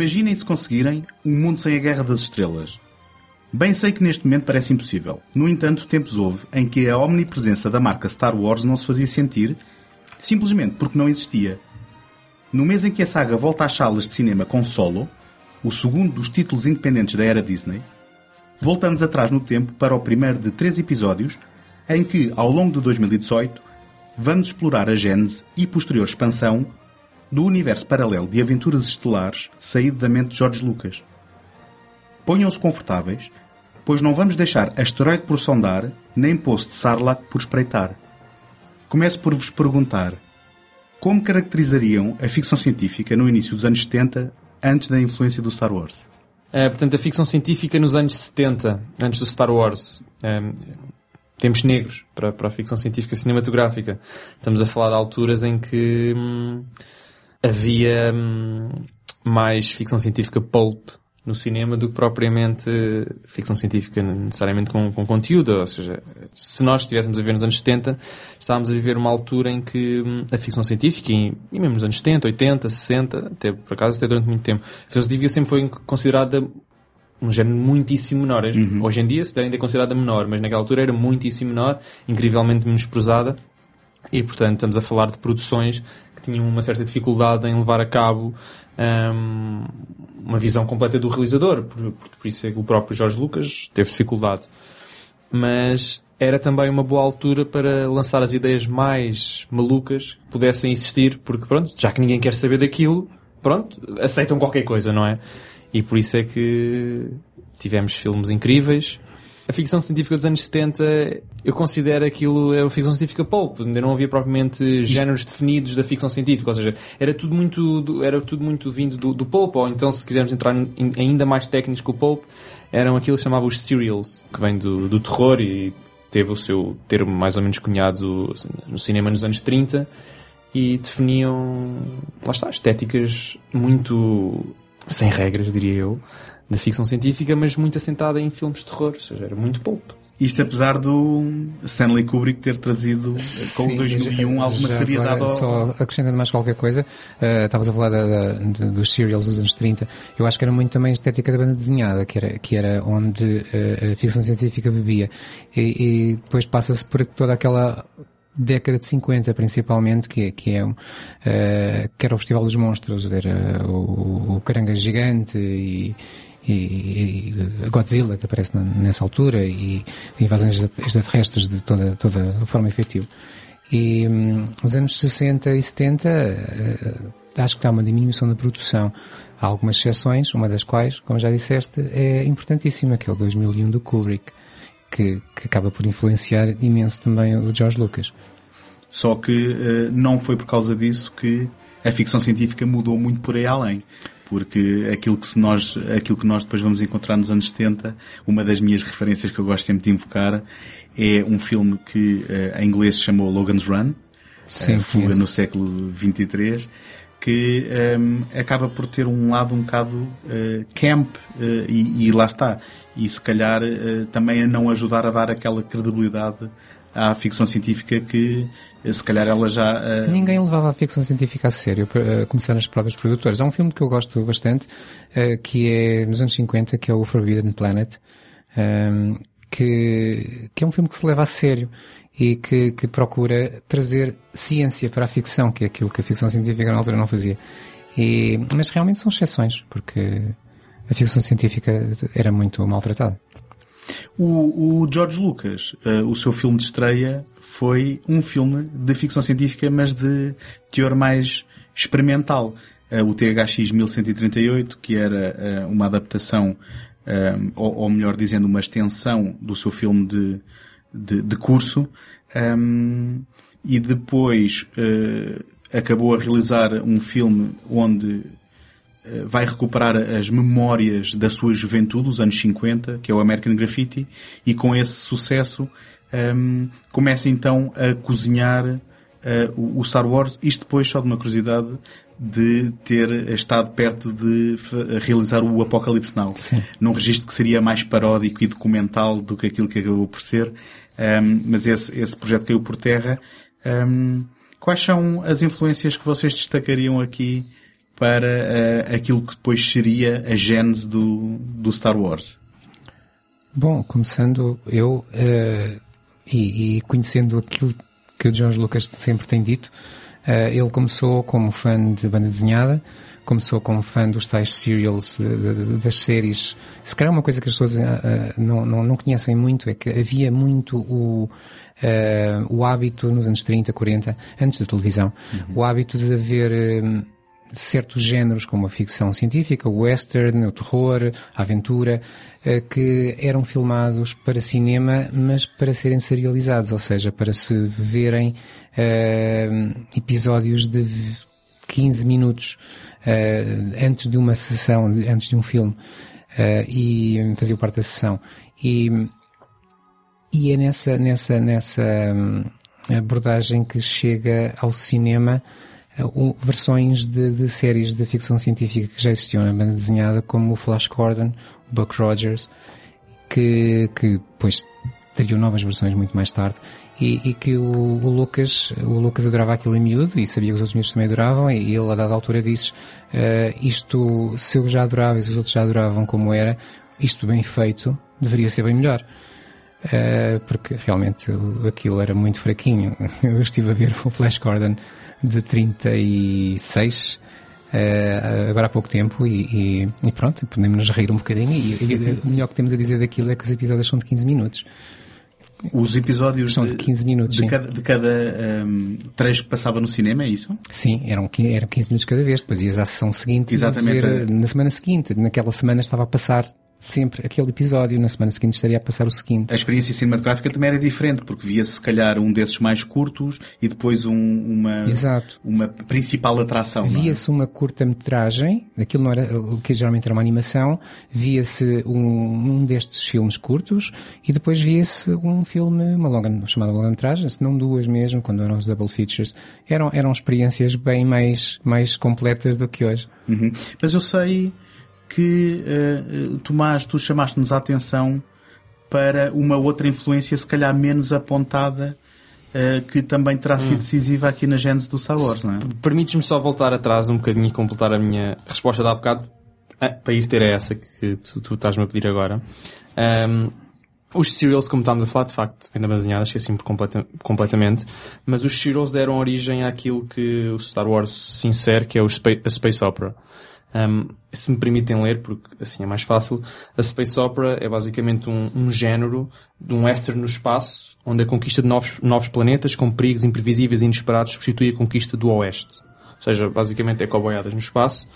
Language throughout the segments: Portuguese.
Imaginem se conseguirem um mundo sem a Guerra das Estrelas. Bem sei que neste momento parece impossível. No entanto, tempos houve em que a omnipresença da marca Star Wars não se fazia sentir, simplesmente porque não existia. No mês em que a saga volta às salas de cinema com Solo, o segundo dos títulos independentes da era Disney, voltamos atrás no tempo para o primeiro de três episódios em que, ao longo de 2018, vamos explorar a gênese e posterior expansão do universo paralelo de aventuras estelares saído da mente de George Lucas. Ponham-se confortáveis, pois não vamos deixar asteroide por sondar, nem poço de Sarlacc por espreitar. Começo por vos perguntar como caracterizariam a ficção científica no início dos anos 70, antes da influência do Star Wars? É, portanto, a ficção científica nos anos 70, antes do Star Wars. É, tempos negros para, para a ficção científica cinematográfica. Estamos a falar de alturas em que hum, havia hum, mais ficção científica pulp no cinema do que propriamente ficção científica necessariamente com, com conteúdo. Ou seja, se nós estivéssemos a ver nos anos 70, estávamos a viver uma altura em que hum, a ficção científica, e, e mesmo nos anos 70, 80, 60, até por acaso até durante muito tempo, a ficção científica sempre foi considerada um género muitíssimo menor. Hoje em dia, se ainda é considerada menor, mas naquela altura era muitíssimo menor, incrivelmente menosprezada. E, portanto, estamos a falar de produções que tinham uma certa dificuldade em levar a cabo hum, uma visão completa do realizador. Por, por, por isso é que o próprio Jorge Lucas teve dificuldade. Mas era também uma boa altura para lançar as ideias mais malucas que pudessem existir, porque, pronto, já que ninguém quer saber daquilo, pronto, aceitam qualquer coisa, não é? E por isso é que tivemos filmes incríveis. A ficção científica dos anos 70, eu considero aquilo era uma ficção científica pulp. Ainda não havia propriamente géneros definidos da ficção científica. Ou seja, era tudo muito, era tudo muito vindo do, do pulp. Ou então, se quisermos entrar em, ainda mais técnicos que o pulp, eram aquilo que chamava os serials, que vem do, do terror e teve o seu termo mais ou menos cunhado assim, no cinema nos anos 30 e definiam, lá está, estéticas muito sem regras, diria eu, da ficção científica, mas muito assentada em filmes de terror, ou seja, era muito pulp. Isto apesar do Stanley Kubrick ter trazido eh, com o Sim, 2001 alguma já seriedade agora, ao... Só acrescentando mais qualquer coisa, eh, estavas a falar da- da- dos serials dos anos 30, eu acho que era muito também a estética da banda desenhada, que era, que era onde eh, a ficção científica bebia. E, e depois passa-se por toda aquela década de 50 principalmente, que, é- que é eh, que era o Festival dos Monstros, era o, o Caranga Gigante e, e, e Godzilla que aparece na- nessa altura e invasões extraterrestres de toda, toda forma efetiva. E hum, os anos 60 e 70 eh, acho que há uma diminuição da produção. Há algumas exceções, uma das quais, como já disseste, é importantíssima, que é o 2001 do Kubrick, que, que acaba por influenciar imenso também o George Lucas. Só que eh, não foi por causa disso que a ficção científica mudou muito por aí além. Porque aquilo que, nós, aquilo que nós depois vamos encontrar nos anos 70, uma das minhas referências que eu gosto sempre de invocar, é um filme que eh, em inglês se chamou Logan's Run, Sim, a fuga no século 23, que ehm, acaba por ter um lado um bocado eh, camp eh, e, e lá está. E se calhar eh, também a não ajudar a dar aquela credibilidade à ficção científica que se calhar ela já... Uh... Ninguém levava a ficção científica a sério, começando as próprios produtores. Há um filme que eu gosto bastante, uh, que é nos anos 50, que é o Forbidden Planet, um, ehm, que, que é um filme que se leva a sério e que, que procura trazer ciência para a ficção, que é aquilo que a ficção científica na altura não fazia. E, mas realmente são exceções, porque a ficção científica era muito maltratada. O, o George Lucas, uh, o seu filme de estreia foi um filme de ficção científica, mas de teor mais experimental. Uh, o THX 1138, que era uh, uma adaptação, ou, ou, melhor dizendo, uma extensão do seu filme de, de, de curso, um, e depois acabou a realizar um filme onde vai recuperar as memórias da sua juventude, dos anos 50, que é o American Graffiti, e com esse sucesso um, ehm, começa então a cozinhar uh, o Star Wars, isto depois só de uma curiosidade de ter estado perto de realizar o Apocalipse Now. Sim. Num registro que seria mais paródico e documental do que aquilo que acabou por ser, um, ehm, mas esse, esse projeto caiu por terra. Um, ehm, quais são as influências que vocês destacariam aqui para uh, aquilo que depois seria a gênese do, do Star Wars? Bom, começando eu uh, e, e, conhecendo aquilo que o George Lucas sempre tem dito, uh, ele começou como fã de banda desenhada, começou como fã dos tais serials, de, de, das séries. Se calhar uma coisa que as pessoas não, não, não, conhecem muito é que havia muito o, o hábito nos anos 30, 40, antes da televisão, uhum. o hábito de haver certos géneros como a ficção científica, o western, o terror, a aventura, eh, que eram filmados para cinema, mas para serem serializados, ou seja, para se verem uh, episódios de 15 minutos uh, antes de uma sessão, antes de um filme, e fazia parte da sessão. E, e é nessa, nessa, nessa hum, abordagem que chega ao cinema uh, versões de, de, séries de ficção científica que já existiam na banda desenhada, como o Flash Gordon, o Buck Rogers, que, que depois teriam novas versões muito mais tarde, e, e que o, o, Lucas, o Lucas adorava aquilo em miúdo, e sabia que os outros miúdos também adoravam, e ele a dada altura disse, uh, isto, se eu já adorava e se os outros já adoravam como era, isto bem feito, deveria ser bem melhor. Uh, porque realmente aquilo era muito fraquinho. Eu estive a ver o Flash Gordon de 36 uh, eh, agora há pouco tempo e, e, e pronto, podemos nos rir um bocadinho e, e, o melhor que temos a dizer daquilo é que os episódios são de 15 minutos. Os episódios são de, de 15 minutos. De sim. cada, de cada um, trecho que passava no cinema, é isso? Sim, eram, eram 15 minutos cada vez. Depois ias à sessão seguinte. Exatamente. Ver, na semana seguinte. Naquela semana estava a passar sempre aquele episódio, na semana seguinte estaria a passar o seguinte. A experiência cinematográfica também era diferente, porque via-se se calhar um desses mais curtos e depois um, uma, Exato. uma principal atração. É? Via-se é? uma curta-metragem, aquilo não era, que geralmente era uma animação, via-se um, um destes filmes curtos e depois via-se um filme, uma longa, chamada longa-metragem, se não duas mesmo, quando eram os double features. Eram, eram experiências bem mais, mais completas do que hoje. Uhum. Mas eu sei que, uh, Tomás, tu chamaste-nos a atenção para uma outra influência, se calhar menos apontada, uh, que também terá sido hum. decisiva aqui na gênese do Star Wars, não é? Permites-me só voltar atrás um bocadinho e completar a minha resposta de há bocado, para ir ter a essa que tu, tu estás-me a pedir agora. Um, os serials, como estávamos a falar, de facto, vêm da esqueci-me completa, completamente, mas os serials deram origem àquilo que o Star Wars se insere, que é o a Space Opera. Um, se me permitem ler, porque assim é mais fácil, a Space Opera é basicamente um, um género de um western no espaço, onde a conquista de novos, novos planetas com perigos imprevisíveis e inesperados substitui a conquista do Oeste. Ou seja, basicamente é coboiadas no espaço.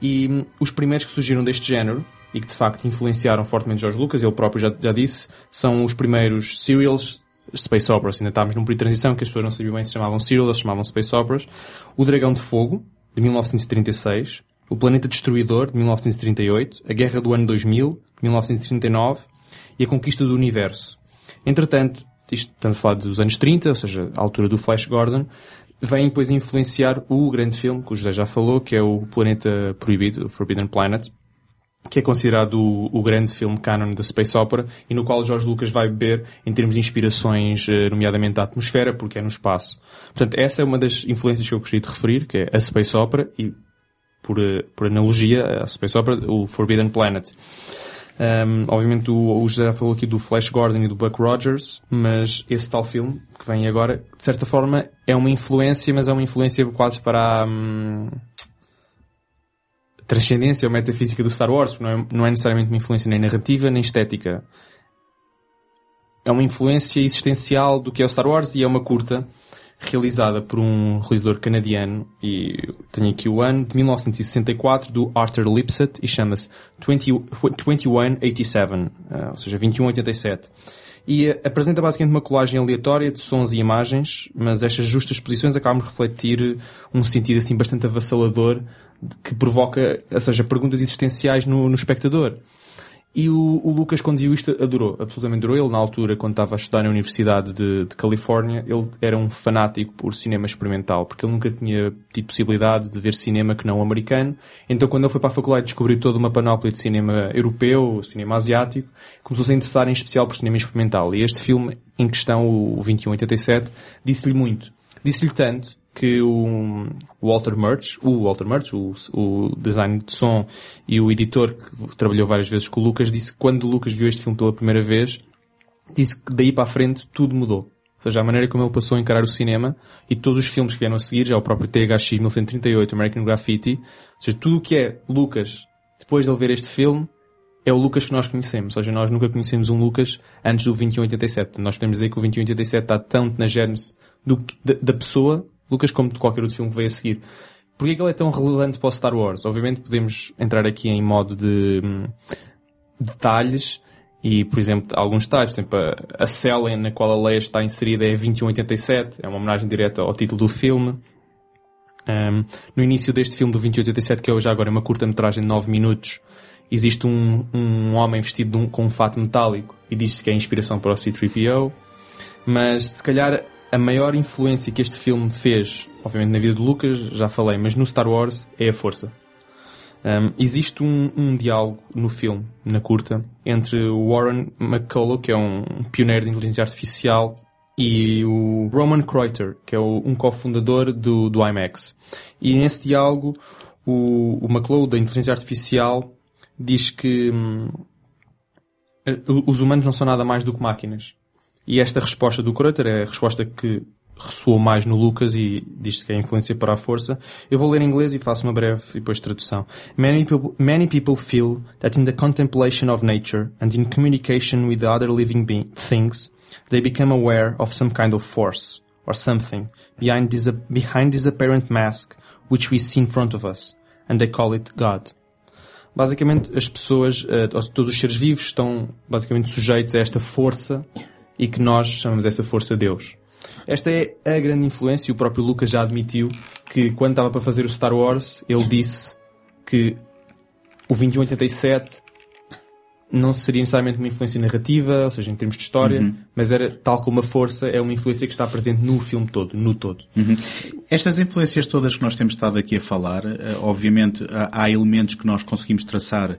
E um, os primeiros que surgiram deste género, e que de facto influenciaram fortemente George Lucas, ele próprio já, já disse, são os primeiros serials, Space Operas. Ainda estávamos num período de transição que as pessoas não sabiam bem se chamavam serials, se chamavam Space Operas. O Dragão de Fogo, de 1936, o Planeta Destruidor, de 1938, A Guerra do Ano 2000, de 1939, e A Conquista do Universo. Entretanto, isto estamos a falar dos anos 30, ou seja, a altura do Flash Gordon, vem depois influenciar o grande filme, que o José já falou, que é o Planeta Proibido, o Forbidden Planet, que é considerado o, o, grande filme canon da Space Opera e no qual George Lucas vai beber em termos de inspirações, eh, nomeadamente a atmosfera, porque é no espaço. Portanto, essa é uma das influências que eu gostaria de referir, que é a Space Opera e, por, eh, por analogia, a Space Opera, o Forbidden Planet. Um, obviamente o, o José falou aqui do Flash Gordon e do Buck Rogers, mas esse tal filme que vem agora, de certa forma, é uma influência, mas é uma influência quase para a hum, transcendência ou metafísica do Star Wars, não é, não é necessariamente uma influência nem narrativa nem estética. É uma influência existencial do que é o Star Wars e é uma curta realizada por um realizador canadiano e tenho aqui o ano de 1964 do Arthur Lipset e chama-se 2187, uh, ou seja, 2187. E uh, apresenta basicamente uma colagem aleatória de sons e imagens, mas estas justas posições acabam de refletir um sentido assim bastante avassalador que provoca, ou seja, perguntas existenciais no, no espectador. E o, o, Lucas, quando viu isto, adorou, absolutamente adorou. Ele, na altura, quando estava a estudar na Universidade de, de, Califórnia, ele era um fanático por cinema experimental, porque ele nunca tinha tido possibilidade de ver cinema que não americano. Então, quando ele foi para a faculdade, descobriu toda uma panóplia de cinema europeu, cinema asiático, começou-se a interessar em especial por cinema experimental. E este filme, em questão, o 2187, disse-lhe muito. Disse-lhe tanto que o Walter Murch, o Walter Murch, o, o design de som e o editor que trabalhou várias vezes com o Lucas, disse que quando o Lucas viu este filme pela primeira vez, disse que daí para a frente tudo mudou. Ou seja, a maneira como ele passou a encarar o cinema e todos os filmes que vieram a seguir, já o próprio THX 1138, American Graffiti, ou seja, tudo o que é Lucas, depois de ele ver este filme, é o Lucas que nós conhecemos. Ou seja, nós nunca conhecemos um Lucas antes do 2187. Nós podemos dizer que o 2187 está tanto na gênese da pessoa Lucas como de qualquer outro filme que veio a seguir. Porquê é que ele é tão relevante para o Star Wars? Obviamente podemos entrar aqui em modo de hum, detalhes e, por exemplo, alguns detalhes. Por exemplo, a, a cela na qual a Leia está inserida é 2187, é uma homenagem direta ao título do filme. Um, no início deste filme do 2087, que é já agora uma curta-metragem de 9 minutos, existe um, um homem vestido um, com um fato metálico e diz-se que é inspiração para o C-3PO. Mas, se calhar, a maior influência que este filme fez, obviamente na vida de Lucas, já falei, mas no Star Wars é a força. Um, existe um, um, diálogo no filme, na curta, entre o Warren McCullough, que é um pioneiro de inteligência artificial, e o Roman Kreuter, que é o, um cofundador do, do IMAX. E nesse diálogo, o, o McCullough, da inteligência artificial, diz que hum, os humanos não são nada mais do que máquinas. E esta resposta do Curator é a resposta que ressoou mais no Lucas e diz-se que é influência para a força. Eu vou ler em inglês e faço uma breve e depois tradução. Many people, many people feel that in the contemplation of nature and in communication with the other living things, they become aware of some kind of force or something behind this, behind this apparent mask which we see in front of us, and they call it God. Basicamente, as pessoas, eh, todos os seres vivos estão basicamente sujeitos a esta força e que nós chamamos essa força Deus. Esta é a grande influência e o próprio Lucas já admitiu que quando estava para fazer o Star Wars, ele disse que o 2187 não seria necessariamente uma influência narrativa, ou seja, em termos de história, uhum. mas era tal como a força, é uma influência que está presente no filme todo, no todo. Uhum. Estas influências todas que nós temos estado aqui a falar, eh, obviamente há elementos que nós conseguimos traçar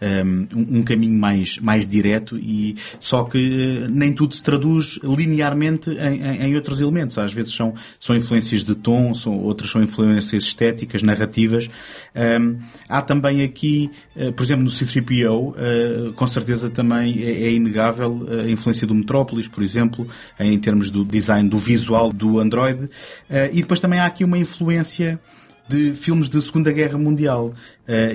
um, um caminho mais, mais direto e só que eh, nem tudo se traduz linearmente em, em, em, outros elementos. Às vezes são, são influências de tom, são, outras são influências estéticas, narrativas. Um, há também aqui, uh, por exemplo, no C-3PO, uh, eh, com certeza também é, é, inegável a influência do Metrópolis, por exemplo, em termos do design do visual do Android. Uh, e depois também há aqui uma influência de filmes de Segunda Guerra Mundial.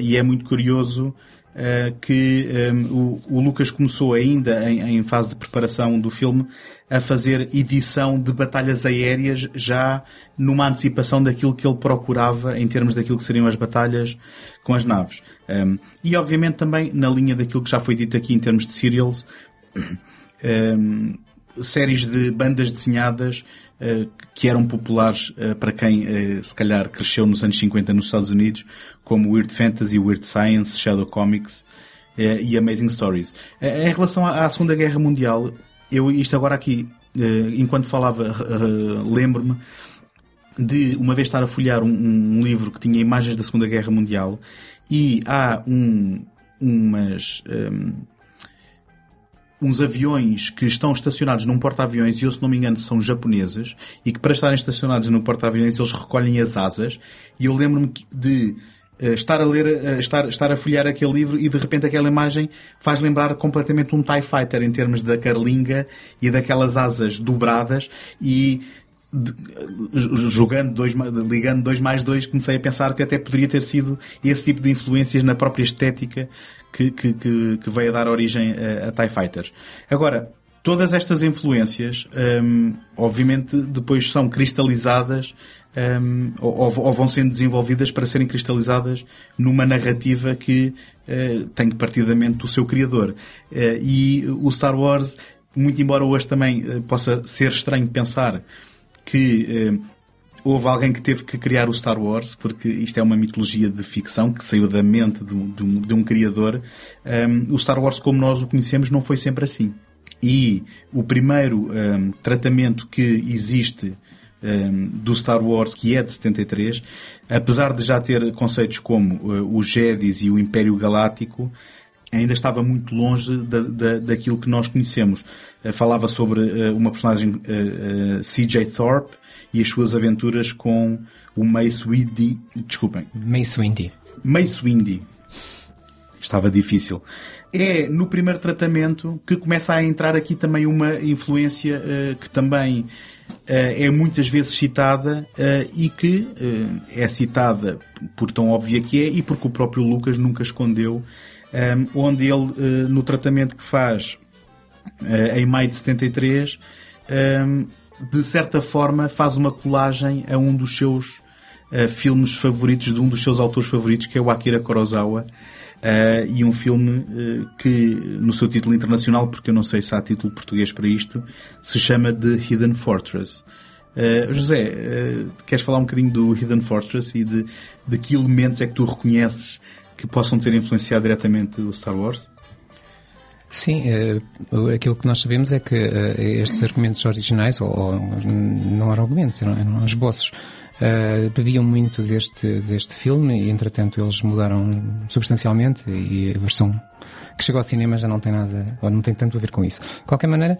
e é muito curioso uh, que um, ehm, o, o, Lucas começou ainda em, em, fase de preparação do filme a fazer edição de batalhas aéreas já numa antecipação daquilo que ele procurava em termos daquilo que seriam as batalhas com as naves. Um, ehm, e obviamente também na linha daquilo que já foi dito aqui em termos de serials, um, ehm, séries de bandas desenhadas que eram populares uh, para quem uh, se calhar cresceu nos anos 50 nos Estados Unidos, como Weird Fantasy, Weird Science, Shadow Comics e Amazing Stories. em relação à, Segunda Guerra Mundial, eu isto agora aqui, enquanto falava, lembro-me de uma vez estar a folhear um, livro que tinha imagens da Segunda Guerra Mundial e há um, umas. Um, uns aviões que estão estacionados num porta-aviões, e eu, se não me engano, são japoneses, e que para estarem estacionados no porta-aviões eles recolhem as asas, e eu lembro-me de uh, estar a ler, uh, estar, estar a folhear aquele livro e de repente aquela imagem faz lembrar completamente um TIE Fighter em termos da carlinga e daquelas asas dobradas e de, jogando dois, ligando dois mais dois, comecei a pensar que até poderia ter sido esse tipo de influências na própria estética que, que, que, que veio a dar origem a, a TIE Fighters. Agora, todas estas influências, um, obviamente, depois são cristalizadas um, ou, ou, vão sendo desenvolvidas para serem cristalizadas numa narrativa que uh, tem partidamente do seu criador. Uh, e o Star Wars, muito embora hoje também uh, possa ser estranho pensar que houve alguém que teve que criar o Star Wars, porque isto é uma mitologia de ficção que saiu da mente de, de, de um criador. Um, o Star Wars, como nós o conhecemos, não foi sempre assim. E o primeiro um, tratamento que existe um, do Star Wars, que é de 73, apesar de já ter conceitos como uh, Jedis e o Império Galáctico, ainda estava muito longe da, da, daquilo que nós conhecemos. Uh, falava sobre uh, uma personagem CJ Thorpe, e as suas aventuras com o Mace Windy. Desculpem. Mace Windy. Mace Windy. Estava difícil. É no primeiro tratamento que começa a entrar aqui também uma influência uh, que também uh, é muitas vezes citada uh, e que é citada por tão óbvia que é e porque o próprio Lucas nunca escondeu, um, onde ele, no tratamento que faz em maio de 73, um, de certa forma, faz uma colagem a um dos seus uh, filmes favoritos, de um dos seus autores favoritos, que é o Akira Kurosawa. Uh, e um filme uh, que, no seu título internacional, porque eu não sei se há título português para isto, se chama The Hidden Fortress. Uh, José, queres falar um bocadinho do Hidden Fortress e de, de que elementos é que tu reconheces que possam ter influenciado diretamente o Star Wars? Sim, uh, aquilo que nós sabemos é que uh, estes argumentos originais, ou, não eram argumentos, eram, eram esboços, uh, bebiam muito deste, deste filme e, entretanto, eles mudaram substancialmente e a versão que chegou ao cinema já não tem nada, ou não tem tanto a ver com isso. De qualquer maneira,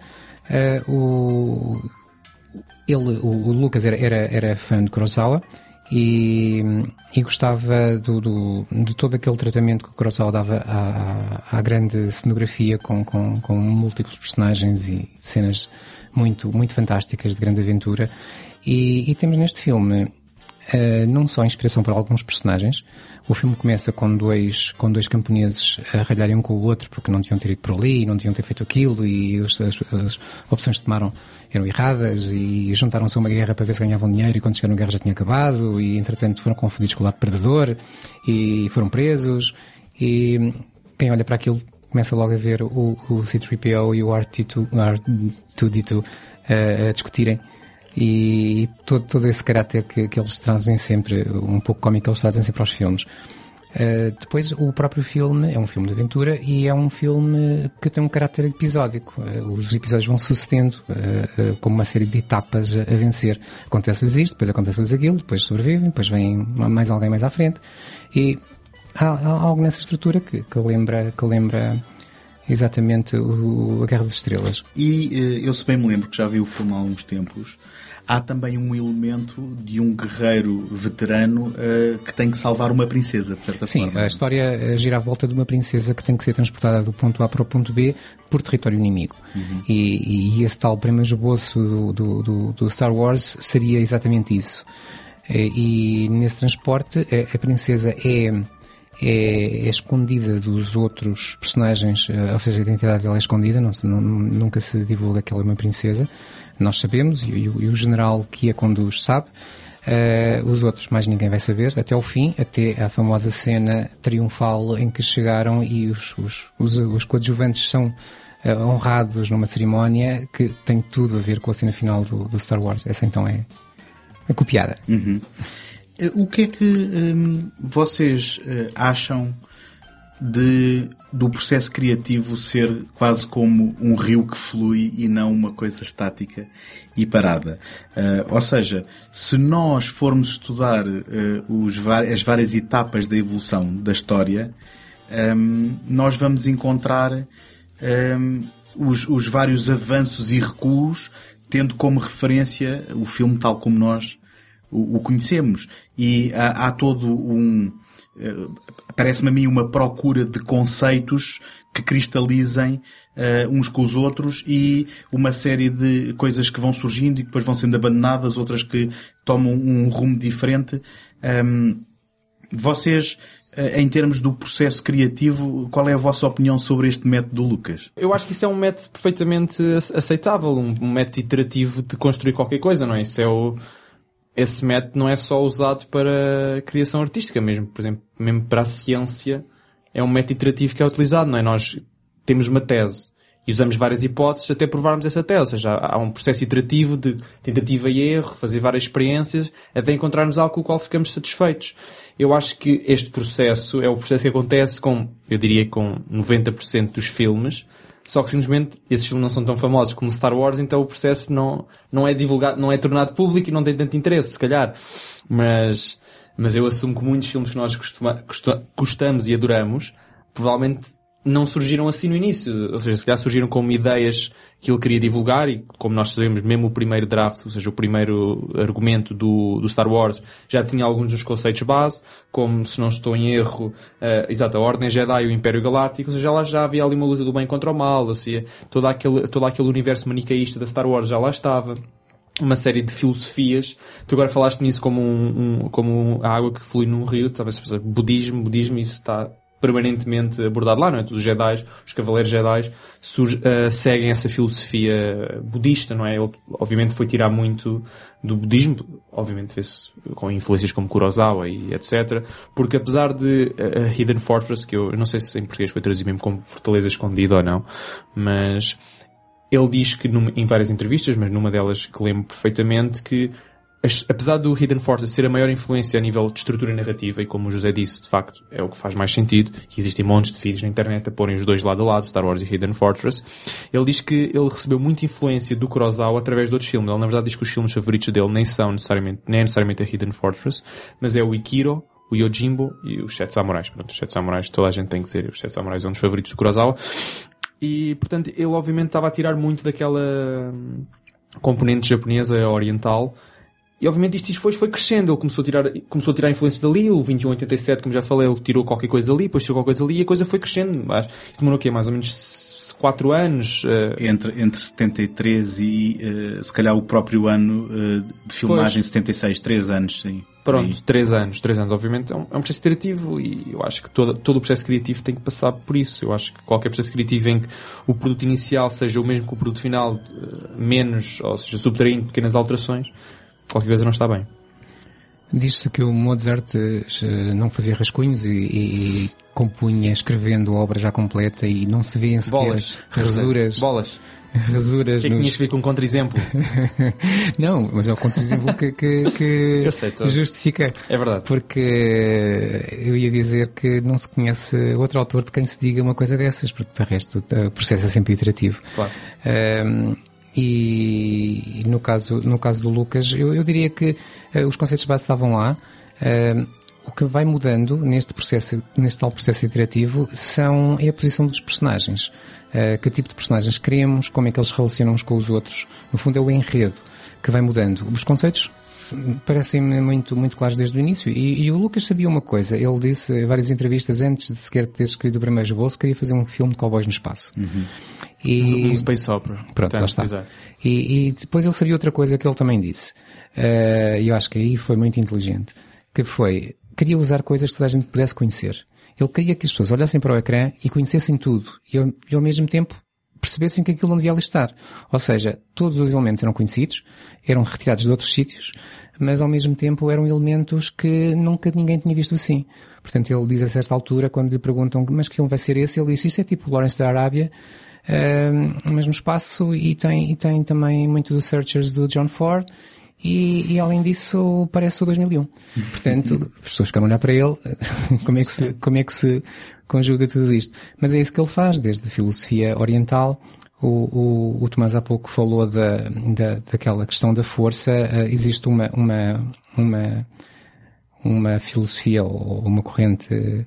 o, ele, o, o Lucas era, era, era fã de Kurosawa e, e gostava do, do, de todo aquele tratamento que o Kurosawa dava à, à, grande cenografia com, com, com múltiplos personagens e cenas muito, muito fantásticas de grande aventura. E, e temos neste filme uh, não só inspiração para alguns personagens, o filme começa com dois, com dois camponeses a ralharem um com o outro porque não tinham ter ido por ali, não tinham ter feito aquilo e as, as, as opções que tomaram eram erradas e juntaram-se a uma guerra para ver se ganhavam dinheiro e quando chegaram a guerra já tinha acabado e entretanto foram confundidos com o lado perdedor e foram presos e quem olha para aquilo começa logo a ver o, o C-3PO e o R2, R2D2 uh, a discutirem e todo, todo esse caráter que, que eles trazem sempre, um pouco cómico, eles trazem sempre aos filmes. Uh, depois, o próprio filme é um filme de aventura e é um filme que tem um caráter episódico. Uh, os episódios vão sucedendo uh, como uma série de etapas a, a vencer. Acontece-lhes isto, depois acontece-lhes aquilo, depois sobrevivem, depois vem mais alguém mais à frente. E há, há algo nessa estrutura que, que lembra, que lembra exatamente o, a Guerra das Estrelas. E eu se bem me lembro que já vi o filme há uns tempos, há também um elemento de um guerreiro veterano uh, que tem que salvar uma princesa, de certa Sim, forma. Sim, a história eh, gira à volta de uma princesa que tem que ser transportada do ponto A para o ponto B por território inimigo. Uhum. E, e, esse tal primeiro esboço do, do, do, do, Star Wars seria exatamente isso. Eh, e, nesse transporte, a, a princesa é é, é, escondida dos outros personagens, ou seja, a identidade dela é escondida, não, não, nunca se divulga que ela é uma princesa, nós sabemos e, e, e o general que a conduz sabe. Uh, os outros mais ninguém vai saber, até o fim, até a famosa cena triunfal em que chegaram e os, os, os, os coadjuvantes são uh, honrados numa cerimónia que tem tudo a ver com a cena final do, do Star Wars. Essa então é, é copiada. Uhum. Eh, o que é que um, vocês acham de, do processo criativo ser quase como um rio que flui e não uma coisa estática e parada. Uh, ou seja, se nós formos estudar uh, os, as várias etapas da evolução da história, um, nós vamos encontrar um, os, os, vários avanços e recuos, tendo como referência o filme tal como nós o, o conhecemos. E há, há todo um. Uh, Parece-me a mim uma procura de conceitos que cristalizem uh, uns com os outros e uma série de coisas que vão surgindo e depois vão sendo abandonadas, outras que tomam um rumo diferente. Um, vocês, uh, em termos do processo criativo, qual é a vossa opinião sobre este método do Lucas? Eu acho que isso é um método perfeitamente aceitável, um método iterativo de construir qualquer coisa, não é? Isso é o esse método não é só usado para criação artística mesmo, por exemplo, mesmo para a ciência é um método iterativo que é utilizado, não é? Nós temos uma tese e usamos várias hipóteses até provarmos essa tese, ou seja, há um processo iterativo de tentativa e erro, fazer várias experiências até encontrarmos algo com o qual ficamos satisfeitos. Eu acho que este processo é o processo que acontece com, eu diria, com 90% dos filmes, só que simplesmente esses filmes não são tão famosos como Star Wars, então o processo não, não é divulgado, não é tornado público e não tem tanto interesse, se calhar. Mas, mas eu assumo que muitos filmes que nós costuma, gostamos e adoramos, provavelmente não surgiram assim no início. Ou seja, se calhar surgiram como ideias que ele queria divulgar e, como nós sabemos, mesmo o primeiro draft, ou seja, o primeiro argumento do, do Star Wars, já tinha alguns dos conceitos base, como, se não estou em erro, uh, exato, a Ordem Jedi e o Império Galáctico, ou seja, lá já havia ali uma luta do bem contra o mal, ou seja, todo aquele, todo aquele universo manicaísta da Star Wars já lá estava uma série de filosofias. Tu agora falaste nisso como um, um como a água que flui num rio, talvez budismo, budismo, isso está permanentemente abordado lá, não é? Os Jedi, os Cavaleiros Jedi uh, seguem essa filosofia budista, não é? Ele, obviamente, foi tirar muito do budismo, obviamente, com influências como Kurosawa e etc. Porque apesar de uh, Hidden Fortress, que eu, eu não sei se em português foi traduzido mesmo como Fortaleza Escondida ou não, mas ele diz que em várias entrevistas, mas numa delas que lembro perfeitamente, que apesar do Hidden Fortress ser a maior influência a nível de estrutura narrativa, e como o José disse, de facto, é o que faz mais sentido, e existem montes de vídeos na internet a porem os dois lado a lado, Star Wars e Hidden Fortress, ele diz que ele recebeu muita influência do Kurosawa através de outros filmes. Ele, na verdade, diz que os filmes favoritos dele nem são necessariamente, nem é necessariamente a Hidden Fortress, mas é o Ikiro, o Yojimbo e os Sete Samurais. Pronto, os Sete Samurais, toda a gente tem que dizer, os Sete Samurais é um dos favoritos do Kurosawa. E, portanto, ele obviamente estava a tirar muito daquela hum, componente japonesa oriental, e obviamente isto foi, foi crescendo, ele começou a tirar, começou a tirar influência dali, o 2187, como já falei, ele tirou qualquer coisa dali, depois tirou qualquer coisa ali e a coisa foi crescendo. Mas demorou o quê? Mais ou menos 4 anos? Uh... Entre, entre 73 e uh, se calhar o próprio ano uh, de filmagem, pois. 76, 3 anos, sim. Pronto, 3 anos, 3 anos, obviamente é um, é um, processo criativo e eu acho que todo, todo o processo criativo tem que passar por isso. Eu acho que qualquer processo criativo em que o produto inicial seja o mesmo que o produto final, menos, ou seja, subtraindo pequenas alterações, qualquer coisa não está bem. Diz-se que o Mozart uh, não fazia rascunhos e, e, compunha escrevendo a obra já completa e não se vêem sequer Bolas. rasuras. Bolas. Rasuras. O que é que nos... tinhas ver com um contra-exemplo? não, mas é o contra-exemplo que, que, que justifica. É verdade. Porque eu ia dizer que não se conhece outro autor de quem se diga uma coisa dessas, porque de resto o processo é sempre iterativo. Claro. Um, e, no caso, no caso do Lucas, eu, eu diria que uh, os conceitos base estavam lá. Uh, o que vai mudando neste processo, neste tal processo iterativo, são, é a posição dos personagens. Uh, que tipo de personagens queremos, como é que eles relacionam uns com os outros. No fundo é o enredo que vai mudando. Os conceitos parecem-me muito, muito claros desde o início. E, e, o Lucas sabia uma coisa. Ele disse em várias entrevistas, antes de sequer ter escrito o primeiro esboço, queria fazer um filme de cowboys no espaço. Uhum. E... Um space opera. Pronto, Portanto, lá está. E, e, depois ele sabia outra coisa que ele também disse. Uh, e eu acho que aí foi muito inteligente. Que foi, queria usar coisas que toda a gente pudesse conhecer. Ele queria que as pessoas olhassem para o ecrã e conhecessem tudo. E, e ao mesmo tempo percebessem que aquilo não devia ali estar. Ou seja, todos os elementos eram conhecidos, eram retirados de outros sítios, mas ao mesmo tempo eram elementos que nunca ninguém tinha visto assim. Portanto, ele diz a certa altura, quando lhe perguntam, mas que filme vai ser esse? Ele diz, isso é tipo Lawrence da Arábia, uh, mesmo espaço, e tem, e tem também muito do Searchers do John Ford, e, e, além disso parece o 2001. Portanto, as pessoas ficaram a olhar para ele, como é que se, como é que se conjuga tudo isto. Mas é isso que ele faz, desde a filosofia oriental. O, o, o Tomás há pouco falou da, da, daquela questão da força. Uh, existe uma, uma, uma, uma filosofia ou uma corrente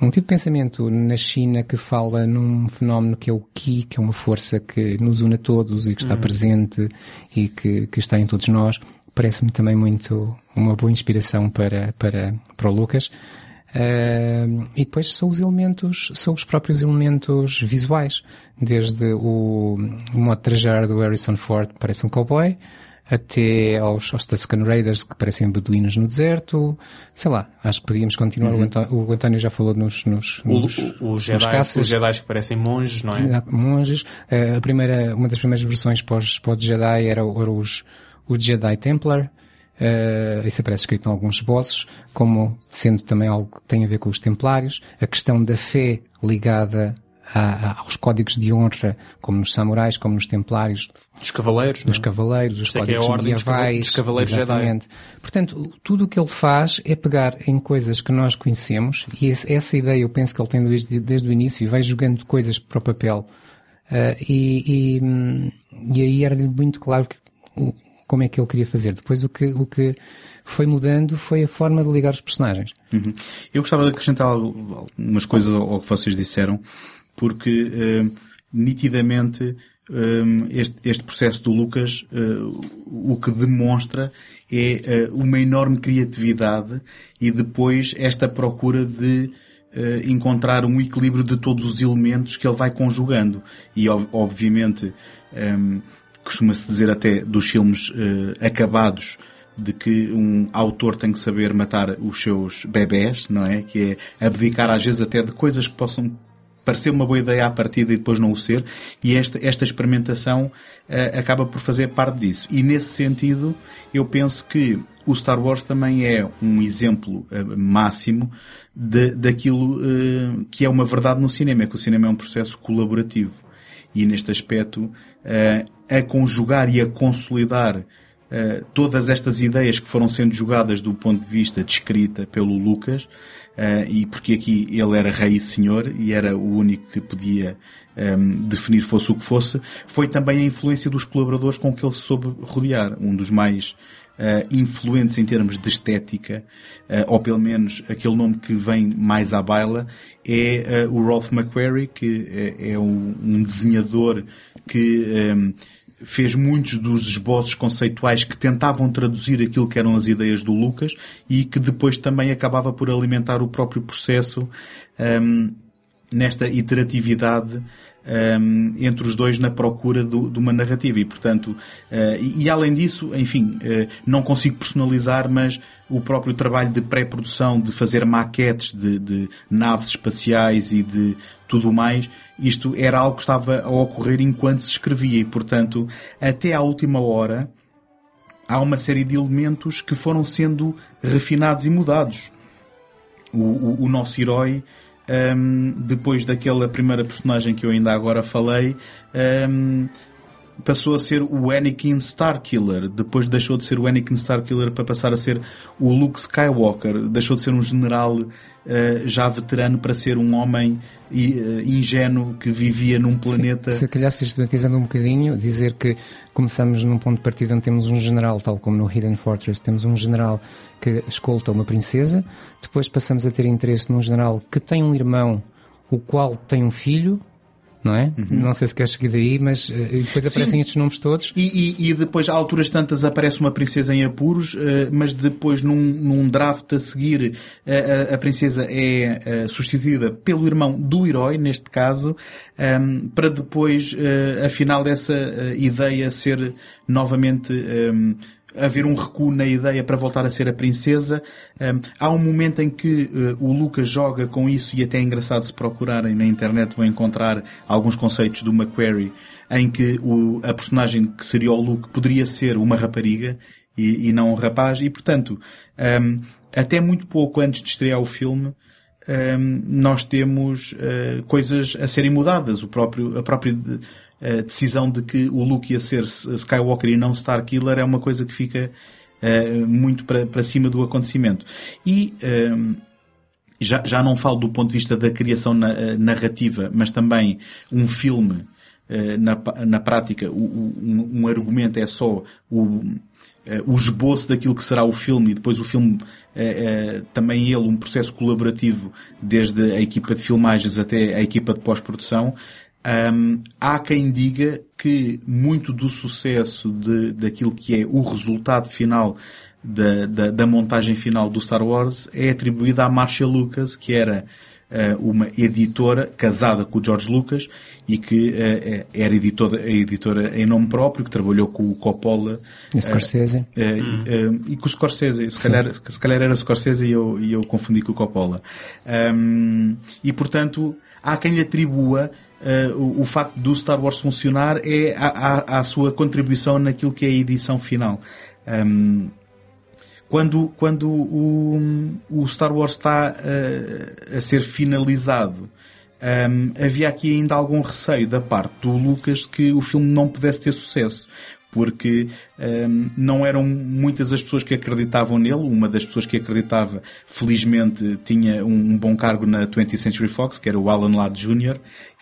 um tipo de pensamento na China que fala num fenómeno que é o Qi, que é uma força que nos une a todos e que está Uhum. presente e que, que está em todos nós. Parece-me também muito uma boa inspiração para, para, para o Lucas. Uh, e depois são os elementos, são os próprios elementos visuais. Desde o, o modo de trajar do Harrison Ford, que parece um cowboy, até aos, aos Tusken Raiders que parecem beduínos no deserto. Sei lá, acho que podíamos continuar. O, Antó- o António já falou nos, nos, Uhum. O, nos, o, o nos Jedi, caças. os Jedi que parecem monges, não é? Monges. Eh, a primeira, uma das primeiras versões para os Jedi era, era os, o Jedi Templar. Eh, isso aparece escrito em alguns esboços, como sendo também algo que tem a ver com os Templários. A questão da fé ligada a- a- aos códigos de honra, como nos samurais, como nos Templários, Dos cavaleiros, não dos é? cavaleiros, os é é códigos cava- medievais. dos cavaleiros Jedi. exatamente. Portanto, tudo o que ele faz é pegar em coisas que nós conhecemos e esse- essa ideia eu penso que ele tem desde, desde o início e vai jogando coisas para o papel. Ah, e, e, hum, e aí era-lhe muito claro que, como é que ele queria fazer. Depois o que, o que foi mudando foi a forma de ligar os personagens. Uhum. Eu gostava de acrescentar algumas coisas ao que vocês disseram, porque eh, nitidamente eh, este, este processo do Lucas eh, o que demonstra é eh, uma enorme criatividade e depois esta procura de eh, encontrar um equilíbrio de todos os elementos que ele vai conjugando. E ob- obviamente ehm, costuma-se dizer até dos filmes eh, acabados de que um autor tem que saber matar os seus bebés, não é? Que é abdicar às vezes até de coisas que possam parecer uma boa ideia à partida e depois não o ser, e esta, esta experimentação eh, acaba por fazer parte disso. E nesse sentido, eu penso que o Star Wars também é um exemplo eh, máximo de, daquilo eh, que é uma verdade no cinema, é que o cinema é um processo colaborativo. E neste aspecto, a conjugar e a consolidar Uh, todas estas ideias que foram sendo jogadas do ponto de vista de pelo Lucas, uh, e porque aqui ele era rei e senhor e era o único que podia um, definir fosse o que fosse, foi também a influência dos colaboradores com que ele se soube rodear. Um dos mais uh, influentes em termos de estética, ou pelo menos aquele nome que vem mais à baila, é o Rolf McQuarrie, que é, um, um desenhador que um, fez muitos dos esboços conceituais que tentavam traduzir aquilo que eram as ideias do Lucas e que depois também acabava por alimentar o próprio processo um, nesta iteratividade um, entre os dois na procura do, de uma narrativa. E portanto uh, e, e, além disso enfim uh, não consigo personalizar mas o próprio trabalho de pré-produção de fazer maquetes de, de naves espaciais e de tudo mais isto era algo que estava a ocorrer enquanto se escrevia. E portanto até à última hora há uma série de elementos que foram sendo refinados e mudados. O, o, o nosso herói um, depois daquela primeira personagem que eu ainda agora falei, um, passou a ser o Anakin Starkiller. Depois deixou de ser o Anakin Starkiller para passar a ser o Luke Skywalker. Deixou de ser um general uh, já veterano para ser um homem uh, ingênuo que vivia num planeta. Se, se calhar sistematizando um bocadinho, dizer que começamos num ponto de partida onde temos um general, tal como no Hidden Fortress, temos um general que escolta uma princesa, depois passamos a ter interesse num general que tem um irmão, o qual tem um filho, não é? Uhum. Não sei se queres seguir daí, mas uh, depois Sim. aparecem estes nomes todos. E, e, e, depois, a alturas tantas, aparece uma princesa em apuros, uh, mas depois, num, num, draft a seguir, uh, a, a, princesa é substituída pelo irmão do herói, neste caso, um, para depois, afinal, dessa ideia ser novamente. Haver um recuo na ideia para voltar a ser a princesa. Um, há um momento em que uh, o Lucas joga com isso e até é engraçado se procurarem na internet vão encontrar alguns conceitos do McQuarrie em que o, a personagem que seria o Luke poderia ser uma rapariga e, e não um rapaz e portanto um, até muito pouco antes de estrear o filme um, nós temos uh, coisas a serem mudadas. O próprio, a própria uh, decisão de que o Luke ia ser Skywalker e não Starkiller é uma coisa que fica uh, muito para, cima do acontecimento. E um, já, já não falo do ponto de vista da criação na, narrativa, mas também um filme na, na prática, um, um, argumento é só o, o esboço daquilo que será o filme e depois o filme também ele um processo colaborativo desde a equipa de filmagens até a equipa de pós-produção um, há quem diga que muito do sucesso de, daquilo que é o resultado final da, da, da, montagem final do Star Wars é atribuída à Marcia Lucas, que era uh, uma editora casada com o George Lucas e que uh, era editora, editora em nome próprio, que trabalhou com o Coppola. E Scorsese. Hum. e com o Scorsese. Se calhar, se calhar era Scorsese e eu, e eu confundi com o Coppola. Um, e portanto, há quem lhe atribua Uh, o, o, facto do Star Wars funcionar é a, a, a, sua contribuição naquilo que é a edição final. Um, quando quando o, o Star Wars está uh, a ser finalizado, um, havia aqui ainda algum receio da parte do Lucas que o filme não pudesse ter sucesso porque um, não eram muitas as pessoas que acreditavam nele. Uma das pessoas que acreditava, felizmente, tinha um bom cargo na 20th Century Fox, que era o Alan Ladd Jr.,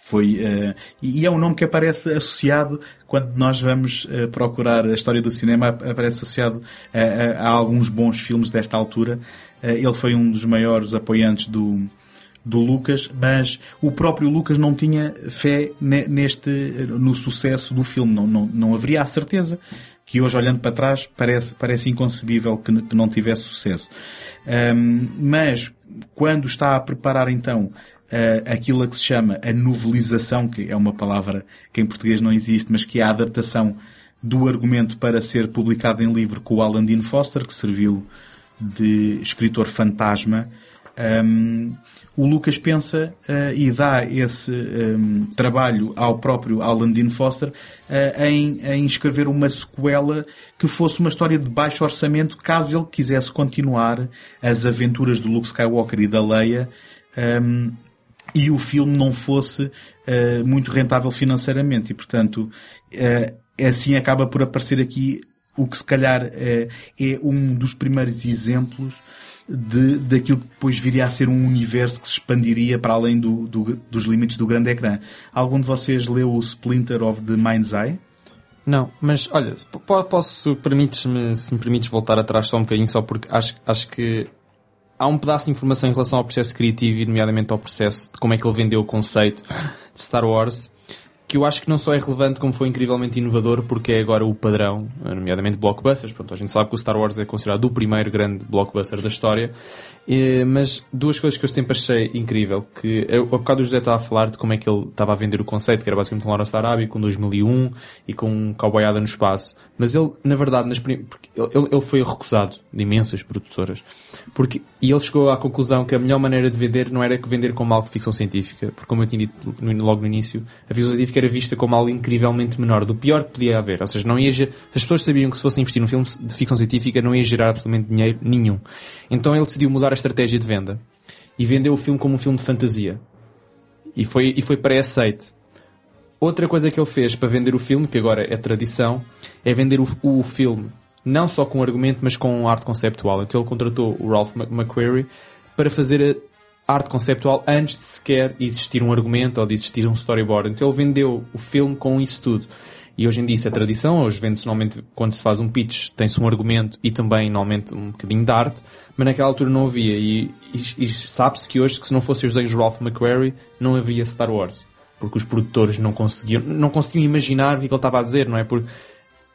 foi, uh, e é um nome que aparece associado quando nós vamos uh, procurar a história do cinema, aparece associado a, a, a alguns bons filmes desta altura. Uh, ele foi um dos maiores apoiantes do, do Lucas, mas o próprio Lucas não tinha fé neste, no sucesso do filme. Não, não, não haveria a certeza que hoje, olhando para trás, parece, parece inconcebível que, que não tivesse sucesso. Um, mas, quando está a preparar então uh, aquilo a que se chama a novelização, que é uma palavra que em português não existe, mas que é a adaptação do argumento para ser publicado em livro com o Alan Dean Foster, que serviu de escritor fantasma. Um, o Lucas pensa uh, e dá esse um, trabalho ao próprio Alan Dean Foster uh, em, em, escrever uma sequela que fosse uma história de baixo orçamento, caso ele quisesse continuar as aventuras do Luke Skywalker e da Leia um, e o filme não fosse uh, muito rentável financeiramente. E, portanto, uh, assim acaba por aparecer aqui o que se calhar uh, é um dos primeiros exemplos de, daquilo que depois viria a ser um universo que se expandiria para além do, do, dos limites do grande ecrã. Algum de vocês leu o Splinter of the Mind's Eye? Não, mas olha, posso, permites-me, se me permites voltar atrás só um bocadinho, só porque acho, acho que há um pedaço de informação em relação ao processo criativo e nomeadamente ao processo de como é que ele vendeu o conceito de Star Wars que eu acho que não só é relevante como foi incrivelmente inovador porque é agora o padrão, nomeadamente blockbusters. Pronto, a gente sabe que o Star Wars é considerado o primeiro grande blockbuster da história eh, mas duas coisas que eu sempre achei incrível, que eu, há bocado o José estava a falar de como é que ele estava a vender o conceito, que era basicamente um Lawrence Arábia com 2001 e com um cowboyada no espaço. Mas ele, na verdade, nas prim... ele, ele foi recusado de imensas produtoras. Porque, e ele chegou à conclusão que a melhor maneira de vender não era que vender como algo de ficção científica, porque como eu tinha dito logo no início, a ficção científica era vista como algo incrivelmente menor, do pior que podia haver. Ou seja, não ia, as pessoas sabiam que se fossem investir num filme de ficção científica não ia gerar absolutamente dinheiro nenhum. Então ele decidiu mudar estratégia de venda e vendeu o filme como um filme de fantasia. E foi, e foi pré-aceite. Outra coisa que ele fez para vender o filme, que agora é tradição, é vender o, o filme não só com argumento, mas com arte conceptual. Então ele contratou o Ralph McQuarrie para fazer a arte conceptual antes de sequer existir um argumento ou de existir um storyboard. Então ele vendeu o filme com isso tudo. E hoje em dia isso é tradição, hoje vende-se normalmente, quando se faz um pitch, tem-se um argumento e também normalmente um bocadinho de arte, mas naquela altura não havia. E, e, e sabe-se que hoje, que se não fossem os desenhos de Ralph McQuarrie, não havia Star Wars. Porque os produtores não conseguiam, não conseguiam imaginar o que ele estava a dizer, não é? Porque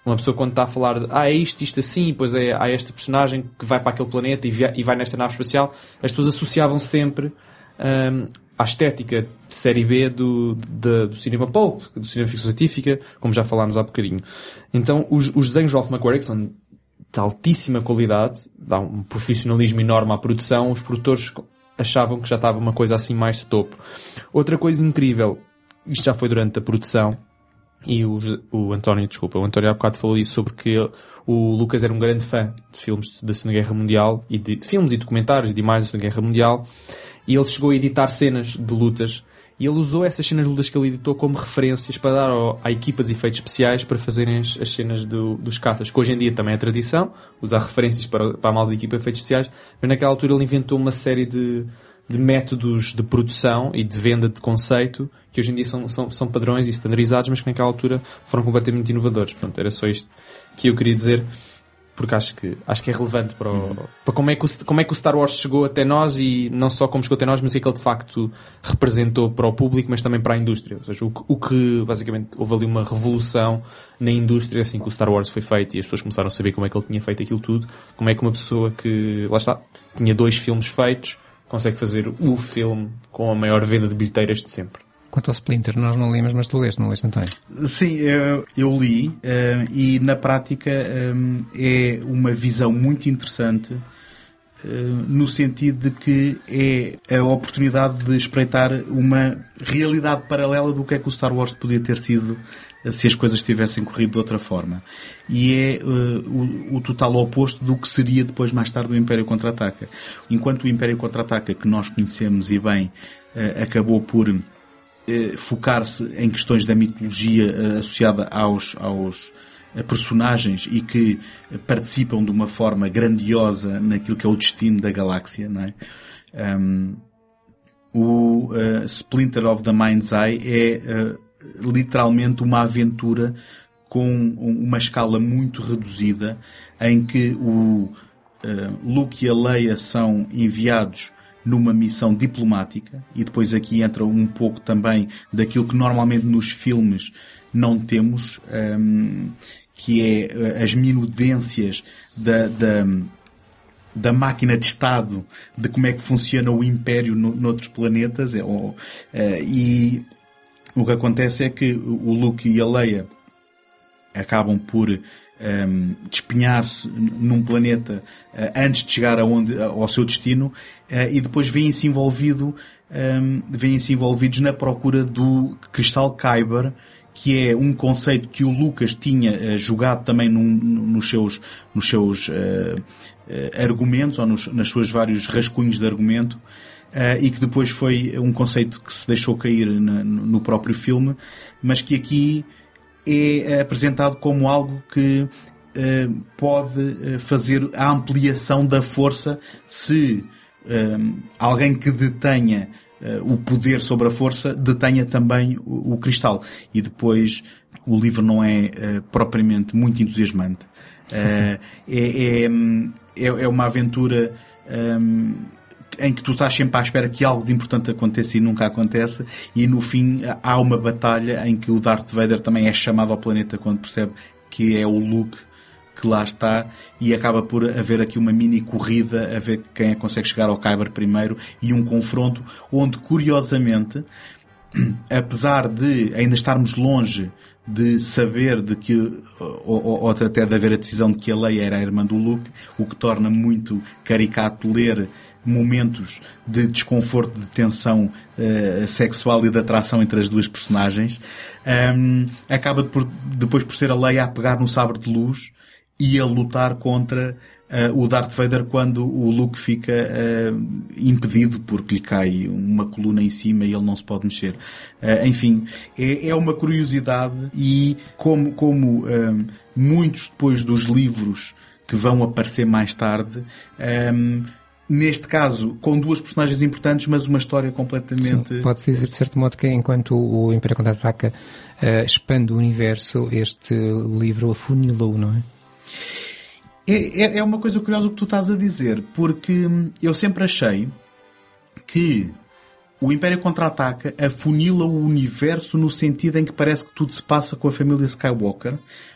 uma pessoa quando está a falar de, ah, é isto, isto assim, pois é, há este personagem que vai para aquele planeta e, via, e vai nesta nave espacial, as pessoas associavam sempre um, à estética série B do, de, do cinema pulp, do cinema ficção científica, como já falámos há bocadinho. Então, os, os desenhos de Ralph McQuarrie, são de altíssima qualidade, dá um profissionalismo enorme à produção, os produtores achavam que já estava uma coisa assim mais de topo. Outra coisa incrível, isto já foi durante a produção, e o, o António, desculpa, o António há bocado falou isso sobre que o Lucas era um grande fã de filmes da Segunda Guerra Mundial e de, de filmes e documentários de imagens da Segunda Guerra Mundial e ele chegou a editar cenas de lutas. E ele usou essas cenas de lutas que ele editou como referências para dar ao, à equipa de efeitos especiais para fazerem as, as cenas do, dos caças, que hoje em dia também é tradição, usar referências para, para a malta de equipa de efeitos especiais, mas naquela altura ele inventou uma série de, de métodos de produção e de venda de conceito que hoje em dia são, são, são padrões e standardizados, mas que naquela altura foram completamente inovadores. Pronto, era só isto que eu queria dizer porque acho que, acho que é relevante para, o, para como, é que o, como é que o Star Wars chegou até nós e não só como chegou até nós, mas o que é que ele de facto representou para o público, mas também para a indústria. Ou seja, o, o que basicamente houve ali uma revolução na indústria assim que o Star Wars foi feito e as pessoas começaram a saber como é que ele tinha feito aquilo tudo, como é que uma pessoa que, lá está, tinha dois filmes feitos, consegue fazer o filme com a maior venda de bilheteiras de sempre. Quanto ao Splinter, nós não lemos, mas tu leste, não leste, António? Sim, eu, eu li uh, e na prática um, é uma visão muito interessante no sentido de que é a oportunidade de espreitar uma realidade paralela do que é que o Star Wars podia ter sido se as coisas tivessem corrido de outra forma. E é uh, o, o, total oposto do que seria depois, mais tarde, o Império Contra-Ataca. Enquanto o Império Contra-Ataca, que nós conhecemos e bem, uh, acabou por eh, focar-se em questões da mitologia eh, associada aos, aos eh, personagens e que participam de uma forma grandiosa naquilo que é o destino da galáxia, não é? Um, o uh, Splinter of the Mind's Eye é uh, literalmente uma aventura com uma escala muito reduzida em que o uh, Luke e a Leia são enviados numa missão diplomática, e depois aqui entra um pouco também daquilo que normalmente nos filmes não temos, um, que é eh, as minudências da, da, da, máquina de Estado, de como é que funciona o Império no, noutros planetas, é, ou, uh, e o que acontece é que o Luke e a Leia acabam por um, despenhar-se num planeta uh, antes de chegar aonde, ao seu destino uh, e depois vêm-se envolvido, um, vêm-se envolvidos na procura do cristal Kyber, que é um conceito que o Lucas tinha uh, jogado também num, nos seus, nos seus argumentos ou nos, nas suas vários rascunhos de argumento. Uh, e que depois foi um conceito que se deixou cair na, no próprio filme, mas que aqui é apresentado como algo que uh, pode uh, fazer a ampliação da força se uh, alguém que detenha o poder sobre a força detenha também o, cristal. E depois o livro não é propriamente muito entusiasmante. É, é, é, é, uma aventura em que tu estás sempre à espera que algo de importante aconteça e nunca acontece, e no fim há uma batalha em que o Darth Vader também é chamado ao planeta quando percebe que é o Luke que lá está e acaba por haver aqui uma mini corrida a ver quem é que consegue chegar ao Kyber primeiro e um confronto onde curiosamente apesar de ainda estarmos longe de saber de que, ou, ou, até de haver a decisão de que a Leia era a irmã do Luke, o que torna muito caricato ler momentos de desconforto, de tensão uh, sexual e de atração entre as duas personagens. Um, acaba por, depois por ser a Leia a pegar no sabre de luz e a lutar contra uh, o Darth Vader quando o Luke fica uh, impedido porque lhe cai uma coluna em cima e ele não se pode mexer. enfim, é, é, uma curiosidade e como, como muitos depois dos livros que vão aparecer mais tarde, neste caso, com duas personagens importantes, mas uma história completamente. Pode-se dizer, de certo modo, que enquanto o Império Contra-Ataca uh, expande o universo, este livro afunilou, não é? é? É, é uma coisa curiosa o que tu estás a dizer, porque eu sempre achei que o Império Contra-Ataca afunila o universo no sentido em que parece que tudo se passa com a família Skywalker,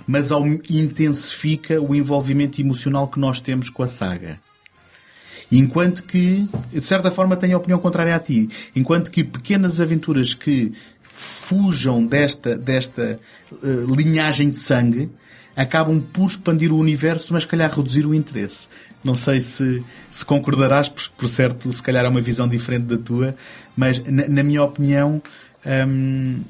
mas intensifica o envolvimento emocional que nós temos com a saga. Enquanto que, de certa forma, tenho a opinião contrária a ti. Enquanto que pequenas aventuras que fujam desta, desta uh, linhagem de sangue acabam por expandir o universo, mas calhar reduzir o interesse. Não sei se, se concordarás, por, por certo, se calhar é uma visão diferente da tua, mas na, na minha opinião. Um,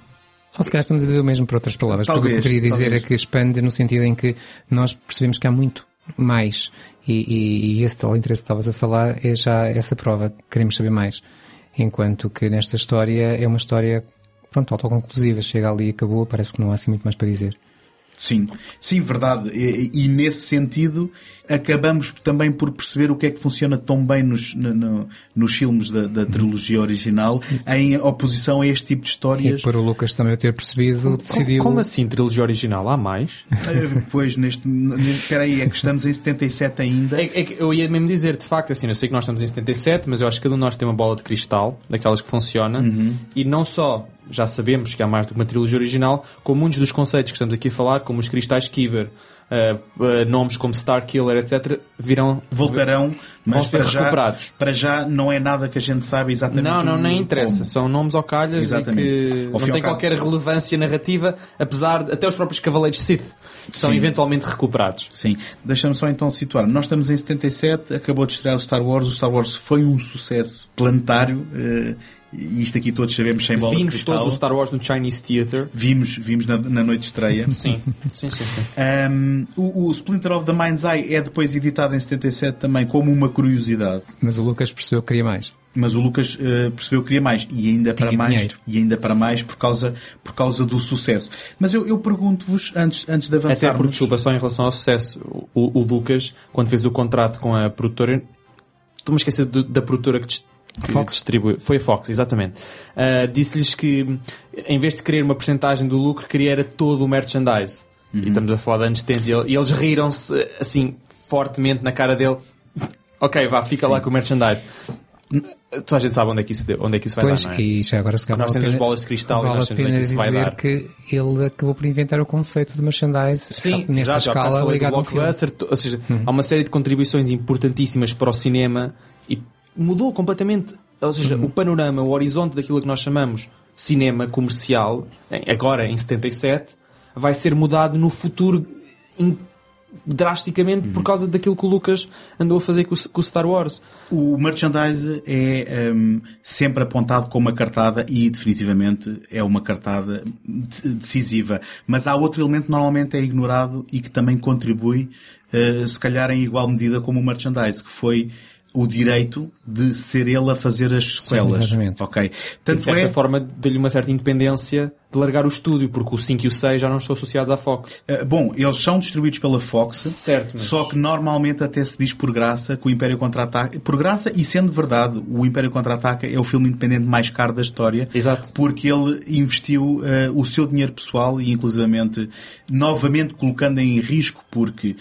ou se calhar estamos a dizer o mesmo por outras palavras. Talvez, o que eu queria dizer talvez. é que expande no sentido em que nós percebemos que há muito mais. E, e, e esse tal interesse que estavas a falar é já essa prova. Queremos saber mais. Enquanto que nesta história é uma história, pronto, autoconclusiva. Chega ali e acabou, parece que não há assim muito mais para dizer. Sim, sim, verdade. E, e, nesse sentido acabamos também por perceber o que é que funciona tão bem nos, no, no, nos filmes da, da, trilogia original em oposição a este tipo de histórias. E para o Lucas também eu ter percebido, decidiu... Como assim trilogia original? Há mais? Eh, pois, neste... Espera aí, é que estamos em 77 ainda. É, é eu ia mesmo dizer, de facto, assim, eu sei que nós estamos em 77, mas eu acho que cada um de nós tem uma bola de cristal, daquelas que funciona, uhum. e não só já sabemos que há mais do que uma trilogia original, com muitos dos conceitos que estamos aqui a falar, como os cristais Kyber, uh, uh, nomes como Star Killer, etc., virão voltarão, mas vão ser para recuperados. Já, para já não é nada que a gente sabe exatamente. Não, não, nem interessa. Como. São nomes ou calhas que não têm qualquer relevância narrativa, apesar de até os próprios Cavaleiros Sith são Sim. eventualmente recuperados. Sim. Deixa-me só então situar. Nós estamos em 77, acabou de estrear o Star Wars. O Star Wars foi um sucesso planetário. Uh, isto aqui todos sabemos sem bola Vimos de cristal. todo o Star Wars no Chinese Theater. Vimos, vimos na, na noite de estreia. sim, sim, sim. sim. Um, o, o, Splinter of the Mind's Eye é depois editado em 77 também como uma curiosidade. Mas o Lucas percebeu que queria mais. Mas o Lucas uh, percebeu que queria mais e ainda Tinha para mais dinheiro. e ainda para mais por causa por causa do sucesso. Mas eu, eu pergunto-vos antes antes de avançar. Até porque desculpa só em relação ao sucesso, o, o Lucas quando fez o contrato com a produtora, estou-me a esquecer da produtora que Fox distribui. Foi a Fox, exatamente. Uh, Disse-lhes que, em vez de querer uma porcentagem do lucro, queria era todo o merchandise. Uhum. E estamos a falar de anos 70 e eles riram-se assim fortemente na cara dele. ok, vá, fica Sim. lá com o merchandise. Toda a gente sabe onde é que isso, deu, onde é que isso vai pois, dar, não é? e já agora se Nós temos as bolas de cristal vale e nós sabemos onde é que isso vai dar. que ele acabou por inventar o conceito de merchandise Sim, nesta exato, escala ligado ao blockbuster, ou seja, uhum. há uma série de contribuições importantíssimas para o cinema e mudou completamente ou seja, uhum. o panorama, o horizonte daquilo que nós chamamos cinema comercial, agora em 77, vai ser mudado no futuro in, drasticamente uhum. por causa daquilo que o Lucas andou a fazer com, o Star Wars. O merchandise é um, sempre apontado como uma cartada e definitivamente é uma cartada decisiva. Mas há outro elemento que normalmente é ignorado e que também contribui, uh, se calhar em igual medida como o merchandise, que foi o direito de ser ele a fazer as sequelas. Sim, exatamente. Ok. Tanto de certa é... forma, deu-lhe uma certa independência de largar o estúdio, porque o 5 e o 6 já não estão associados à Fox. Uh, bom, eles são distribuídos pela Fox. Certo. Mas... Só que normalmente até se diz por graça que o Império Contra-Ataca... Por graça, e sendo verdade, o Império Contra-Ataca é o filme independente mais caro da história. Exato. Porque ele investiu uh, o seu dinheiro pessoal e, inclusivamente, novamente colocando em risco, porque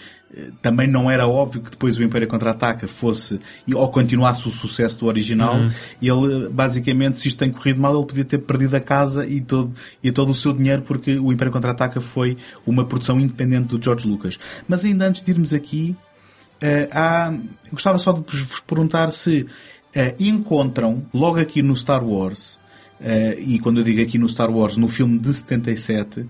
também não era óbvio que depois o Império Contra-Ataca fosse ou continuasse o sucesso do original. Uhum. Ele, basicamente, se isto tem corrido mal, ele podia ter perdido a casa e todo, e todo o seu dinheiro porque o Império Contra-Ataca foi uma produção independente do George Lucas. Mas ainda antes de irmos aqui, uh, há, gostava só de vos perguntar se uh, encontram, logo aqui no Star Wars, Uh, e quando eu digo aqui no Star Wars, no filme de 77, uh,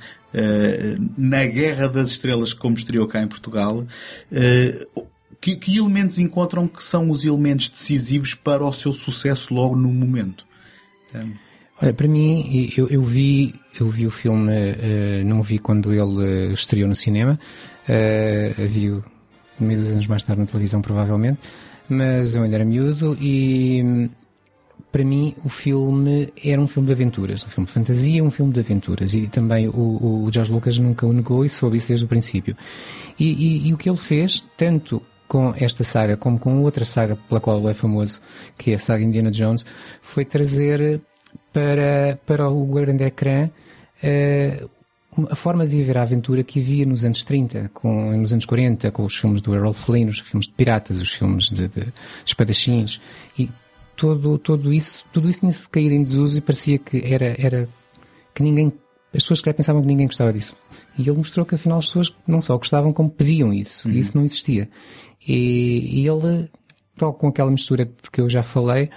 na Guerra das Estrelas, como estreou cá em Portugal, uh, que, que, elementos encontram que são os elementos decisivos para o seu sucesso logo no momento? Olha, para mim, eu, eu, vi, eu vi o filme, não vi quando ele estreou no cinema, vi-o meio dos anos mais tarde na televisão, provavelmente, mas eu ainda era miúdo e para mim o filme era um filme de aventuras, um filme de fantasia, um filme de aventuras. E também o, o George Lucas nunca o negou e soube isso desde o princípio. E, e, e, o que ele fez, tanto com esta saga como com outra saga pela qual ele é famoso, que é a saga Indiana Jones, foi trazer para, para o grande ecrã uh, a forma de viver a aventura que havia nos anos 30, com, nos anos 40, com os filmes do Errol Flynn, os filmes de piratas, os filmes de, de espadachins, e todo, todo isso, tudo isso tinha-se caído em desuso e parecia que era, era, que ninguém, as pessoas que pensavam que ninguém gostava disso. E ele mostrou que afinal as pessoas não só gostavam como pediam isso. Uhum. E isso não existia. E, e ele, tal com aquela mistura que eu já falei,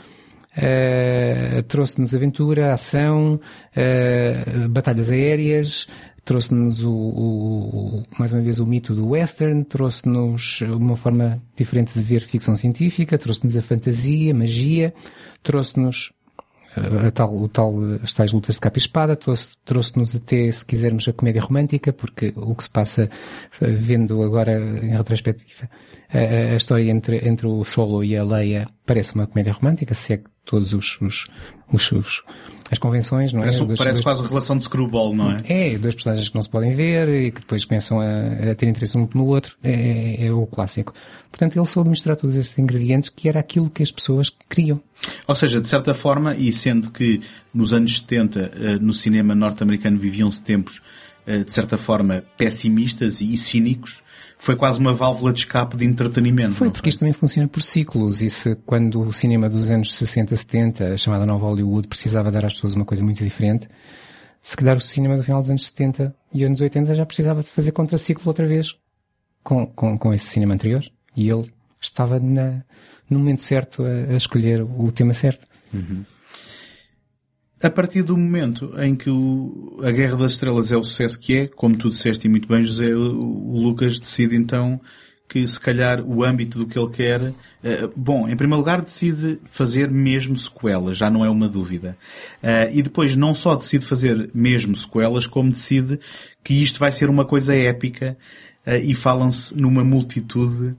Uh, trouxe-nos aventura, ação, uh, batalhas aéreas, trouxe-nos o, o, mais uma vez o mito do western, trouxe-nos uma forma diferente de ver ficção científica, trouxe-nos a fantasia, magia, trouxe-nos eh, a tal, o tal, as tais lutas de capa e espada, trouxe-nos até, se quisermos, a comédia romântica, porque o que se passa, eh, vendo agora em retrospectiva, a, a história entre, entre o Solo e a Leia parece uma comédia romântica, se é que todos os, os, os, os as convenções, não é? Parece, Dois- parece dois- quase a relação de Screwball, não é? É, dois personagens que não se podem ver e que depois começam a, a ter interesse um no outro. É, é- é o clássico. Portanto, ele soube misturar todos estes ingredientes que era aquilo que as pessoas queriam. Ou seja, de certa forma, e sendo que nos anos 70 eh, no cinema norte-americano viviam-se tempos eh, de certa forma pessimistas e cínicos, foi quase uma válvula de escape de entretenimento. Foi, porque isto também funciona por ciclos e se quando o cinema dos anos 60, 70, a chamada nova Hollywood, precisava dar às pessoas uma coisa muito diferente, se calhar o cinema do final dos anos 70 e anos 80 já precisava de fazer contraciclo outra vez com, com, com esse cinema anterior e ele estava na, no momento certo a, a escolher o tema certo. A partir do momento em que o- a Guerra das Estrelas é o sucesso que é, como tu disseste e muito bem, José, o, o Lucas decide então que se calhar o âmbito do que ele quer, eh, bom, em primeiro lugar decide fazer mesmo sequelas, já não é uma dúvida. Eh, e depois não só decide fazer mesmo sequelas, como decide que isto vai ser uma coisa épica eh, e falam-se numa multitude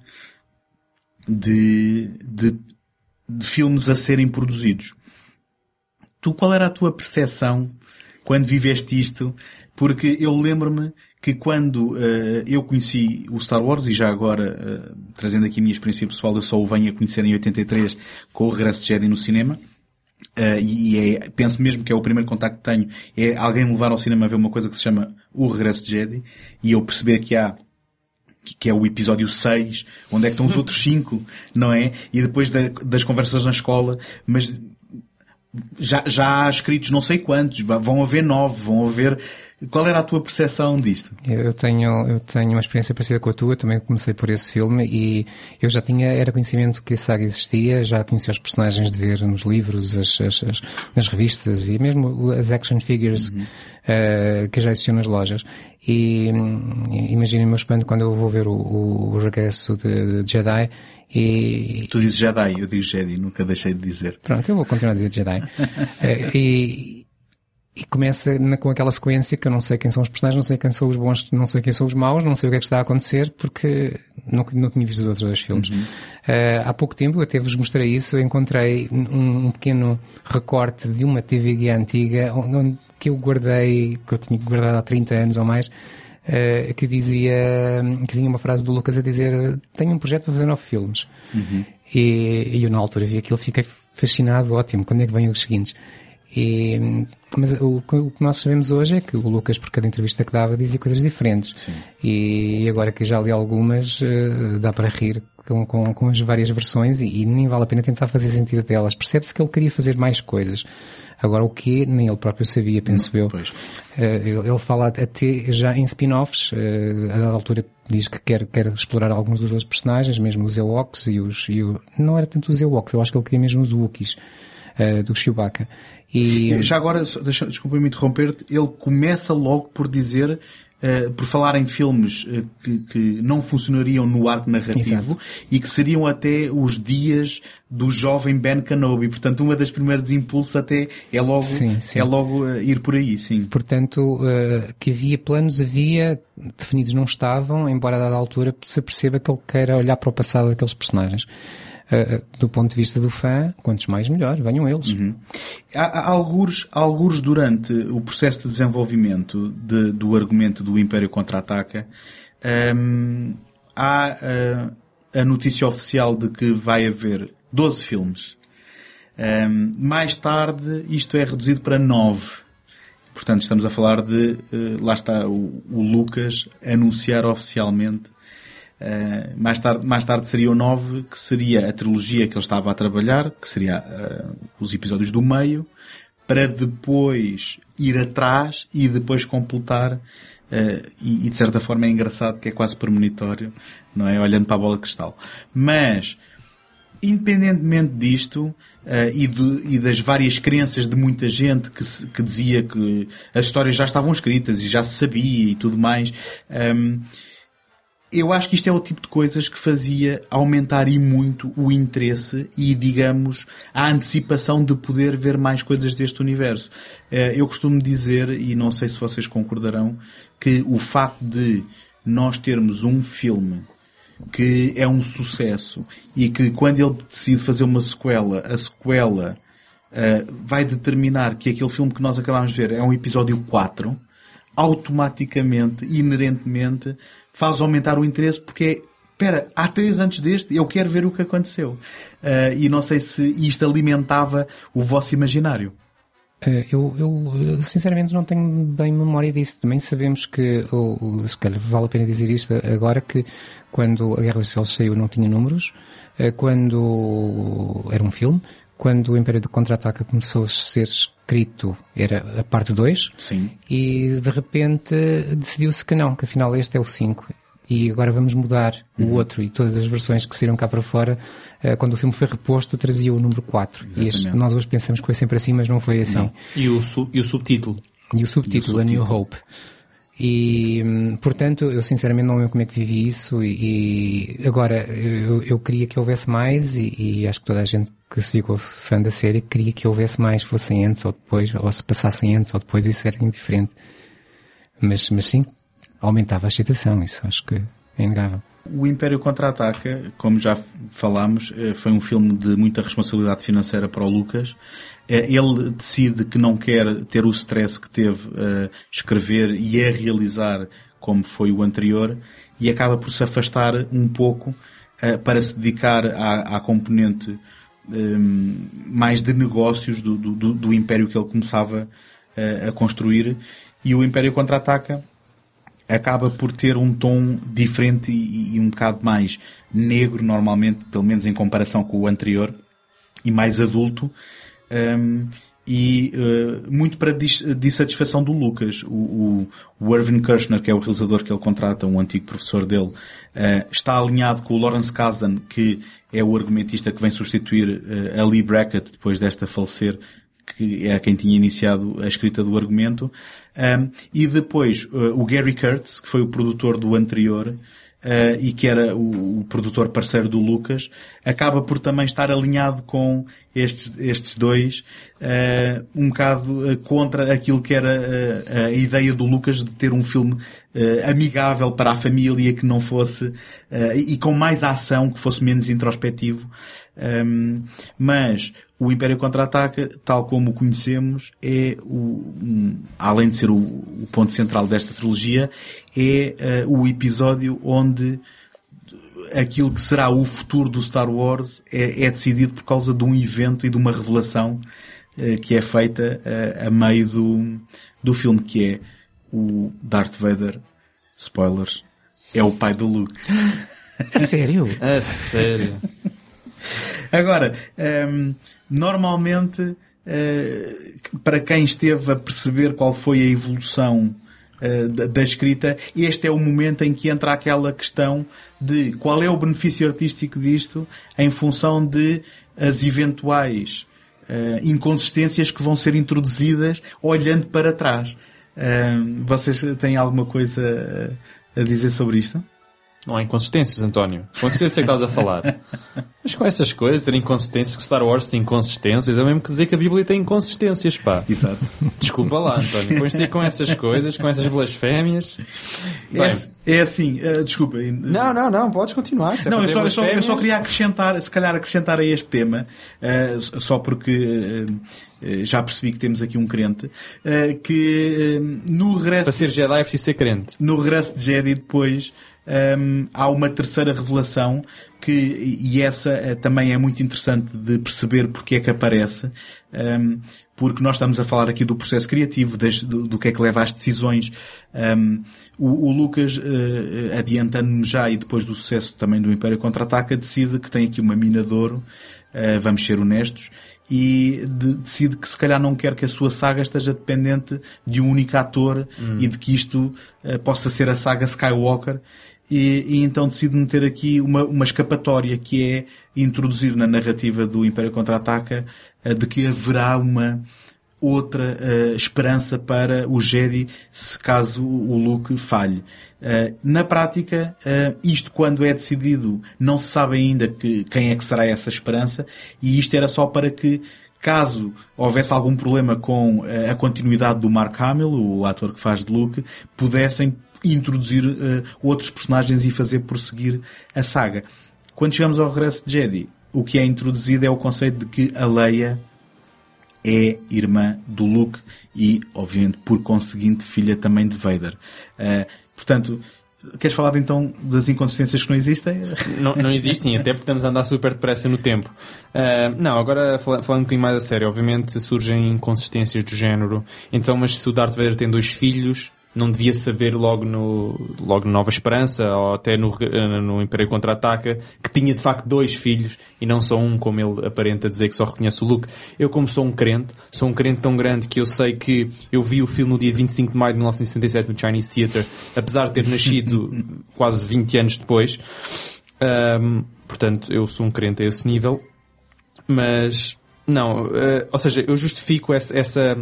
de, de, de filmes a serem produzidos. Tu, qual era a tua percepção quando viveste isto? Porque eu lembro-me que quando eh, eu conheci o Star Wars, e já agora, eh, trazendo aqui a minha experiência pessoal, eu só o venho a conhecer em 83 com o Regresso de Jedi no cinema, eh, e é, penso mesmo que é o primeiro contacto que tenho, é alguém me levar ao cinema a ver uma coisa que se chama O Regresso de Jedi, e eu perceber que há que é o episódio 6, onde é que estão os outros 5, não é? E depois da- das conversas na escola, mas já, já há escritos não sei quantos, vão haver nove, vão haver... Qual era a tua percepção disto? Eu tenho, eu tenho uma experiência parecida com a tua, também comecei por esse filme e eu já tinha, era conhecimento que a saga existia, já conhecia os personagens de ver nos livros, as, as, as- nas revistas e mesmo as action figures eh, que já existiam nas lojas. E hum, imaginem o meu espanto quando eu vou ver o, o, o regresso de, de Jedi e, Tu dizes Jedi, eu digo Jedi, nunca deixei de dizer. Pronto, eu vou continuar a dizer Jedi. Eh, e, e começa na- com aquela sequência que eu não sei quem são os personagens, não sei quem são os bons, não sei quem são os maus, não sei o que é que está a acontecer, porque não, não tinha visto os outros dois filmes. Eh, há pouco tempo, até vos mostrei isso, eu encontrei um, um pequeno recorte de uma TV guia antiga, onde, que eu guardei, que eu tinha guardado há 30 anos ou mais, eh, que dizia, que tinha uma frase do Lucas a dizer, tenho um projeto para fazer nove filmes. E, e eu na altura vi aquilo, fiquei fascinado, ótimo, quando é que vêm os seguintes? E, mas o, que- o que nós sabemos hoje é que o Lucas, por cada entrevista que dava, dizia coisas diferentes. E, e agora que já li algumas, eh, dá para rir com, com, com as várias versões e, e nem vale a pena tentar fazer sentido delas. Percebe-se que ele queria fazer mais coisas. Agora o que nem ele próprio sabia, penso eu. Pois. Eh, ele fala até já em spin-offs, eh, a dada altura diz que quer, quer explorar alguns dos outros personagens, mesmo os Ewoks e os, e o, não era tanto os Ewoks, eu acho que ele queria mesmo os Wookiees, do Chewbacca. E, Já agora, deixa, desculpa-me interromper-te, ele começa logo por dizer, eh, por falar em filmes eh, que, que não funcionariam no arco narrativo Exato. e que seriam até os dias do jovem Ben Kenobi. Portanto, uma das primeiros impulsos até é logo, Sim, sim. É logo eh, ir por aí, sim. portanto, que havia planos, havia, definidos não estavam, embora a dada altura se perceba que ele queira olhar para o passado daqueles personagens. Eh, do ponto de vista do fã, quantos mais melhor, venham eles. Há, há há algures durante o processo de desenvolvimento de- do argumento do Império Contra-Ataca, hum, há ah, a notícia oficial de que vai haver 12 filmes. Hum, mais tarde, isto é reduzido para 9. Portanto, estamos a falar de, eh, lá está, o, o Lucas anunciar oficialmente Uh, mais, tarde, mais tarde seria o 9, que seria a trilogia que ele estava a trabalhar, que seria uh, os episódios do meio, para depois ir atrás e depois completar. uh, e, e de certa forma é engraçado que é quase premonitório, não é? Olhando para a bola de cristal. Mas, independentemente disto e, de- e das várias crenças de muita gente que, se- que dizia que as histórias já estavam escritas e já se sabia e tudo mais, um, eu acho que isto é o tipo de coisas que fazia aumentar e muito o interesse e, digamos, a antecipação de poder ver mais coisas deste universo. Eh, Eu costumo dizer, e não sei se vocês concordarão, que o facto de nós termos um filme que é um sucesso e que quando ele decide fazer uma sequela, a sequela uh, vai determinar que aquele filme que nós acabámos de ver é um episódio 4, automaticamente, inerentemente, faz aumentar o interesse porque espera, há três antes deste, eu quero ver o que aconteceu. Uh, e não sei se isto alimentava o vosso imaginário. Eh, eu, eu, sinceramente não tenho bem memória disso. Também sabemos que, ou, se calhar vale a pena dizer isto agora, que quando a Guerra dos Céus saiu não tinha números, eh, quando era um filme, quando o Império de Contra-Ataca começou a ser escrito, era a parte 2. Sim. E de repente decidiu-se que não, que afinal este é o 5 e agora vamos mudar uhum. o outro e todas as versões que saíram cá para fora, uh, quando o filme foi reposto, trazia o número 4. E este, nós hoje pensamos que foi sempre assim, mas não foi assim. Não. E, o e o subtítulo? E o subtítulo, A New Hope. E, portanto, eu sinceramente não lembro como é que vivi isso e, e agora eu, eu, queria que houvesse mais e, e, acho que toda a gente que se ficou fã da série queria que houvesse mais, fossem antes ou depois, ou se passassem antes ou depois, isso era indiferente. Mas, mas sim, aumentava a excitação, isso acho que é inegável. O Império Contra-Ataca, como já falámos, eh, foi um filme de muita responsabilidade financeira para o Lucas. Eh, ele decide que não quer ter o stress que teve a escrever e a realizar como foi o anterior e acaba por se afastar um pouco eh, para se dedicar à, à componente ehm, mais de negócios do, do, do, Império que ele começava a construir e o Império Contra-Ataca acaba por ter um tom diferente e, e, um bocado mais negro, normalmente, pelo menos em comparação com o anterior, e mais adulto, um, e uh, muito para dis dissatisfação do Lucas. O, o, o Irvin Kirshner, que é o realizador que ele contrata, um antigo professor dele, uh, está alinhado com o Lawrence Kasdan, que é o argumentista que vem substituir uh, a Lee Brackett depois desta falecer, que é quem tinha iniciado a escrita do argumento, um, e depois uh, o Gary Kurtz, que foi o produtor do anterior, Uh, e que era o, o, produtor parceiro do Lucas, acaba por também estar alinhado com estes, estes dois, uh, um bocado uh, contra aquilo que era a ideia do Lucas de ter um filme amigável para a família, que não fosse, e com mais ação, que fosse menos introspectivo. Um, mas o Império Contra-Ataca, tal como o conhecemos, é o, um, além de ser o, o, ponto central desta trilogia, é uh, o episódio onde aquilo que será o futuro do Star Wars é, é decidido por causa de um evento e de uma revelação uh, que é feita uh, a meio do, do filme, que é o Darth Vader, spoilers, é o pai do Luke. A sério? a sério. Agora, um, ehm, normalmente, uh, para quem esteve a perceber qual foi a evolução uh, da, da, escrita, este é o momento em que entra aquela questão de qual é o benefício artístico disto em função de as eventuais uh, inconsistências que vão ser introduzidas olhando para trás. Ehm, vocês têm alguma coisa a dizer sobre isto? Não há inconsistências, António. Consistência é que estás a falar. Mas com essas coisas, ter inconsistências, que Star Wars tem inconsistências, é mesmo que dizer que a Bíblia tem inconsistências, pá. Exato. Desculpa lá, António. Pões-te com essas coisas, com essas blasfémias. É, é assim, uh, desculpa. Não, não, não, podes continuar. É não, eu só, eu só, eu, só, queria acrescentar, se calhar acrescentar a este tema, uh, só porque uh, já percebi que temos aqui um crente, que no regresso... Para ser Jedi é preciso ser crente. No regresso de Jedi depois um, há uma terceira revelação que, e essa uh, também é muito interessante de perceber porque é que aparece, um, porque nós estamos a falar aqui do processo criativo, das, do, do, que é que leva às decisões. Um, o, o, Lucas, uh, adiantando-me já e depois do sucesso também do Império Contra-Ataca, decide que tem aqui uma mina de ouro, uh, vamos ser honestos, e de, decide que se calhar não quer que a sua saga esteja dependente de um único ator hum. e de que isto uh, possa ser a saga Skywalker e, e, então decide meter aqui uma, uma escapatória que é introduzir na narrativa do Império Contra-Ataca uh, de que haverá uma outra uh, esperança para o Jedi se caso o Luke falhe. Uh, na prática, isto quando é decidido não se sabe ainda que, quem é que será essa esperança e isto era só para que caso houvesse algum problema com a continuidade do Mark Hamill, o ator que faz de Luke, pudessem introduzir uh, outros personagens e fazer prosseguir a saga. Quando chegamos ao regresso de Jedi, o que é introduzido é o conceito de que a Leia é irmã do Luke e, obviamente, por conseguinte, filha também de Vader. Uh, portanto, Queres falar então das inconsistências que não existem? Não, não existem, até porque estamos a andar super depressa no tempo. Uh, não, agora falando, um bocadinho mais a sério, obviamente surgem inconsistências do género. Então, mas se o Darth Vader tem dois filhos, não devia saber logo no, logo no Nova Esperança ou até no, no Império Contra-Ataca que tinha de facto dois filhos e não só um, como ele aparenta dizer que só reconhece o Luke. Eu, como sou um crente, sou um crente tão grande que eu sei que eu vi o filme no dia 25 de maio de 1977 no Chinese Theatre, apesar de ter nascido quase 20 anos depois. Um, portanto, eu sou um crente a esse nível. Mas, não, uh, ou seja, eu justifico essa, essa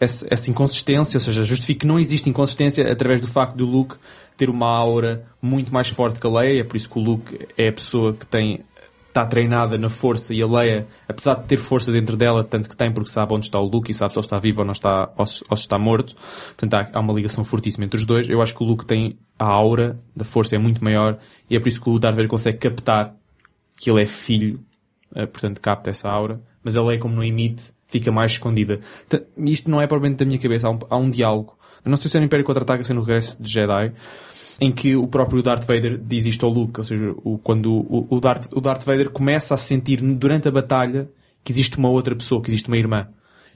essa, essa inconsistência, ou seja, justifica que não existe inconsistência através do facto do Luke ter uma aura muito mais forte que a Leia, é por isso que o Luke é a pessoa que tem está treinada na força e a Leia, apesar de ter força dentro dela, tanto que tem porque sabe onde está o Luke e sabe se ele está vivo ou não está, ou se, ou se está morto. Portanto, há, há, uma ligação fortíssima entre os dois. Eu acho que o Luke tem a aura da força é muito maior e é por isso que o Darth Vader consegue captar que ele é filho, eh, portanto capta essa aura, mas a Leia como não emite, fica mais escondida. Isto não é propriamente da minha cabeça, há um, há um diálogo. Eu não sei se é no Império Contra-Ataca, se é no Regresso de Jedi, em que o próprio Darth Vader diz isto ao Luke, ou seja, o, quando o, o, Darth, o Darth Vader começa a sentir durante a batalha que existe uma outra pessoa, que existe uma irmã.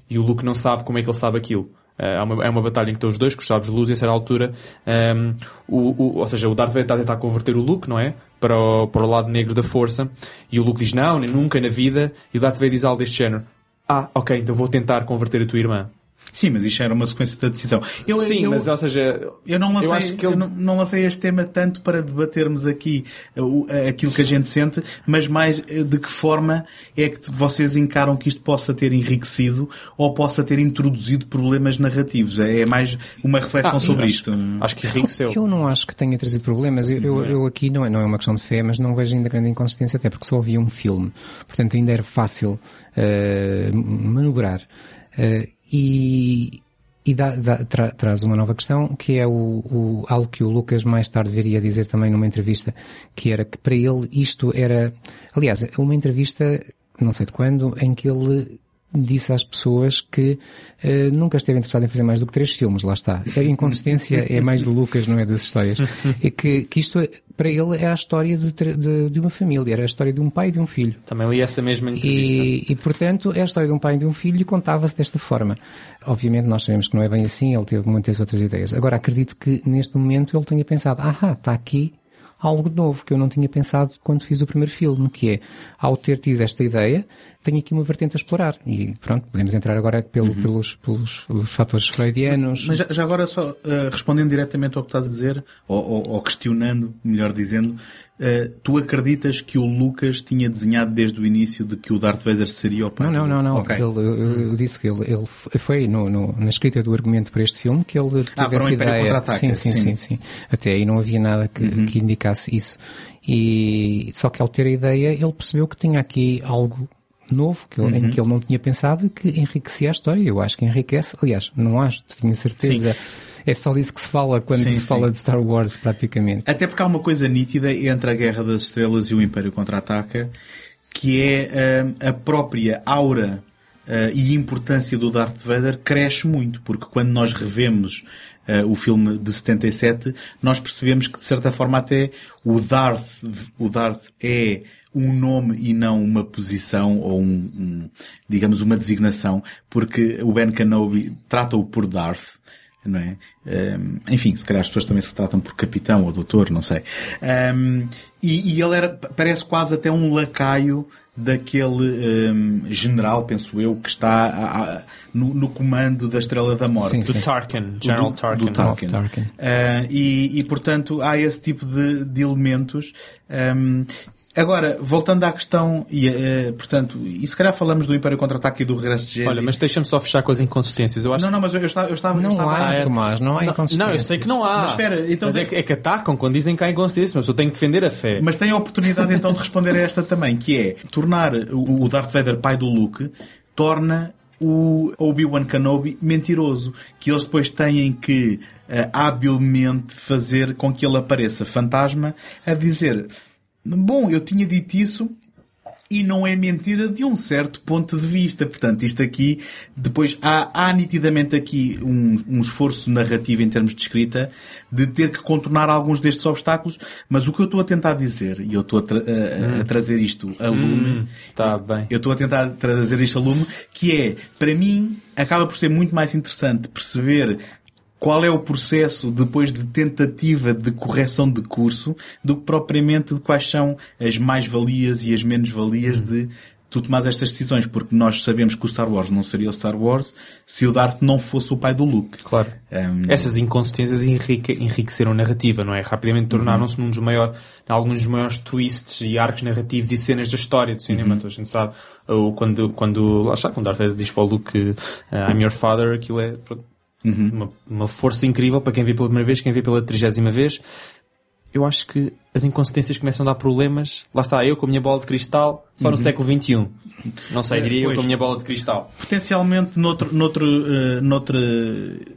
E o Luke não sabe como é que ele sabe aquilo. É uma, é uma batalha em que estão os dois, com os de luz, e a certa altura, um, ehm, o, o, ou seja, o Darth Vader está a tentar converter o Luke, não é? Para o, para o lado negro da força, e o Luke diz, não, nem nunca na vida, e o Darth Vader diz algo deste género, ah, ok, então vou tentar converter a tua irmã. Sim, mas isto era uma sequência da decisão. Eu, Sim, eu, mas ou seja, eu não lancei, eu acho que ele... eu não, não, lancei este tema tanto para debatermos aqui uh, aquilo que a gente sente, mas mais uh, de que forma é que vocês encaram que isto possa ter enriquecido ou possa ter introduzido problemas narrativos. É, é mais uma reflexão ah, sobre acho, isto. Acho que enriqueceu. Eu não acho que tenha trazido problemas. Eu, eu, eu, aqui não é, não é uma questão de fé, mas não vejo ainda grande inconsistência, até porque só havia um filme. Portanto, ainda era fácil uh, manobrar. Uh, e, e dá, dá, tra, traz uma nova questão, que é o, o, algo que o Lucas mais tarde viria dizer também numa entrevista, que era que para ele isto era, aliás, uma entrevista, não sei de quando, em que ele disse às pessoas que uh, nunca esteve interessado em fazer mais do que três filmes, lá está. A inconsistência é mais de Lucas, não é das histórias. É que, que isto, para ele, era a história de, de, de, uma família, era a história de um pai e de um filho. Também li essa mesma entrevista. E, e portanto, é a história de um pai e de um filho e contava-se desta forma. Obviamente, nós sabemos que não é bem assim, ele teve muitas outras ideias. Agora, acredito que neste momento ele tenha pensado, ah, está aqui algo novo que eu não tinha pensado quando fiz o primeiro filme, que é, ao ter tido esta ideia, tenho aqui uma vertente a explorar. E pronto, podemos entrar agora pelo, uhum. pelos, pelos, pelos fatores freudianos. Mas já, já agora só uh, respondendo diretamente ao que estás a dizer, ou, ou, ou questionando, melhor dizendo, uh, tu acreditas que o Lucas tinha desenhado desde o início de que o Darth Vader seria o pai? Não, não, não, não. Okay. Ele, eu, eu, disse que ele, ele foi no, no, na escrita do argumento para este filme que ele ah, teve essa ideia. Sim, sim, sim, sim, sim. Até aí não havia nada que, uhum. que indicasse isso. E só que ao ter a ideia, ele percebeu que tinha aqui algo novo que ele, uhum. em que ele não tinha pensado e que enriquecia a história. Eu acho que enriquece. Aliás, não acho, tenho certeza. Sim. É só disso que se fala quando sim, se sim. fala de Star Wars, praticamente. Até porque há uma coisa nítida entre a Guerra das Estrelas e o Império Contra-Ataca, que é uh, a própria aura uh, e importância do Darth Vader cresce muito, porque quando nós revemos uh, o filme de 77, nós percebemos que de certa forma até o Darth, o Darth é um nome e não uma posição ou um, um digamos, uma designação, porque o Ben Kenobi trata-o por Darth, não é? Um, enfim, se calhar as pessoas também se tratam por capitão ou doutor, não sei. Um, e, e, ele era, parece quase até um lacaio daquele um, general, penso eu, que está a, a, no, no, comando da Estrela da Morte. Sim, sim. Do Tarkin, General do, Tarkin. Do Tarkin. Tarkin. Uh, e, e, portanto, há esse tipo de, de elementos. Um, Agora, voltando à questão, e, uh, portanto, e se calhar falamos do Império Contra-Ataque e do Regresso de Jedi. Olha, mas deixa-me só fechar com as inconsistências. Eu acho não, não, mas eu, estava... Eu estava não eu estava, há, é, Tomás, não há inconsistências. Não, eu sei que não há. Mas espera, então... Mas é que, é que atacam quando dizem que há inconsistências, mas eu tenho que defender a fé. Mas tem a oportunidade então de responder a esta também, que é, tornar o, o Darth Vader pai do Luke, torna o Obi-Wan Kenobi mentiroso, que eles depois têm que uh, habilmente fazer com que ele apareça fantasma a dizer Bom, eu tinha dito isso e não é mentira de um certo ponto de vista. Portanto, isto aqui, depois há, há nitidamente aqui um, um esforço narrativo em termos de escrita de ter que contornar alguns destes obstáculos, mas o que eu estou a tentar dizer, e eu estou a, tra a, a trazer isto a lume, Hum, tá bem. eu estou a tentar trazer isto a lume, que é, para mim, acaba por ser muito mais interessante perceber qual é o processo depois de tentativa de correção de curso do que propriamente de quais são as mais-valias e as menos-valias de tu tomar estas decisões, porque nós sabemos que o Star Wars não seria o Star Wars se o Darth não fosse o pai do Luke. Claro. Um, Essas inconsistências enrique, enriqueceram a narrativa, não é? Rapidamente tornaram-se num dos maiores, alguns dos maiores twists e arcos narrativos e cenas da história do cinema. Então a gente sabe, ou quando, quando, lá está, quando Darth Vader diz para o Luke uh, I'm your father, aquilo é pronto, uma, uma força incrível para quem vê pela primeira vez, quem vê pela trigésima vez. Eu acho que as inconsistências começam a dar problemas. Lá está, eu com a minha bola de cristal, só no século XXI. Não sei, diria eu Pois. com a minha bola de cristal. Potencialmente noutro, noutro, eh, noutra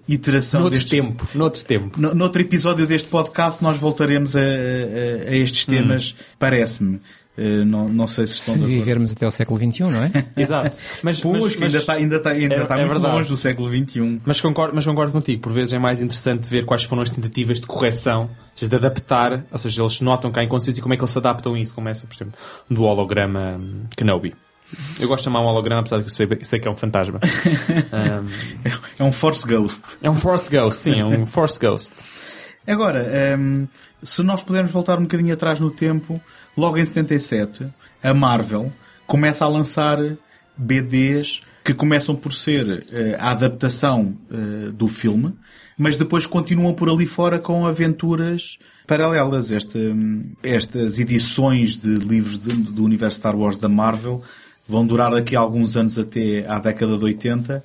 iteração Noutro destes- tempo, noutro tempo. No, noutro episódio deste podcast nós voltaremos a, a- a estes temas, parece-me. Eh, não, não sei se estão Se vivermos até ao século XXI, não é? Exato. Mas, Pois, mas- que mas- ainda está ainda está ainda é- está é muito verdade. longe do século um. XXI. Mas concordo, mas concordo contigo. Por vezes é mais interessante ver quais foram as tentativas de correção, ou seja, de adaptar, ou seja, eles notam que há inconsciência e como é que eles se adaptam a isso. Como essa, por exemplo, do holograma Kenobi. Eu gosto de chamar um holograma, apesar de que eu sei, sei que é um fantasma. Hum, É um Force Ghost. é um Force Ghost, sim, é um Force Ghost. Agora, ehm, se nós pudermos voltar um bocadinho atrás no tempo, logo em 77, a Marvel começa a lançar BDs que começam por ser eh, a adaptação eh, do filme, mas depois continuam por ali fora com aventuras paralelas. Hum, estas edições de livros de- do universo Star Wars da Marvel vão durar aqui alguns anos até à década de 80.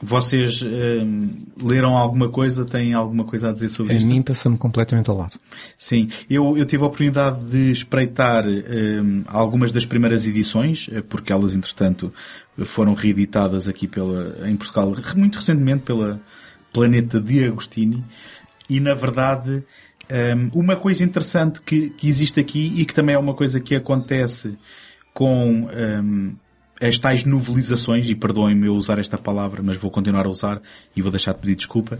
Vocês hum, leram alguma coisa? Têm alguma coisa a dizer sobre A isto? mim passou-me completamente ao lado. Sim, eu, eu tive a oportunidade de espreitar hum, algumas das primeiras edições, eh, porque elas, entretanto, foram reeditadas aqui pela, em Portugal, muito recentemente pela Planeta de Agostini, e na verdade, hum, uma coisa interessante que, que existe aqui e que também é uma coisa que acontece com hum, as tais novelizações, e perdoem-me eu usar esta palavra, mas vou continuar a usar e vou deixar de pedir desculpa,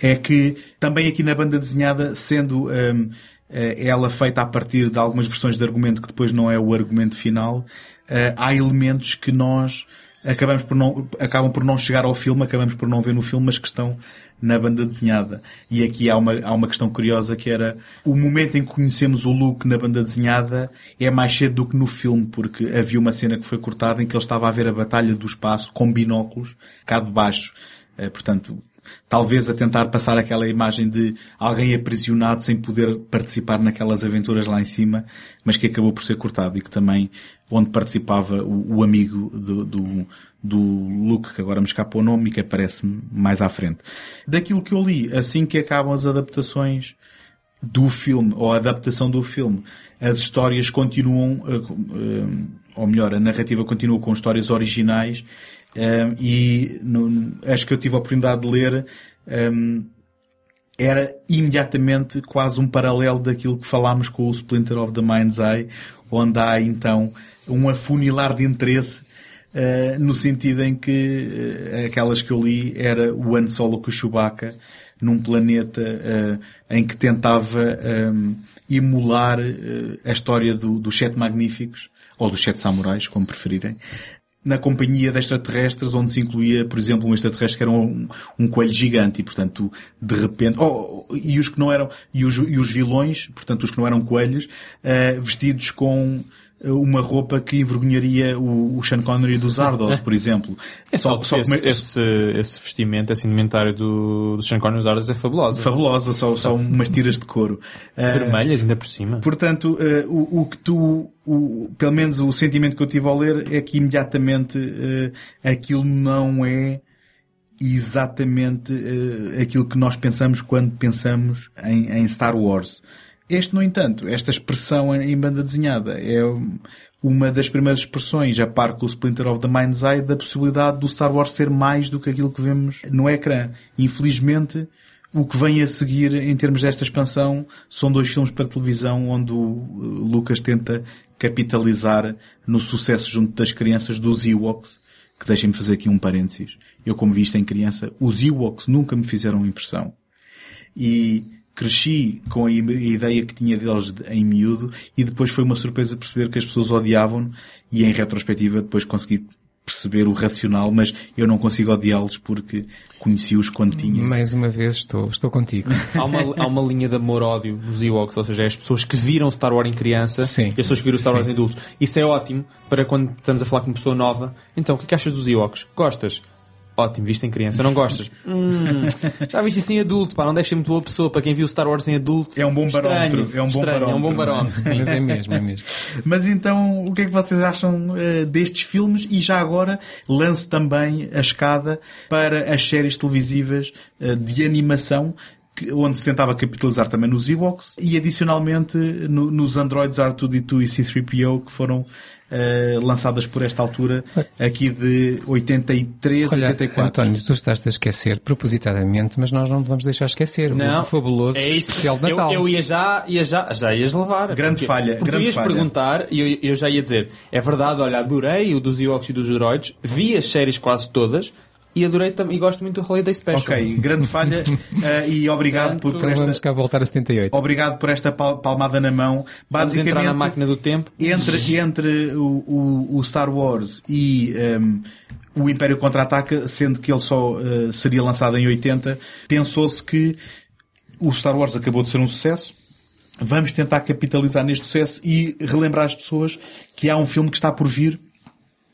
é que também aqui na banda desenhada, sendo hum, eh, ela feita a partir de algumas versões de argumento que depois não é o argumento final, eh, há elementos que nós acabamos por não, acabam por não chegar ao filme, acabamos por não ver no filme, mas que estão na banda desenhada. E aqui há uma, há uma questão curiosa que era o momento em que conhecemos o Luke na banda desenhada é mais cedo do que no filme, porque havia uma cena que foi cortada em que ele estava a ver a batalha do espaço com binóculos cá de baixo. Eh, portanto, talvez a tentar passar aquela imagem de alguém aprisionado sem poder participar naquelas aventuras lá em cima, mas que acabou por ser cortado e que também, onde participava o, o amigo do, do, do Luke, que agora me escapa o nome e que aparece mais à frente. Daquilo que eu li, assim que acabam as adaptações do filme, ou a adaptação do filme, as histórias continuam, eh, eh, ou melhor, a narrativa continua com histórias originais, eh, e no- acho que eu tive a oportunidade de ler, era imediatamente quase um paralelo daquilo que falámos com o Splinter of the Mind's Eye, onde há então um afunilar de interesse eh, no sentido em que eh, aquelas que eu li era o Han Solo com o Chewbacca num planeta eh, em que tentava eh, emular a história do- dos Sete Magníficos, ou dos Sete Samurais, como preferirem, na companhia de extraterrestres, onde se incluía, por exemplo, um extraterrestre que era um, um coelho gigante e, portanto, de repente, oh, e os que não eram, e os, e os vilões, portanto, os que não eram coelhos, vestidos com uma roupa que envergonharia o, o Sean Connery dos Zardos, por exemplo. É só, só esse, esse, esse vestimento, esse indumentário do, do Sean Connery Zardas é fabuloso. fabulosa, só, só umas tiras de couro. Eh, Vermelhas ainda por cima. Portanto, eh, o, o que tu, o- pelo menos o sentimento que eu tive ao ler é que imediatamente eh, aquilo não é exatamente eh, aquilo que nós pensamos quando pensamos em, em Star Wars. Este, no entanto, esta expressão em banda desenhada é uma das primeiras expressões, a par com o Splinter of the Mind's Eye, da possibilidade do Star Wars ser mais do que aquilo que vemos no ecrã. Infelizmente, o que vem a seguir em termos desta expansão são dois filmes para televisão onde o uh, Lucas tenta capitalizar no sucesso junto das crianças dos Ewoks, que deixem-me fazer aqui um parênteses. Eu, como vi isto em criança, os Ewoks nunca me fizeram impressão. E cresci com a ideia que tinha deles em miúdo e depois foi uma surpresa perceber que as pessoas odiavam e em retrospectiva depois consegui perceber o racional, mas eu não consigo odiá-los porque conheci-os quando tinha. Mais uma vez estou, estou contigo. há, uma, há uma linha de amor-ódio nos Ewoks, ou seja, é as pessoas que viram Star Wars em criança Sim, e as pessoas que viram Star Wars em adultos. Isso é ótimo para quando estamos a falar com uma pessoa nova. Então, o que, é que achas dos Ewoks? Gostas? Ótimo, viste em criança. Não gostas? Hum, já viste isso em adulto, pá, não deve ser muito boa pessoa para quem viu Star Wars em adulto. É um bom Estranho, barómetro. É um bom estranho, é um bom barómetro, barómetro. Sim. Mas é mesmo, é mesmo. Mas então, o que é que vocês acham uh, destes filmes? E já agora lanço também a escada para as séries televisivas uh, de animação onde se tentava capitalizar também nos Ewoks e adicionalmente no, nos Androids R2D2 e C3PO que foram uh, lançadas por esta altura aqui de 83, Olha, 84. António, tu estás a esquecer propositadamente, mas nós não te vamos deixar esquecer. Não, o fabuloso é isso. especial de Natal. Eu, eu ia já, ia já, já ias levar. Grande porque, falha, Porque grande ias falha. perguntar e eu, eu já ia dizer, é verdade, olha, adorei o dos Ewoks e dos droids, vi as séries quase todas e adorei também, e gosto muito do Holiday Special. Ok, grande falha uh, e obrigado por, por Então vamos esta... cá voltar a 78. Obrigado por esta pal- palmada na mão. Vamos Basicamente, entrar na máquina do tempo. entre, entre o, o, o Star Wars e um, o Império Contra-Ataca, sendo que ele só uh, seria lançado em 80, pensou-se que o Star Wars acabou de ser um sucesso. Vamos tentar capitalizar neste sucesso e relembrar as pessoas que há um filme que está por vir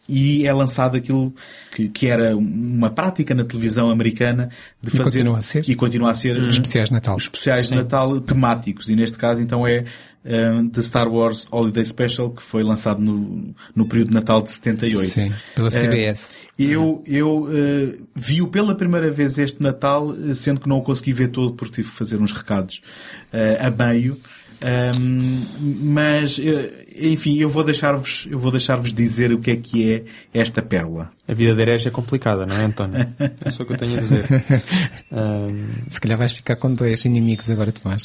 e é lançado aquilo que, que era uma prática na televisão americana de E fazer continua e continua a ser Especiais de Natal. especiais de Natal temáticos e neste caso então é um, The Star Wars Holiday Special que foi lançado no, no período de Natal de 78. Sim, pela CBS. Eu, eu uh, vi-o pela primeira vez este Natal, uh, sendo que não o consegui ver todo porque tive que fazer uns recados uh, a meio. Um, mas, uh, enfim, eu vou deixar-vos, eu vou deixar-vos dizer o que é que é esta pérola. A vida de herege é complicada, não é, António? É só o que eu tenho a dizer. Ahm, Se calhar vais ficar com dois inimigos agora, Tomás.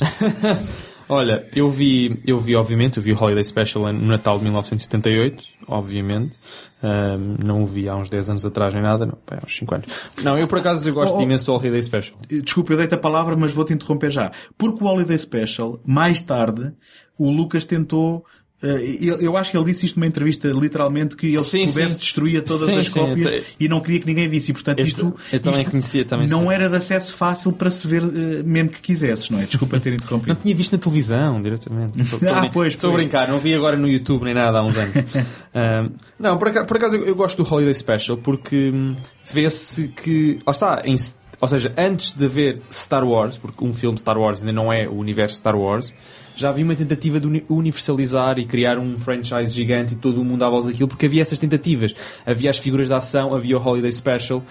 olha, eu vi, eu vi, obviamente, eu vi o Holiday Special no Natal de 1978, obviamente. Ahm, não o vi há uns 10 anos atrás nem nada, não, há uns 5 anos. Não, eu por acaso eu gosto Oh, oh. imenso do Holiday Special. Desculpa, eu dei-te a palavra, mas vou-te interromper já. Porque o Holiday Special, mais tarde, o Lucas tentou. Eh, eu, acho que ele disse isto numa entrevista, literalmente, que ele Sim, se pudesse sim. destruía todas Sim, as cópias te- e não queria que ninguém visse. E, portanto, isto, eu também isto conhecia, também não sei. era de acesso fácil para se ver, eh, mesmo que quisesses, não é? Desculpa ter Não interrompido. tinha visto na televisão, diretamente. Estou Ah, a pois, Estou a pois. brincar, não vi agora no YouTube nem nada há uns anos. Ahm, não, por acaso, por acaso eu, eu gosto do Holiday Special porque hum, vê-se que. Lá está, em ou seja, antes de ver Star Wars, porque um filme Star Wars ainda não é o universo Star Wars, já havia uma tentativa de uni- universalizar e criar um franchise gigante e todo o mundo à volta daquilo, porque havia essas tentativas. Havia as figuras de ação, havia o Holiday Special,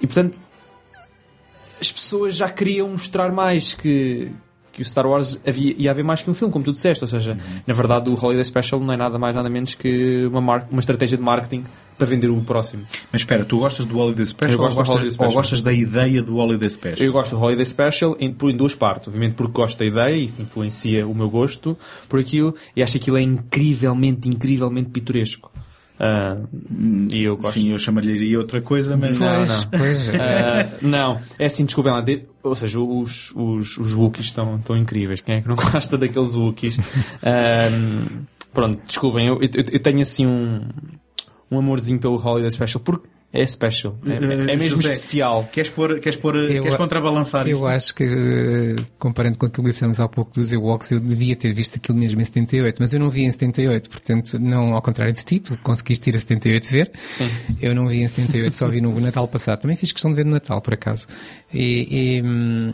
e portanto as pessoas já queriam mostrar mais que, que o Star Wars havia, ia haver mais que um filme, como tu disseste. Ou seja, na verdade, o Holiday Special não é nada mais, nada menos que uma, mar- uma estratégia de marketing para vender o próximo. Mas espera, tu gostas do Holiday Special, Eu gosto ou, do gostas, Holiday Special. ou gostas da ideia do Holiday Special? Eu gosto do Holiday Special em, por, em duas partes. Obviamente porque gosto da ideia, isso influencia o meu gosto por aquilo, e acho que aquilo é incrivelmente, incrivelmente pitoresco. Ah, e eu gosto. Sim, eu chamaria outra coisa, mas... Não, pois, não. pois. Ah, não, é assim, desculpem lá. de- ou seja, os, os, os Wookiees estão, estão incríveis. Quem é que não gosta daqueles Wookiees? Ahm, pronto, desculpem, eu, eu, eu tenho assim um, um amorzinho pelo Holiday Special, porque é special. É, é- é mesmo José, especial. Queres, pôr, queres, pôr, Eu- queres contrabalançar isto? Eu acho que, eh, comparando com aquilo que dissemos há pouco dos Ewoks, eu devia ter visto aquilo mesmo em 78, mas eu não vi em 78, portanto, não ao contrário de ti, tu conseguiste ir a 78 ver. Sim. Eu não vi em 78, só vi no Natal passado. Também fiz questão de ver no Natal, por acaso. E, e, hum,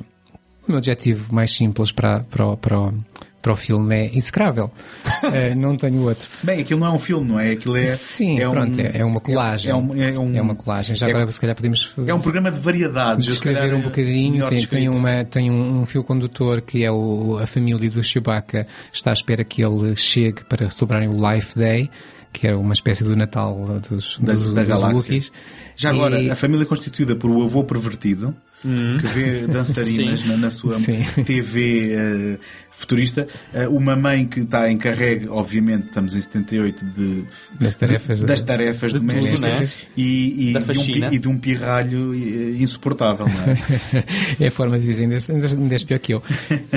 o meu objetivo mais simples para, para, para, o- para o filme é execrável. Eh, não tenho outro. Bem, aquilo não é um filme, não é? Aquilo é... Sim, é pronto, é, é uma colagem. É, um, é, um, É uma colagem. Já é- agora, se calhar, podemos É um programa de variedades. descrever um bocadinho. Tem, tem, uma, tem um, um fio condutor que é o, a família do Chewbacca está à espera que ele chegue para celebrarem o Life Day, que era uma espécie do Natal dos, Da- dos, da dos. Já agora, E- a família é constituída por o avô pervertido, que vê dançarinas na, na sua Sim. TV eh, futurista, eh, uma mãe que está encarregue, obviamente, estamos em 78, de, Das tarefas de- das tarefas de tudo, domésticas né? e, e, Da de um, e de um pirralho eh, insuportável, não é? é a forma de dizer, ainda, és pior que eu.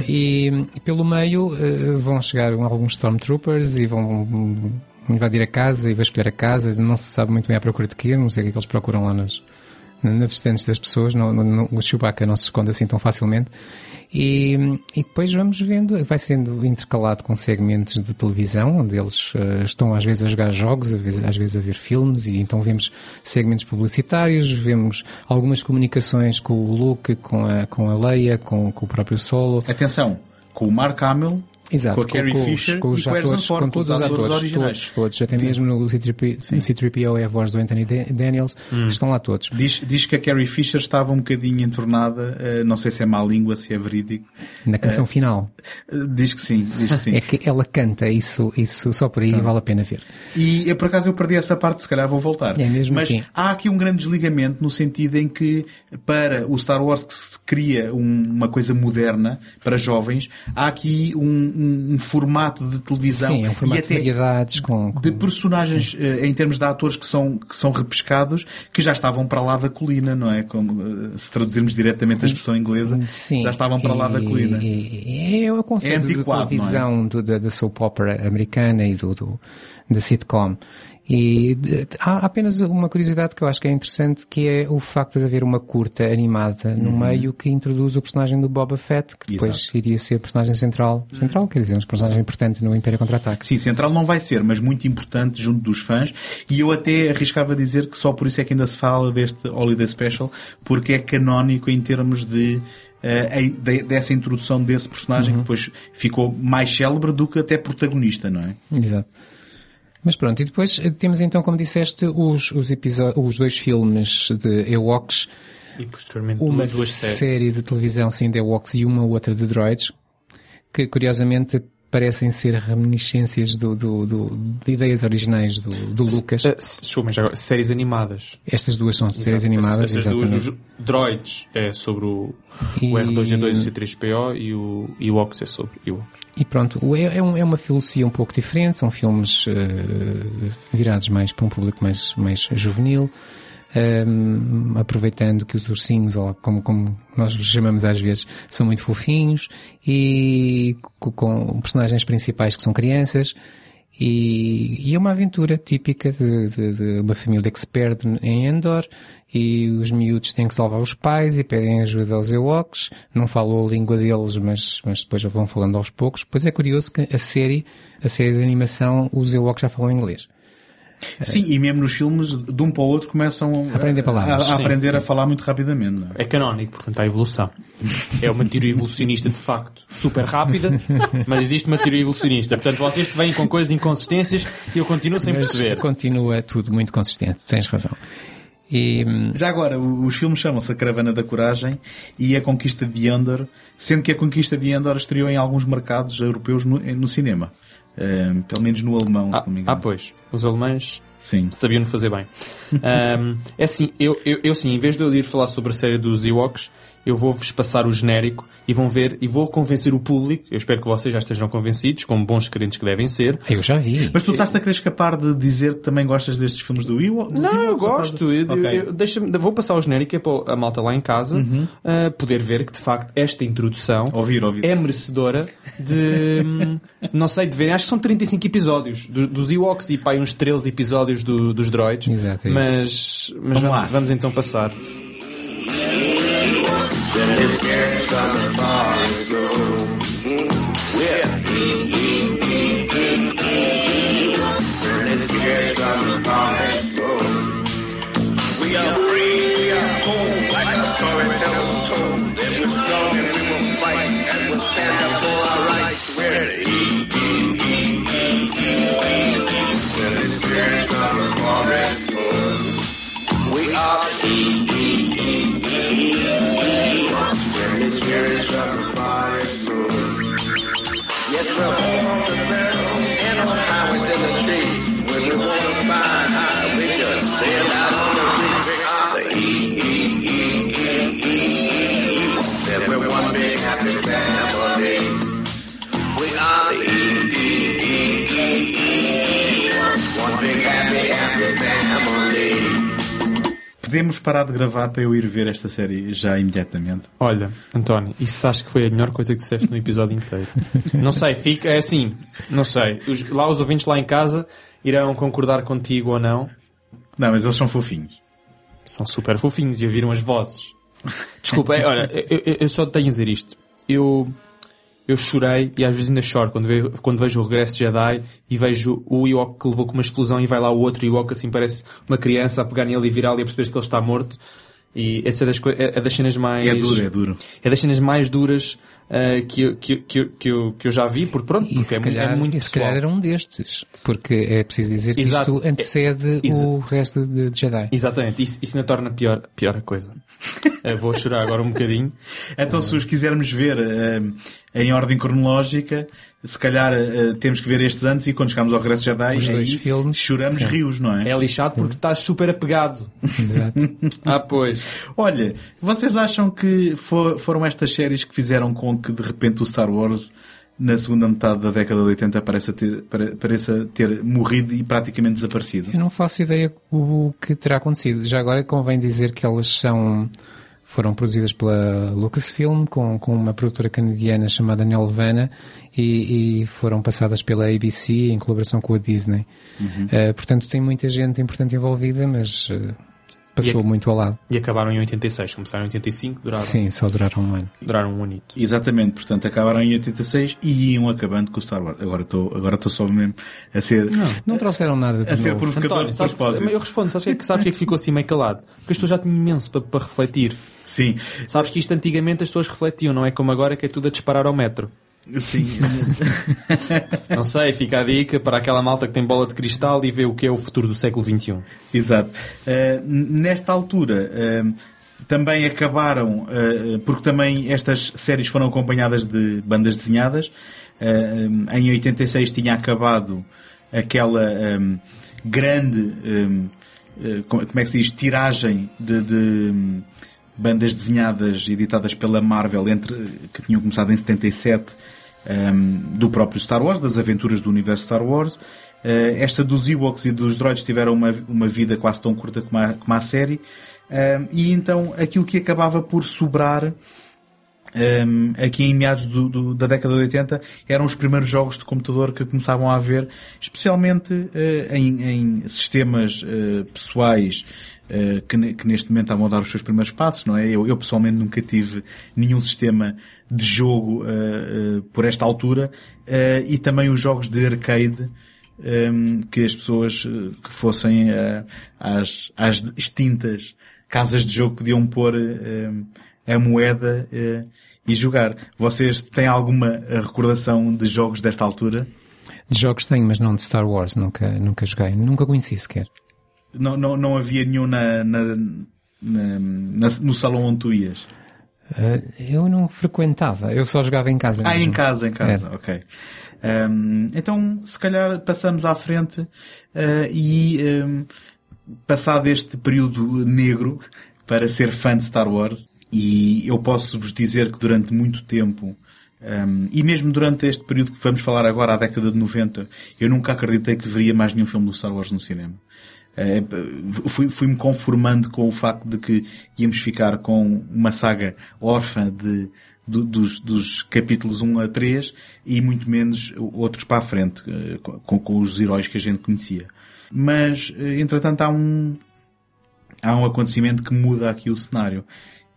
E, e pelo meio eh, vão chegar alguns Stormtroopers e vão invadir a casa e vasculhar a casa. Não se sabe muito bem à procura de quê, não sei o que é que eles procuram lá nas, nas estantes das pessoas. Não, não, o Chewbacca não se esconde assim tão facilmente. E, e depois vamos vendo, vai sendo intercalado com segmentos de televisão, onde eles eh, estão às vezes a jogar jogos, às vezes, às vezes a ver filmes, e então vemos segmentos publicitários, vemos algumas comunicações com o Luke, com a, com a Leia, com, com o próprio Solo. Atenção, com o Mark Hamill, Exato, com a Carrie com, Fisher os, com os com o atores, Ford, com todos os atores, originais. todos, todos, até mesmo no C-3PO, C-3PO é a voz do Anthony Da- Daniels, Hum. estão lá todos. Diz, diz que a Carrie Fisher estava um bocadinho entornada, eh, não sei se é má língua, se é verídico. Na canção final, Eh, Diz que sim, diz que sim. é que ela canta, isso, isso só por aí vale a pena ver. E eu, por acaso eu perdi essa parte, se calhar vou voltar. É mesmo Mas assim. há aqui um grande desligamento no sentido em que para o Star Wars que se cria um- uma coisa moderna para jovens, há aqui um, um- um formato de televisão Sim, é um e formato de até variedades com, com- de personagens eh, em termos de atores que são, que são repescados que já estavam para lá da colina, não é? Como, eh, se traduzirmos diretamente a expressão inglesa, Sim, já estavam para lá da e- colina. e- é o conceito É de antiquado, televisão do- da, da soap opera americana e do, do- da sitcom. E de- há apenas uma curiosidade que eu acho que é interessante, que é o facto de haver uma curta animada no meio que introduz o personagem do Boba Fett, que depois Uhum. Exato. iria ser personagem central, central, quer dizer, um personagem importante no Império Contra-Ataque. Sim, central não vai ser, mas muito importante junto dos fãs. E eu até arriscava dizer que só por isso é que ainda se fala deste Holiday Special, porque é canónico em termos de, eh, de- dessa introdução desse personagem que depois ficou mais célebre do que até protagonista, não é? Exato. Mas pronto, e depois eh, temos então, como disseste, os, os, episódios, os dois filmes de Ewoks, E posteriormente uma duas séries. série de televisão sim de Ewoks e uma outra de droids, que curiosamente parecem ser reminiscências do, do, do- de ideias originais do, do Lucas. Se- Desculpa, mas agora, séries animadas. Estas duas são séries Exato. animadas, Estas duas exatamente. dos droids é sobre o, E- o R2D2 e o C3PO e o Ewoks é sobre Ewoks. E pronto, é, é, é uma filosofia um pouco diferente, são filmes eh, virados mais para um público mais, mais juvenil, ehm, aproveitando que os ursinhos, ou como, como nós lhes chamamos às vezes, são muito fofinhos e co- com personagens principais que são crianças. E, e é uma aventura típica de, de- de uma família expert em Endor e os miúdos têm que salvar os pais e pedem ajuda aos Ewoks. Não falam a língua deles, mas, mas depois já vão falando aos poucos. Pois é curioso que a série, a série de animação, os Ewoks já falam inglês. Sim, e mesmo nos filmes, de um para o outro, começam a, Aprender palavras. a- a Sim, aprender sim. a falar muito rapidamente. Não é? É canónico, portanto há evolução. É uma teoria evolucionista de facto super rápida, mas existe uma teoria evolucionista. Portanto, vocês vêm com coisas inconsistências e eu continuo sem Mas perceber. continua tudo muito consistente, tens razão. E, hum, Já agora, os filmes chamam-se A Caravana da Coragem e A Conquista de Endor, sendo que A Conquista de Endor estreou em alguns mercados europeus no, no cinema. Eh, pelo menos no alemão, se Ah, não me ah, engano. pois, os alemães Sim. sabiam fazer bem. Ahm, é assim, eu, eu, eu sim, em vez de eu ir falar sobre a série dos Ewoks, eu vou-vos passar o genérico e vão ver, e vou convencer o público, eu espero que vocês já estejam convencidos, como bons crentes que devem ser. eu já vi. Mas tu estás a querer escapar de dizer que também gostas destes filmes do dos Não, eu gosto. Eu, estás- eu- Ok. eu- vou passar o genérico é para a malta lá em casa ah, poder ver que de facto esta introdução Ouvir, ouvir. é merecedora de hum, não sei, de verem. Acho que são 35 episódios do- dos Ewoks e pá, uns 13 episódios do- dos droids. Exato, é mas mas Vamos vamos, vamos então passar. We are free, we are bold, like a storyteller told. If we're strong and we will fight, and we'll stand up for our rights. We're the E, E, E, E, E, E. When the spirit of the forest moves. We are the Well, Podemos parar de gravar para eu ir ver esta série já imediatamente. Olha, António, isso acho que foi a melhor coisa que disseste no episódio inteiro. não sei, fica, é assim, não sei. Os- lá os ouvintes lá em casa irão concordar contigo ou não. Não, mas eles são fofinhos. São super fofinhos e ouviram as vozes. Desculpa, é, olha, eu, eu- eu só tenho a dizer isto. Eu, eu chorei e às vezes ainda choro quando vejo, quando vejo o regresso de Jedi e vejo o Ewok que levou com uma explosão e vai lá o outro Ewok assim parece uma criança a pegar nele e virá-lo e a perceber que ele está morto. E essa é das, é, é das cenas mais... É duro, é duro. É das cenas mais duras ah, que, eu- que, que, que, eu, que eu já vi, porque pronto, E porque se, é, mu- calhar, é muito e se pessoal. calhar era um destes. Porque é preciso dizer que Exato. isto antecede É- o resto de de Jedi. Exatamente, isso, isso ainda torna pior, pior a coisa. Eu vou chorar agora um bocadinho. Então, se os quisermos ver eh, em ordem cronológica, se calhar eh, temos que ver estes antes e quando chegarmos ao Regresso Jedi, Os dois aí filmes, choramos sim. rios, não é? É lixado porque estás super apegado. Exato. Ah, pois. Olha, vocês acham que fo- foram estas séries que fizeram com que de repente o Star Wars na segunda metade da década de 80 pareça ter, pare- pareça ter morrido e praticamente desaparecido? Eu não faço ideia o que terá acontecido. Já agora convém dizer que elas são foram produzidas pela Lucasfilm com, com uma produtora canadiana chamada Nelvana e, e foram passadas pela ABC em colaboração com a Disney. Eh, portanto, tem muita gente importante envolvida, mas eh, passou E muito ao lado. E acabaram em 86, começaram em 85, duraram, Sim, só duraram um ano. duraram um anito. Exatamente, portanto acabaram em 86 e iam acabando com o Star Wars. Agora estou agora estou só mesmo a ser Não trouxeram nada de a ser novo. provocador António, sabes, propósito. eu respondo, sabes o que é que- sabes é que ficou assim meio calado? Porque as pessoas já tinham imenso para, para refletir. Sim, Sabes que isto antigamente as pessoas refletiam, não é como agora que é tudo a disparar ao metro. Sim. Não sei, fica a dica para aquela malta que tem bola de cristal e vê o que é o futuro do século XXI. Exato. Uh, nesta altura, uh, também acabaram, uh, porque também estas séries foram acompanhadas de bandas desenhadas. Em 86 tinha acabado aquela um, grande, um, como é que se diz, tiragem de, de, bandas desenhadas editadas pela Marvel, entre, que tinham começado em 77, um, do próprio Star Wars, das aventuras do universo Star Wars. Uh, esta dos Ewoks e dos droids tiveram uma, uma vida quase tão curta como a, como a série. Um, e então aquilo que acabava por sobrar um, aqui em meados do- do- da década de 80 eram os primeiros jogos de computador que começavam a haver, especialmente eh, em, em sistemas eh, pessoais eh, que, que neste momento estavam a dar os seus primeiros passos, não é? Eu, eu pessoalmente nunca tive nenhum sistema de jogo eh, por esta altura e também os jogos de arcade um, que as pessoas que fossem às, às extintas casas de jogo podiam pôr eh, a moeda e jogar. Vocês têm alguma recordação de jogos desta altura? De jogos tenho, mas não de Star Wars. Nunca, nunca joguei. Nunca conheci sequer. Não, não, não havia nenhum na, na- na- na- no salão onde tu ias? Eh, eu não frequentava. Eu só jogava em casa. Ah, em mesmo. casa, em casa, ok. Um, então, se calhar passamos à frente uh, e um, passado este período negro para ser fã de Star Wars, e eu posso vos dizer que durante muito tempo, um, e mesmo durante este período que vamos falar agora, a década de 90, eu nunca acreditei que veria mais nenhum filme do Star Wars no cinema. Eh, fui- Fui-me conformando com o facto de que íamos ficar com uma saga órfã de, do- dos, dos capítulos 1 a 3 e muito menos outros para a frente, eh, com, com os heróis que a gente conhecia. Mas, eh, entretanto, há um, há um acontecimento que muda aqui o cenário.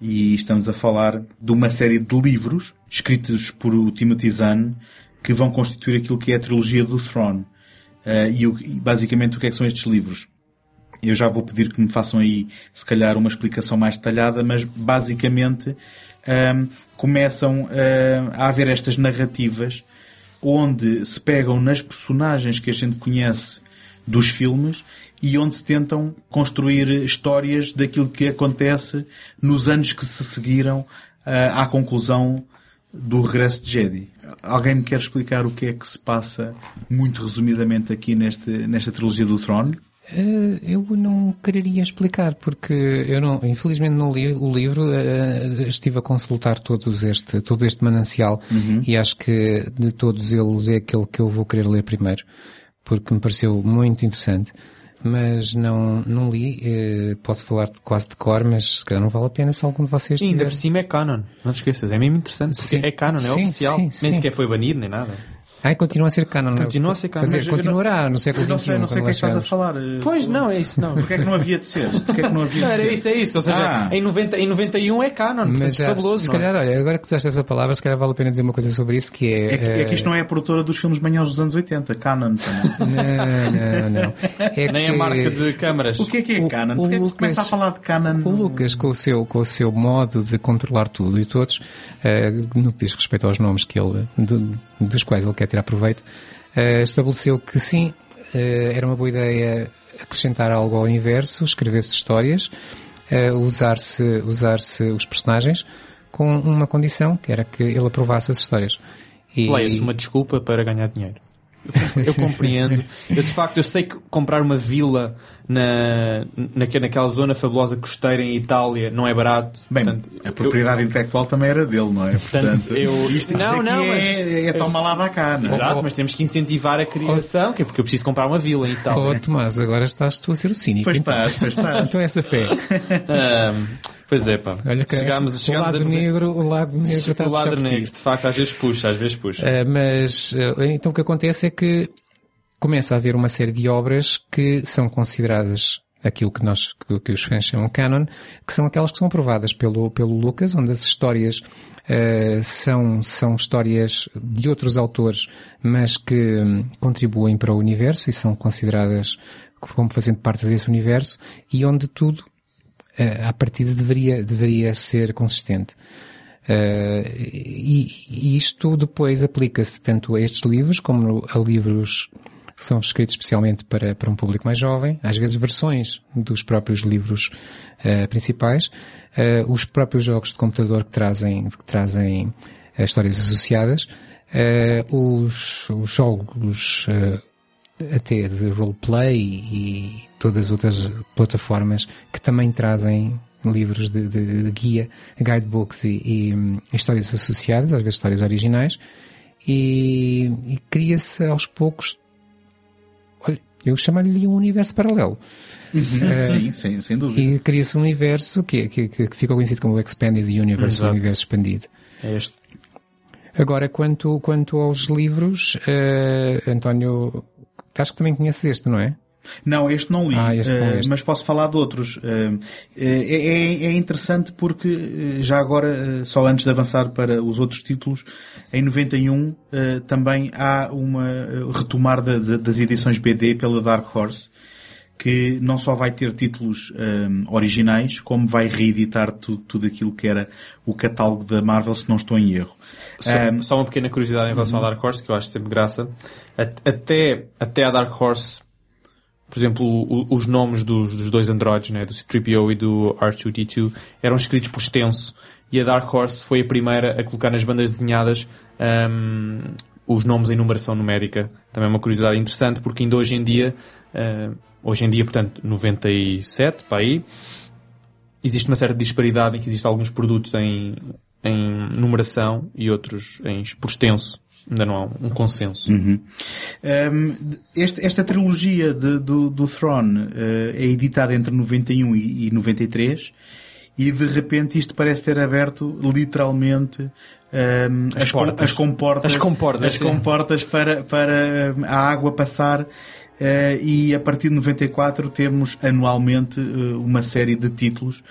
E estamos a falar de uma série de livros escritos por o Timothy Zahn que vão constituir aquilo que é a trilogia do Throne. Eh, e, o- basicamente o que é que são estes livros? Eu já vou pedir que me façam aí, se calhar, uma explicação mais detalhada, mas basicamente ahm, começam ah, a haver estas narrativas onde se pegam nas personagens que a gente conhece dos filmes e onde se tentam construir histórias daquilo que acontece nos anos que se seguiram ah, à conclusão do regresso de Jedi. Alguém me quer explicar o que é que se passa muito resumidamente aqui neste, nesta trilogia do Throne? Eh, eu não quereria explicar, porque eu não, infelizmente não li o livro, eh, estive a consultar todos este, todo este manancial e acho que de todos eles é aquele que eu vou querer ler primeiro, porque me pareceu muito interessante. mas não, não li. eh, posso falar de quase de cor, mas se calhar não vale a pena se algum de vocês E ainda por cima é canon. Não te esqueças, é mesmo interessante. Sim. é canon, é Sim, oficial. sim, Nem sim. sequer foi banido, nem nada. Ai, continua a ser canon. não é? Continua a ser canon, Quer dizer, mas eu não- continuará no século não XXI. sei, não sei o que é que estás a falar. eh, Pois não, é isso não. Porquê é que não havia de ser? Porquê é que não havia Não, de era ser? isso, é isso. Ou seja, Ah. em, 90, em 91 é canon, portanto, Mas já, fabuloso, se é? calhar, olha, agora que usaste essa palavra, se calhar vale a pena dizer uma coisa sobre isso, que é... É que, é que eh, isto não é a produtora dos filmes manhãos dos anos 80, Canon também. Não, não, não. É Nem a que- marca de câmaras. O que é que é O- Canon? o Porquê é que se Lucas- começa a falar de Canon? O Lucas, com o seu, com o seu modo de controlar tudo e todos, eh, no que diz respeito aos nomes que ele, de- dos quais ele quer tirar proveito, eh, estabeleceu que sim, eh, era uma boa ideia acrescentar algo ao universo, escrever-se histórias, eh, usar-se usar-se os personagens, com uma condição, que era que ele aprovasse as histórias. E, Leia-se uma desculpa para ganhar dinheiro. Eu, eu compreendo. Eu, de facto, eu sei que comprar uma vila na, naque- naquela zona fabulosa costeira em Itália não é barato. Bem, portanto, a propriedade intelectual também era dele, não é? Portanto, eu- isto, isto Não, não, é, mas- é toma lá da cá, não eu- é? Exato, mas temos que incentivar a criação, que é porque eu preciso comprar uma vila em Itália. Oh, Tomás, agora estás tu a ser cínico. Pois então. estás, pois estás. Então essa fé. Ahm, pois é, pá. Olha que chegámos, o lado a negro, o lado negro está a o lado negro, de facto, às vezes puxa, às vezes puxa. Uh, mas uh, então o que acontece é que começa a haver uma série de obras que são consideradas aquilo que nós que, que os fãs chamam canon, que são aquelas que são aprovadas pelo pelo Lucas, onde as histórias uh, são são histórias de outros autores, mas que hum, contribuem para o universo e são consideradas como fazendo parte desse universo e onde tudo uh, à partida deveria deveria ser consistente. Uh, e, e isto depois aplica-se tanto a estes livros como a livros que são escritos especialmente para, para um público mais jovem, às vezes versões dos próprios livros uh, principais, uh, os próprios jogos de computador que trazem, que trazem histórias associadas, os, os jogos até de roleplay e todas as outras plataformas que também trazem livros de, de, de guia, guidebooks e, e, e, histórias associadas, às vezes histórias originais, e, e cria-se aos poucos, olha, eu chamo-lhe um universo paralelo. Uhum. Sim, sem, sem dúvida. E cria-se um universo que, que, que ficou conhecido como o Expanded Universe, o universo expandido. É este. Agora, quanto, quanto aos livros, uh, António, acho que também conheces este, não é? Não, este não li, ah, este não, este. Uh, mas posso falar de outros. Uh, é, é, interessante porque, já agora, só antes de avançar para os outros títulos, em 91 também há uma retomar da, das edições BD pela Dark Horse, que não só vai ter títulos um, originais, como vai reeditar tudo, tudo aquilo que era o catálogo da Marvel, se não estou em erro. Só, um, só uma pequena curiosidade em relação à Dark Horse, que eu acho sempre graça. Até, até a Dark Horse por exemplo, o, os nomes dos, dos dois androides, né, do C-3PO e do R2-D2, eram escritos por extenso. E a Dark Horse foi a primeira a colocar nas bandas desenhadas um, os nomes em numeração numérica. Também é uma curiosidade interessante, porque ainda hoje em dia, uh, hoje em dia, portanto, 97, para aí, existe uma certa disparidade em que existem alguns produtos em, em numeração e outros em, por extenso. Ainda não há um consenso. Uhum. Um, este, esta trilogia de, do, do Throne uh, é editada entre 91 e, e 93 e de repente isto parece ter aberto literalmente um, as, as, portas. as comportas, as comportas, as comportas para, para a água passar uh, e a partir de 94 temos anualmente uh, uma série de títulos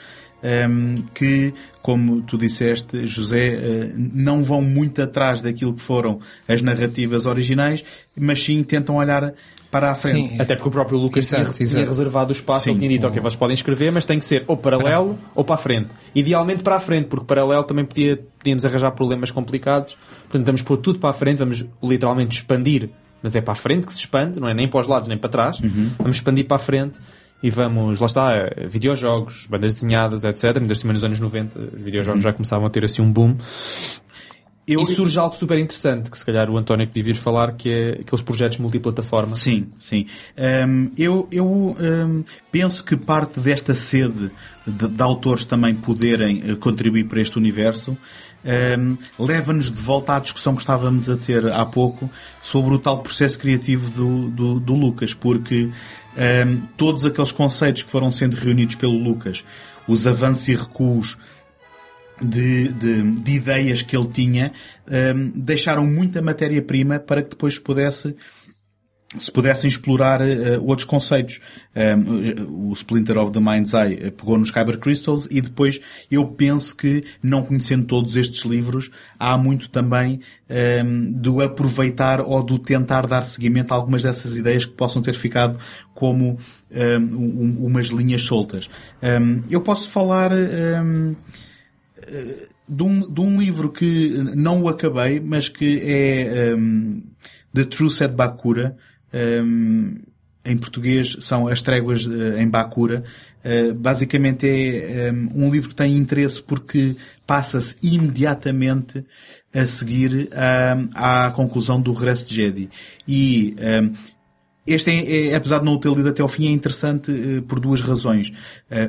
um, que, como tu disseste, José, uh, não vão muito atrás daquilo que foram as narrativas originais, mas sim tentam olhar para a frente. Sim. Até porque o próprio Lucas exato, tinha, exato. tinha, reservado o espaço, Sim. ele tinha dito, ok, vocês podem escrever, mas tem que ser ou paralelo ou para a frente. Idealmente para a frente, porque paralelo também podia, podíamos arranjar problemas complicados. Portanto, vamos pôr tudo para a frente, vamos literalmente expandir, mas é para a frente que se expande, não é nem para os lados nem para trás. Uhum. Vamos expandir para a frente e vamos, lá está, videojogos, bandas desenhadas, etc. Ainda assim nos anos 90, os videojogos Uhum. já começavam a ter assim um boom. Eu, e surge algo super interessante, que se calhar o António que devia falar, que é aqueles projetos multiplataforma. Sim, sim. Um, eu eu um, penso que parte desta sede de, de autores também poderem uh, contribuir para este universo um, leva-nos de volta à discussão que estávamos a ter há pouco sobre o tal processo criativo do, do, do Lucas, porque um, todos aqueles conceitos que foram sendo reunidos pelo Lucas, os avanços e recuos de, de, de ideias que ele tinha, um, deixaram muita matéria-prima para que depois pudesse se pudessem explorar uh, outros conceitos. Um, o Splinter of the Mind's Eye pegou nos Kyber Crystals e depois eu penso que, não conhecendo todos estes livros, há muito também um, do aproveitar ou do tentar dar seguimento a algumas dessas ideias que possam ter ficado como um, umas linhas soltas. eu posso falar de um, de um livro que não o acabei, mas que é The True Set Bakura, em português são As Tréguas uh, em Bakura. Uh, basicamente é um, um, livro que tem interesse porque passa-se imediatamente a seguir à conclusão do Regresso de Jedi. E este, é, é, apesar de não o ter lido até ao fim, é interessante uh, por duas razões.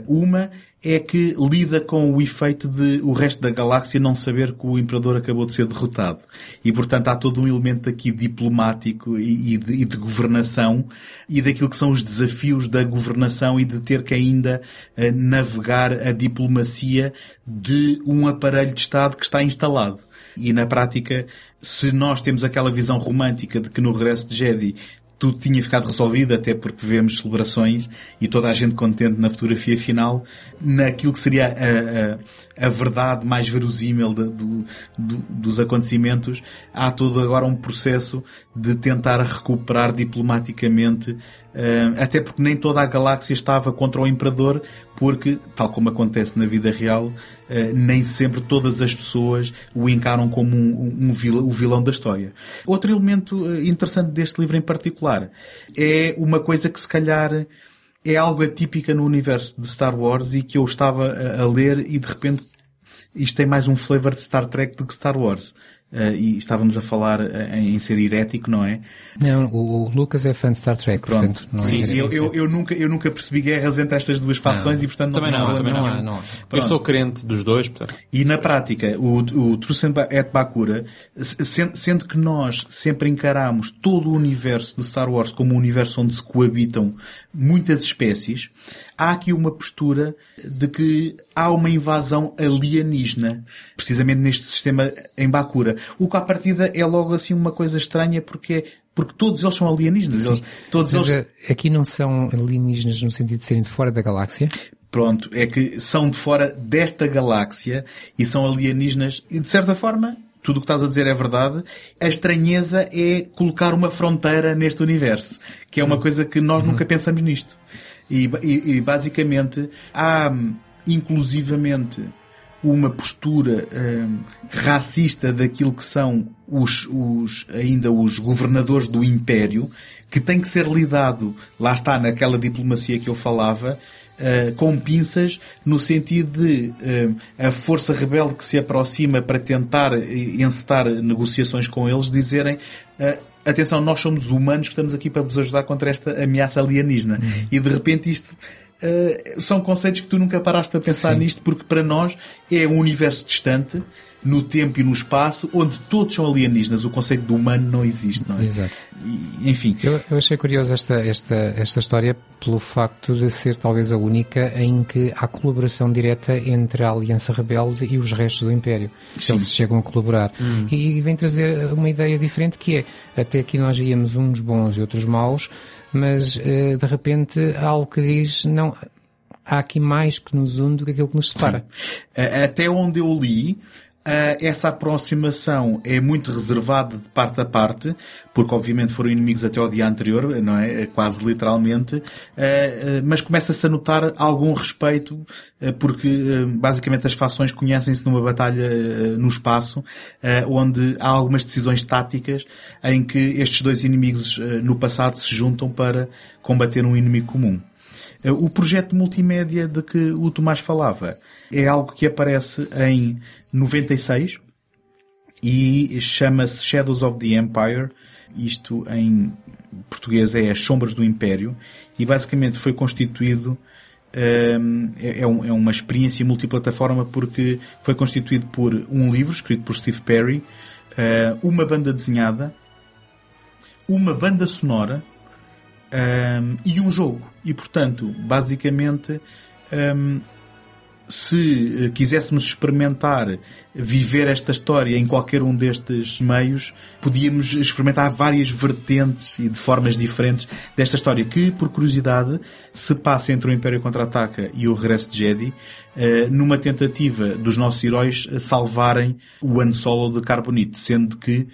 uma é que lida com o efeito de o resto da galáxia não saber que o Imperador acabou de ser derrotado. E, portanto, há todo um elemento aqui diplomático e de, e de governação e daquilo que são os desafios da governação e de ter que ainda uh, navegar a diplomacia de um aparelho de Estado que está instalado. E na prática, se nós temos aquela visão romântica de que no regresso de Jedi tudo tinha ficado resolvido, até porque vemos celebrações e toda a gente contente na fotografia final, naquilo que seria a, a verdade mais verosímil de, do, do, dos acontecimentos, há todo agora um processo de tentar recuperar diplomaticamente Uh, até porque nem toda a galáxia estava contra o Imperador, porque, tal como acontece na vida real, uh, nem sempre todas as pessoas o encaram como um, um o vilão da história. Outro elemento uh, interessante deste livro em particular é uma coisa que se calhar é algo atípica no universo de Star Wars e que eu estava a, a ler e de repente isto tem mais um flavor de Star Trek do que Star Wars. Uh, e estávamos a falar uh, em ser herético, não é? Não, o, o, Lucas é fã de Star Trek, Pronto. portanto, não Sim, é eu, eu, eu, nunca, eu nunca percebi guerras entre estas duas fações não. e portanto não também não, também não, não, Eu sou crente dos dois, portanto. E na prática, o, o Trusen et Bakura, sendo, sendo que nós sempre encaramos todo o universo de Star Wars como um universo onde se coabitam muitas espécies, há aqui uma postura de que há uma invasão alienígena, precisamente neste sistema em Bakura. O que à partida é logo assim uma coisa estranha porque porque todos eles são alienígenas. Eles, todos Mas eles... Eh, aqui não são alienígenas no sentido de serem de fora da galáxia? Pronto, é que são de fora desta galáxia e são alienígenas e de certa forma tudo o que estás a dizer é verdade. A estranheza é colocar uma fronteira neste universo, que é uma coisa que nós nunca pensamos nisto. E, e, basicamente há inclusivamente uma postura hum, racista daquilo que são os, os, ainda os governadores do Império, que tem que ser lidado, lá está, naquela diplomacia que eu falava, uh, com pinças, no sentido de uh, a força rebelde que se aproxima para tentar encetar negociações com eles, dizerem uh, atenção, nós somos humanos que estamos aqui para vos ajudar contra esta ameaça alienígena. Uhum. E de repente isto uh, são conceitos que tu nunca paraste a pensar Sim. nisto, porque para nós é um universo distante, no tempo e no espaço, onde todos são alienígenas. O conceito do humano não existe, não é? Exato. E, enfim. Eu, eu achei curiosa esta, esta, esta história pelo facto de ser talvez a única em que há colaboração direta entre a Aliança Rebelde e os restos do Império. Sim. Eles chegam a colaborar. Hum. E, e vem trazer uma ideia diferente que é, até aqui nós íamos uns bons e outros maus, mas uh, de repente há algo que diz, não, há aqui mais que nos une do que aquilo que nos separa. Sim. Até onde eu li, essa aproximação é muito reservada de parte a parte, porque obviamente foram inimigos até ao dia anterior, não é? Quase literalmente, uh, uh, mas começa-se a notar algum respeito, porque basicamente as fações conhecem-se numa batalha no espaço, onde há algumas decisões táticas em que estes dois inimigos no passado se juntam para combater um inimigo comum. O projeto multimédia de que o Tomás falava é algo que aparece em 96 e chama-se Shadows of the Empire. Isto em português é As Sombras do Império e basicamente foi constituído hum, é, é, é, uma experiência multiplataforma porque foi constituído por um livro escrito por Steve Perry, hum, uma banda desenhada, uma banda sonora ahm, e um jogo. E, portanto, basicamente, ahm, se eh, quiséssemos experimentar viver esta história em qualquer um destes meios, podíamos experimentar várias vertentes e de formas diferentes desta história, que, por curiosidade, se passa entre o Império Contra-Ataca e o Regresso de Jedi, eh, numa tentativa dos nossos heróis salvarem o Han Solo de Carbonite, sendo que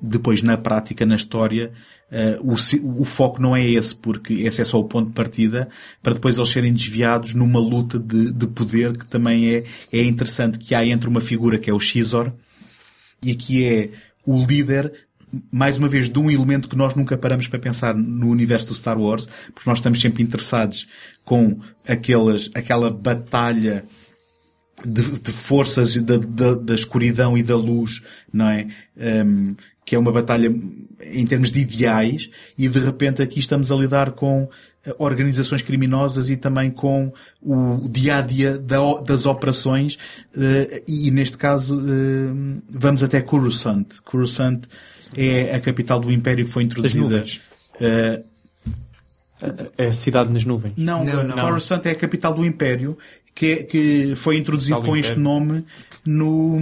depois, na prática, na história, eh, o, o foco não é esse, porque esse é só o ponto de partida, para depois eles serem desviados numa luta de, de poder que também é, é interessante, que há entre uma figura que é o Xizor, e que é o líder, mais uma vez, de um elemento que nós nunca paramos para pensar no universo do Star Wars, porque nós estamos sempre interessados com aquelas, aquela batalha de, de forças da, da, da escuridão e da luz, não é? Um, que é uma batalha em termos de ideais e de repente aqui estamos a lidar com eh, organizações criminosas e também com o dia a dia das operações eh, e neste caso eh, vamos até Coruscant. Coruscant é a capital do Império que foi introduzida. nuvens. É a cidade nas nuvens. não, Não, não. Coruscant é a capital do Império, que, que foi introduzido com este nome no,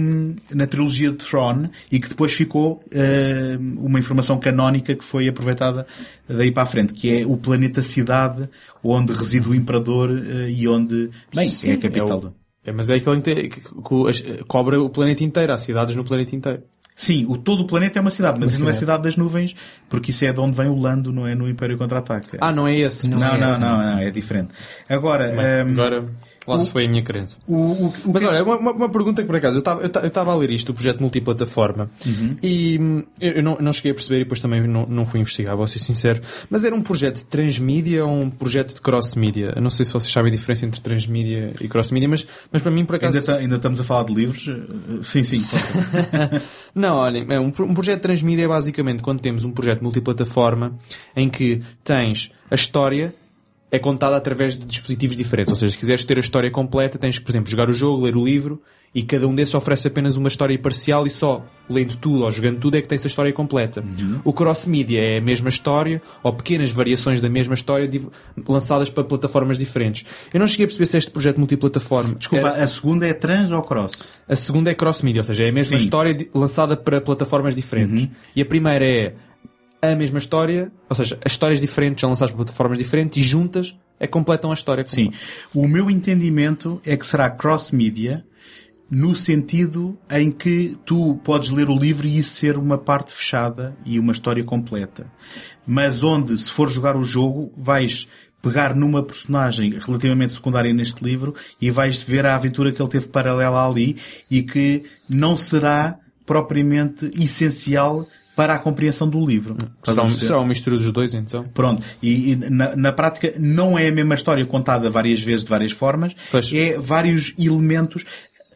na trilogia de Throne e que depois ficou eh, uma informação canónica que foi aproveitada daí para a frente, que é o planeta cidade onde reside o Imperador eh, e onde, bem, é a capital. É, o- é, mas é aquele que, que as- cobra o planeta inteiro. Há cidades no planeta inteiro. Sim, o, todo o planeta é uma cidade, mas Uma isso não é a cidade. das nuvens, porque isso é de onde vem o Lando, não é no Império Contra-Ataca. Ah, não é esse. Não. não, é não, essa, não, não. não, é diferente. Agora, Bem, ehm, Agora, lá se foi a minha crença. o, o, o Mas que- olha, uma, uma- uma pergunta que por acaso, eu estava- a ler isto, o projeto multiplataforma, e hum, eu, eu não, não cheguei a perceber e depois também não, não fui investigar, vou ser sincero, mas era um projeto de transmídia ou um projeto de cross-mídia? Eu não sei se vocês sabem a diferença entre transmídia e cross-mídia, mas, mas para mim por acaso... Ainda, ta- ainda estamos a falar de livros? Eh, Sim, sim. Não, olhem, é um, um projeto de transmídia é basicamente quando temos um projeto multiplataforma em que tens a história é contada através de dispositivos diferentes. Ou seja, se quiseres ter a história completa, tens que, por exemplo, jogar o jogo, ler o livro e cada um desses oferece apenas uma história parcial e só lendo tudo ou jogando tudo é que tens a história completa. O cross-media é a mesma história ou pequenas variações da mesma história lançadas para plataformas diferentes. Eu não cheguei a perceber se este projeto multiplataforma... Desculpa, era- a segunda é trans ou cross? a segunda é cross-media, ou seja, é a mesma Sim. história lançada para plataformas diferentes. E a primeira é a mesma história, ou seja, as histórias diferentes são lançadas para plataformas diferentes e juntas é completam a história. Sim. O meu entendimento é que será cross-media no sentido em que tu podes ler o livro e isso ser uma parte fechada e uma história completa. Mas onde, se for jogar o jogo, vais pegar numa personagem relativamente secundária neste livro e vais ver a aventura que ele teve paralela ali e que não será propriamente essencial para a compreensão do livro. Um- será uma mistura dos dois, então? Pronto. E, e na, na prática não é a mesma história contada várias vezes de várias formas. Pois. É vários elementos.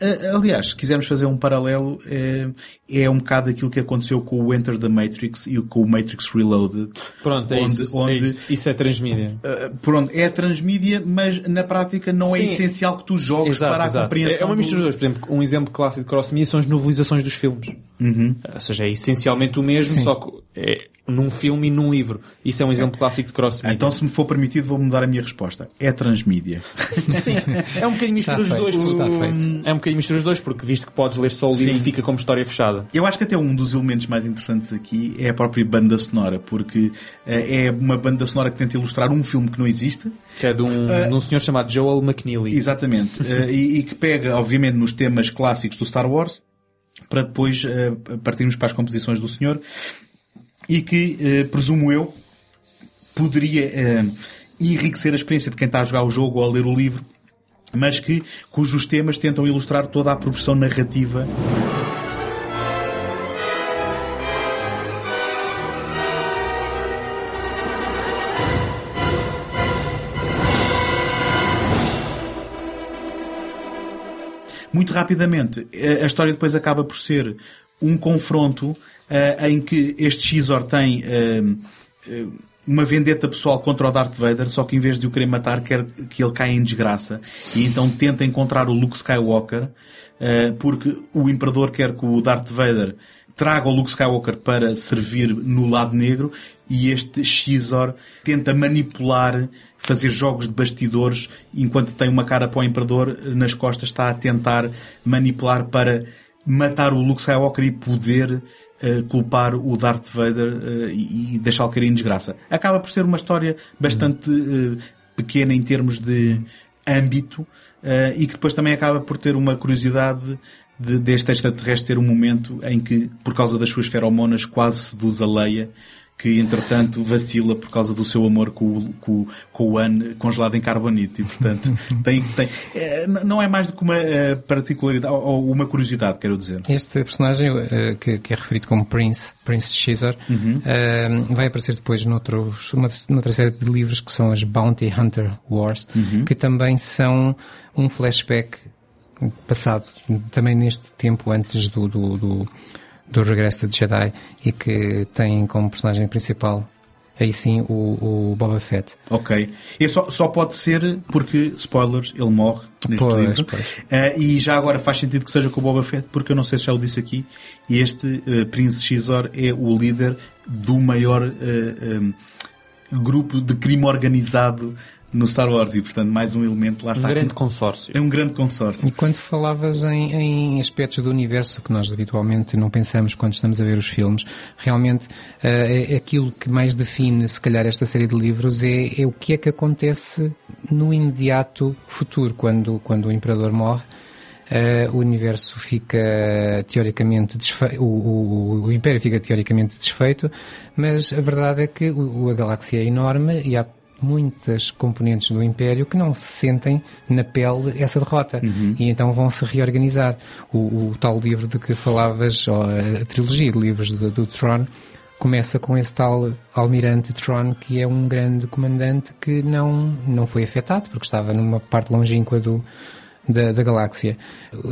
A- Aliás, se quisermos fazer um paralelo, é, é um bocado aquilo que aconteceu com o Enter the Matrix e com o Matrix Reloaded. Pronto, é, Onde- isso, onde- é isso. Isso é transmídia. Uh, pronto, é transmídia, mas na prática não é Sim. essencial que tu jogues para a compreensão. É é uma mistura do- dos dois. Por exemplo, um exemplo clássico de cross-media são as novelizações dos filmes. Uhum. Ou seja, é essencialmente o mesmo, Sim. só que é num filme e num livro. Isso é um exemplo clássico de cross-media. Então, se me for permitido, vou mudar a minha resposta. É transmídia. Sim, é um bocadinho mistura dos dois. está feito. É um bocadinho mistura dos dois, porque visto que podes ler só o livro Sim. e fica como história fechada. Eu acho que até um dos elementos mais interessantes aqui é a própria banda sonora, porque eh, é uma banda sonora que tenta ilustrar um filme que não existe, Que é de um, de um senhor chamado Joel McNeely. exatamente, eh, e, e que pega, obviamente, nos temas clássicos do Star Wars, para depois eh, partirmos para as composições do senhor, e que, eh, presumo eu, poderia eh, enriquecer a experiência de quem está a jogar o jogo ou a ler o livro, mas que, cujos temas tentam ilustrar toda a progressão narrativa. Muito rapidamente, a a história depois acaba por ser um confronto eh, em que este Xizor tem eh, uma vendetta pessoal contra o Darth Vader, só que em vez de o querer matar, quer que ele caia em desgraça. E então tenta encontrar o Luke Skywalker, porque o Imperador quer que o Darth Vader traga o Luke Skywalker para servir no lado negro e este Xizor tenta manipular, fazer jogos de bastidores, enquanto tem uma cara para o Imperador, nas costas está a tentar manipular para matar o Luke Skywalker e poder eh, culpar o Darth Vader eh, e, e deixá-lo cair em desgraça. Acaba por ser uma história bastante eh, pequena em termos de âmbito e que depois também acaba por ter uma curiosidade de, deste extraterrestre ter um momento em que, por causa das suas feromonas, quase seduz a Leia, que entretanto vacila por causa do seu amor com, o- com, com o An congelado em carbonito e portanto tem, tem, eh, não é mais do que uma eh, particularidade ou, uma curiosidade, quero dizer. Este personagem, eh, que, que é referido como Prince, Prince Caesar, eh, vai aparecer depois noutros, numa, noutra série de livros que são as Bounty Hunter Wars, que também são um flashback passado, também neste tempo antes do, do, do, do regresso de Jedi e que tem como personagem principal aí sim o, o Boba Fett. Ok. E só, só pode ser porque, spoilers, ele morre neste Pois, livro. pois. Eh, e já agora faz sentido que seja com o Boba Fett, porque eu não sei se já o disse aqui, este eh, Prince Xizor é o líder do maior eh, eh, grupo de crime organizado no Star Wars e, portanto, mais um elemento lá Um está. grande consórcio. É um grande consórcio. E quando falavas em, em aspectos do universo que nós habitualmente não pensamos quando estamos a ver os filmes, realmente eh, é aquilo que mais define, se calhar, esta série de livros é, é o que é que acontece no imediato futuro, quando, quando o Imperador morre. eh, o universo fica teoricamente desfeito, o, o, o Império fica teoricamente desfeito, mas a verdade é que o, a galáxia é enorme e há muitas componentes do Império que não se sentem na pele essa derrota e então vão se reorganizar. O, o tal livro de que falavas, ou a, trilogia de livros do, do Tron, começa com esse tal almirante Tron que é um grande comandante que não, não foi afetado porque estava numa parte longínqua do, da, da galáxia.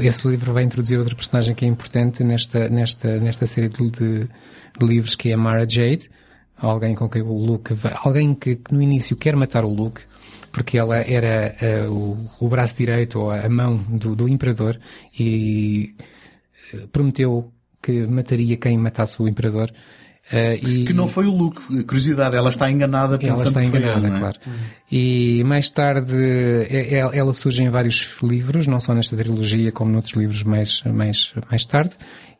Esse livro vai introduzir outra personagem que é importante nesta, nesta, nesta série de, de, livros que é Mara Jade, alguém com quem o Luke alguém que, que no início quer matar o Luke porque ela era eh, o, o braço direito ou a mão do, do imperador e eh, prometeu que mataria quem matasse o imperador. eh, e, Que não foi o Luke. Curiosidade, ela está enganada pensando ela está que foi enganada, ele, não é? claro. E mais tarde é- ela surge em vários livros, não só nesta trilogia, como noutros livros mais, mais, mais tarde.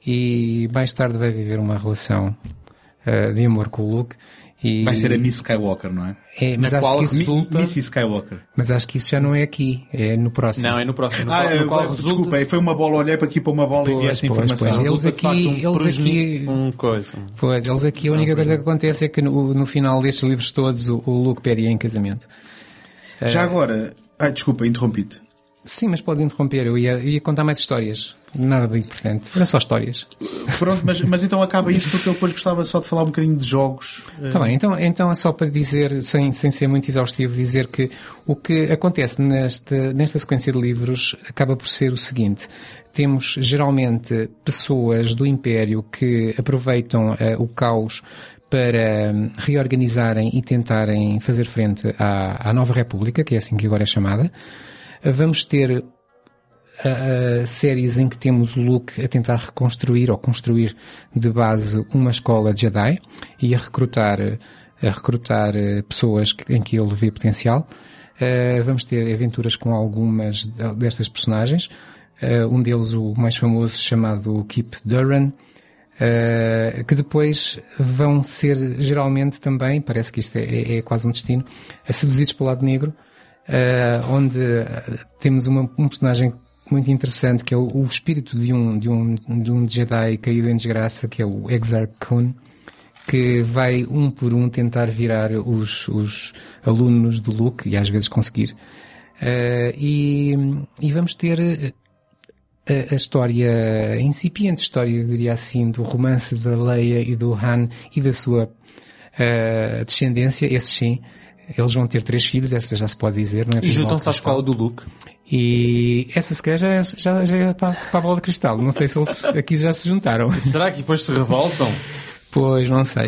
E mais tarde vai viver uma relação eh, de amor com o Luke. E, Vai ser a Miss Skywalker, não é? é, mas, na acho qual que isso, resulta- Missy Skywalker. mas acho que isso já não é aqui, é no próximo. Não, é no próximo. No Ah, qual, no qual resulta, desculpa, foi uma bola, olhei para aqui para uma bola e vi Pois, esta pois, informação. pois. eles aqui- um eles aqui- um coisa. Pois, eles aqui, a única coisa que acontece é que no, no final destes livros todos o, o Luke pede em casamento. Já agora, ah, desculpa, interrompi-te. Sim, mas podes interromper, eu ia, ia contar mais histórias. Nada de importante. Era só histórias. Pronto, mas, mas então acaba isso porque eu depois gostava só de falar um bocadinho de jogos. eh, Tá bem, então, então é só para dizer, sem, sem ser muito exaustivo, dizer que o que acontece nesta, nesta sequência de livros acaba por ser o seguinte. Temos geralmente pessoas do Império que aproveitam eh, o caos para hum, reorganizarem e tentarem fazer frente à, à nova República, que é assim que agora é chamada. Vamos ter a, a séries em que temos o Luke a tentar reconstruir ou construir de base uma escola Jedi e a recrutar, a recrutar eh, pessoas em que ele vê potencial. Eh, vamos ter aventuras com algumas de- destas personagens. Eh, um deles, o mais famoso, chamado Keep Duran, Uh, que depois vão ser geralmente também, parece que isto é, é- é quase um destino, uh, seduzidos pelo lado negro, uh, onde uh, temos uma- um personagem muito interessante que é o, o espírito de um, de, um, de um Jedi caído em desgraça, que é o Exar Kun, que vai um por um tentar virar os, os alunos do Luke e às vezes conseguir. Uh, e, e vamos ter a, a história, a incipiente história, eu diria assim, do romance da Leia e do Han e da sua eh, descendência, esses sim. Eles vão ter três filhos, essa já se pode dizer, não é? E juntam-se à escola do Luke. E essa se calhar já, já, já é para, para a bola de cristal. Não sei se eles aqui já se juntaram. Será que depois se revoltam? Pois, não sei.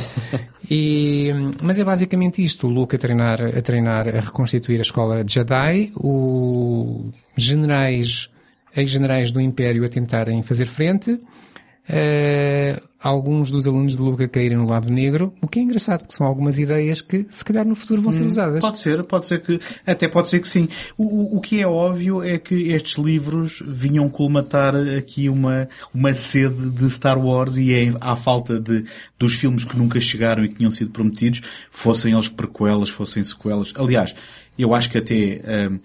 E, mas é basicamente isto, o Luke a treinar, a treinar, a reconstituir a escola de Jedi, o generais, ex-generais do Império a tentarem fazer frente, eh, alguns dos alunos de Luca caírem no lado negro, o que é engraçado, porque são algumas ideias que se calhar no futuro vão ser usadas. Pode ser, pode ser que, até pode ser que sim. O, o, o que é óbvio é que estes livros vinham colmatar aqui uma, uma sede de Star Wars e é à falta de, dos filmes que nunca chegaram e que tinham sido prometidos, fossem eles prequelas, fossem sequelas. Aliás, eu acho que até, hum,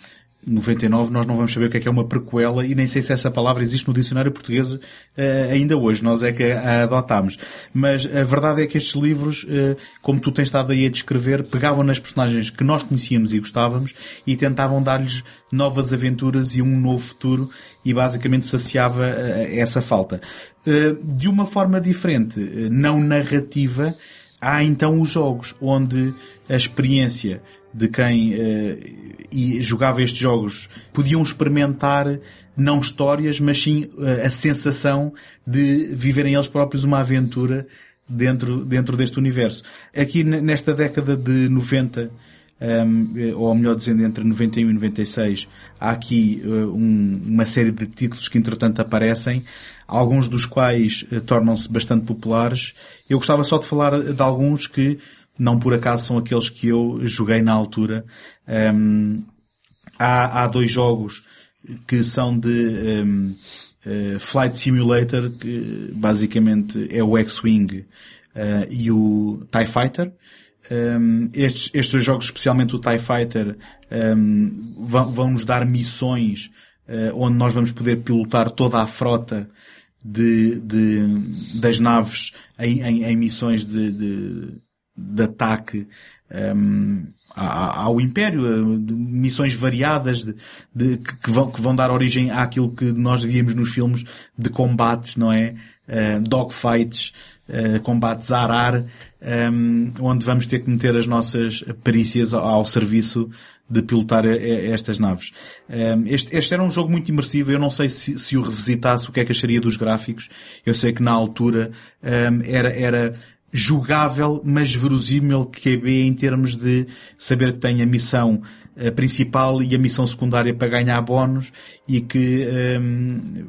99 nós não vamos saber o que é que é uma prequela e nem sei se essa palavra existe no dicionário português eh, ainda hoje, nós é que a adotámos. Mas a verdade é que estes livros, eh, como tu tens estado aí a descrever, pegavam nas personagens que nós conhecíamos e gostávamos e tentavam dar-lhes novas aventuras e um novo futuro e basicamente saciava eh, essa falta. De uma forma diferente, não narrativa, há então os jogos onde a experiência de quem eh, e jogava estes jogos podiam experimentar não histórias, mas sim eh, a sensação de viverem eles próprios uma aventura dentro, dentro deste universo. Aqui nesta década de 90, um, eh, ou melhor dizendo, entre 91 e 96, há aqui um- uma série de títulos que entretanto aparecem, alguns dos quais tornam-se bastante populares. Eu gostava só de falar de alguns que não por acaso são aqueles que eu joguei na altura. Um, há, há dois jogos que são de um, eh, Flight Simulator, que basicamente é o X-Wing eh, e o TIE Fighter. Um, estes, estes jogos, especialmente o TIE Fighter, um, vão, vão nos dar missões eh, onde nós vamos poder pilotar toda a frota de, de- das naves em, em- em missões de, de, de ataque um, ao Império, eh, de missões variadas de, de- que, vão, que vão dar origem àquilo que nós víamos nos filmes de combates, não é? Uh, dogfights, uh, combates a arar, um, onde vamos ter que meter as nossas perícias ao, ao serviço de pilotar estas naves. Um, este, este era um jogo muito imersivo, eu não sei se, se o revisitasse o que é que acharia dos gráficos. Eu sei que na altura um, era, era jogável, mas verosímil QB em termos de saber que tem a missão eh, principal e a missão secundária para ganhar bónus e que hum,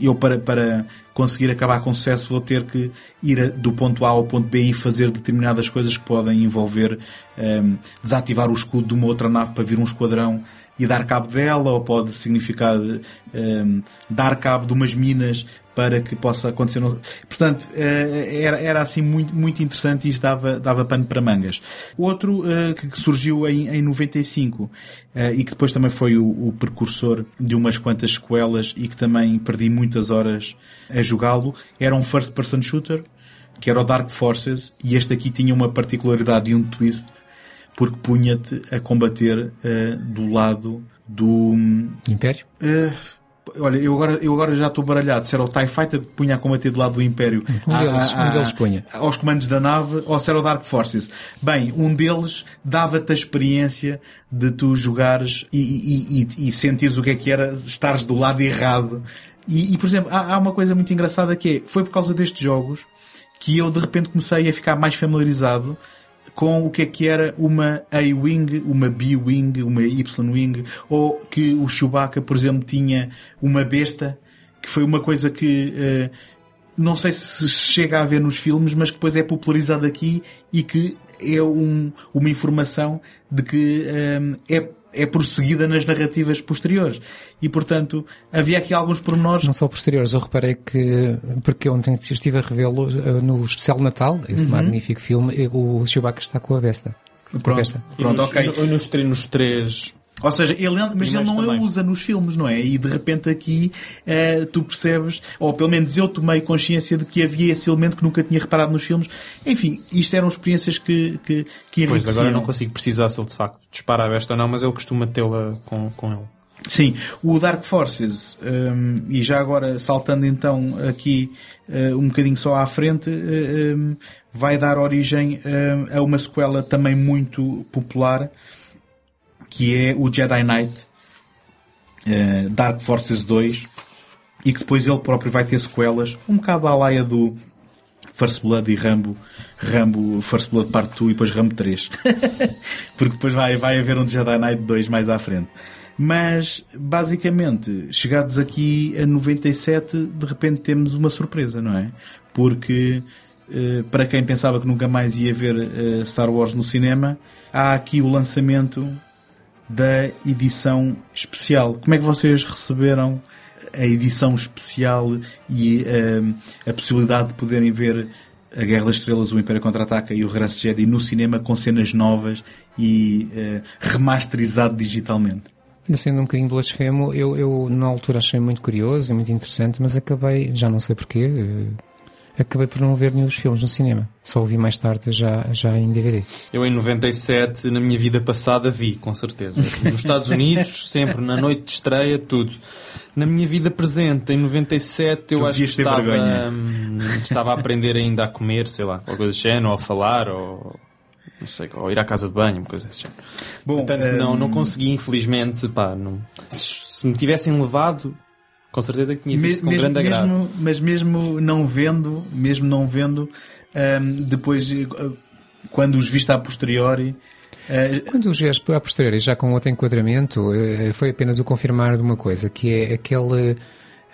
eu para, para conseguir acabar com sucesso vou ter que ir a- do ponto A ao ponto B e fazer determinadas coisas que podem envolver hum, desativar o escudo de uma outra nave para vir um esquadrão e dar cabo dela, ou pode significar hum, dar cabo de umas minas para que possa acontecer. Portanto, eh, era, era assim muito, muito interessante e isto dava, dava pano para mangas. Outro eh, que que surgiu em, em 95 eh, e que depois também foi o, o precursor de umas quantas sequelas e que também perdi muitas horas a jogá-lo, era um first person shooter, que era o Dark Forces, e este aqui tinha uma particularidade e um twist, porque punha-te a combater eh, do lado do... Império? eh, olha, eu agora, eu agora já estou baralhado. Se era o TIE Fighter que punha a combater do lado do Império Um à- deles, um deles punha. aos comandos da nave, ou se era o Dark Forces. Bem, um deles dava-te a experiência de tu jogares e, e, e, e sentires o que é que era estares do lado errado. E, e, por exemplo, há, há uma coisa muito engraçada que é, foi por causa destes jogos que eu de repente comecei a ficar mais familiarizado com o que é que era uma A-Wing, uma B-Wing, uma Y-Wing, ou que o Chewbacca, por exemplo, tinha uma besta, que foi uma coisa que eh, não sei se chega a ver nos filmes, mas que depois é popularizado aqui e que é um- uma informação de que eh, é, é prosseguida nas narrativas posteriores. E, portanto, havia aqui alguns pormenores Não só posteriores, eu reparei que, porque ontem estive a revê-lo eh, no especial Natal, esse magnífico filme, o Chewbacca está com a Vesta. Com a Pronto, Vesta. pronto, e nos, ok. e nos, tre- nos três Ou seja, ele, mas ele não a também. usa nos filmes, não é? E de repente aqui eh, tu percebes, ou pelo menos eu tomei consciência de que havia esse elemento que nunca tinha reparado nos filmes. Enfim, isto eram experiências que, que, que Pois, agora não consigo precisar se ele de facto dispara a besta ou não, mas ele costuma tê-la com, com ele. Sim, o Dark Forces, hum, e já agora saltando então aqui uh, um bocadinho só à frente, uh, um, vai dar origem um, a uma sequela também muito popular, que é o Jedi Knight, uh, Dark Forces 2, e que depois ele próprio vai ter sequelas, um bocado à laia do First Blood e Rambo, Rambo First Blood Part 2 e depois Rambo 3. Porque depois vai, vai haver um Jedi Knight 2 mais à frente. Mas, basicamente, chegados aqui a 97, de repente temos uma surpresa, não é? Porque, eh, para quem pensava que nunca mais ia ver eh, Star Wars no cinema, há aqui o lançamento da edição especial. Como é que vocês receberam a edição especial e eh, a possibilidade de poderem ver a Guerra das Estrelas, o Império Contra-Ataca e o Regresso de Jedi no cinema com cenas novas e eh, remasterizado digitalmente? Sendo um bocadinho blasfemo, eu, eu na altura achei muito curioso e muito interessante, mas acabei, já não sei porquê, eh, acabei por não ver nenhum dos filmes no cinema. Só o vi mais tarde já, já em DVD. Eu em 97, na minha vida passada, vi, com certeza. Nos Estados Unidos, sempre na noite de estreia, tudo. Na minha vida presente, em 97, eu Tu acho que estava, hum, estava a aprender ainda a comer, sei lá, alguma coisa desse género, ou a falar, ou não sei, ou ir à casa de banho, uma coisa desse género. Bom, Portanto, não, hum, não consegui, infelizmente, pá, não. Se, se me tivessem levado, com certeza que tinha Me- visto com mesmo, grande agrado. mesmo- mas mesmo não vendo, mesmo não vendo, hum, depois, eh, quando os viste a posteriori, eh, Quando os vês a posteriori, já com outro enquadramento, eh, foi apenas o confirmar de uma coisa, que é aquele,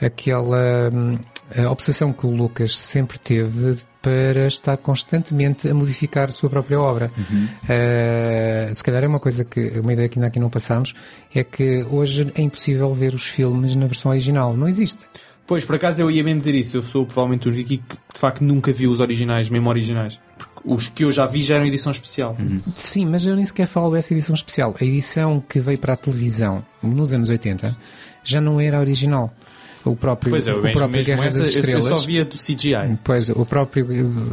aquela hum, a obsessão que o Lucas sempre teve para estar constantemente a modificar a sua própria obra. Eh, se calhar é uma coisa que, uma ideia que ainda aqui não passámos, é que hoje é impossível ver os filmes na versão original. Não existe. Pois, por acaso eu ia mesmo dizer isso. Eu sou provavelmente o único aqui que de facto nunca vi os originais, mesmo originais. Porque os que eu já vi já eram edição especial. Sim, mas eu nem sequer falo dessa edição especial. A edição que veio para a televisão nos anos 80 já não era original. O próprio, Pois é, o mesmo, próprio mesmo Guerra essa, das eu- eu Estrelas. só via do CGI. Pois, o próprio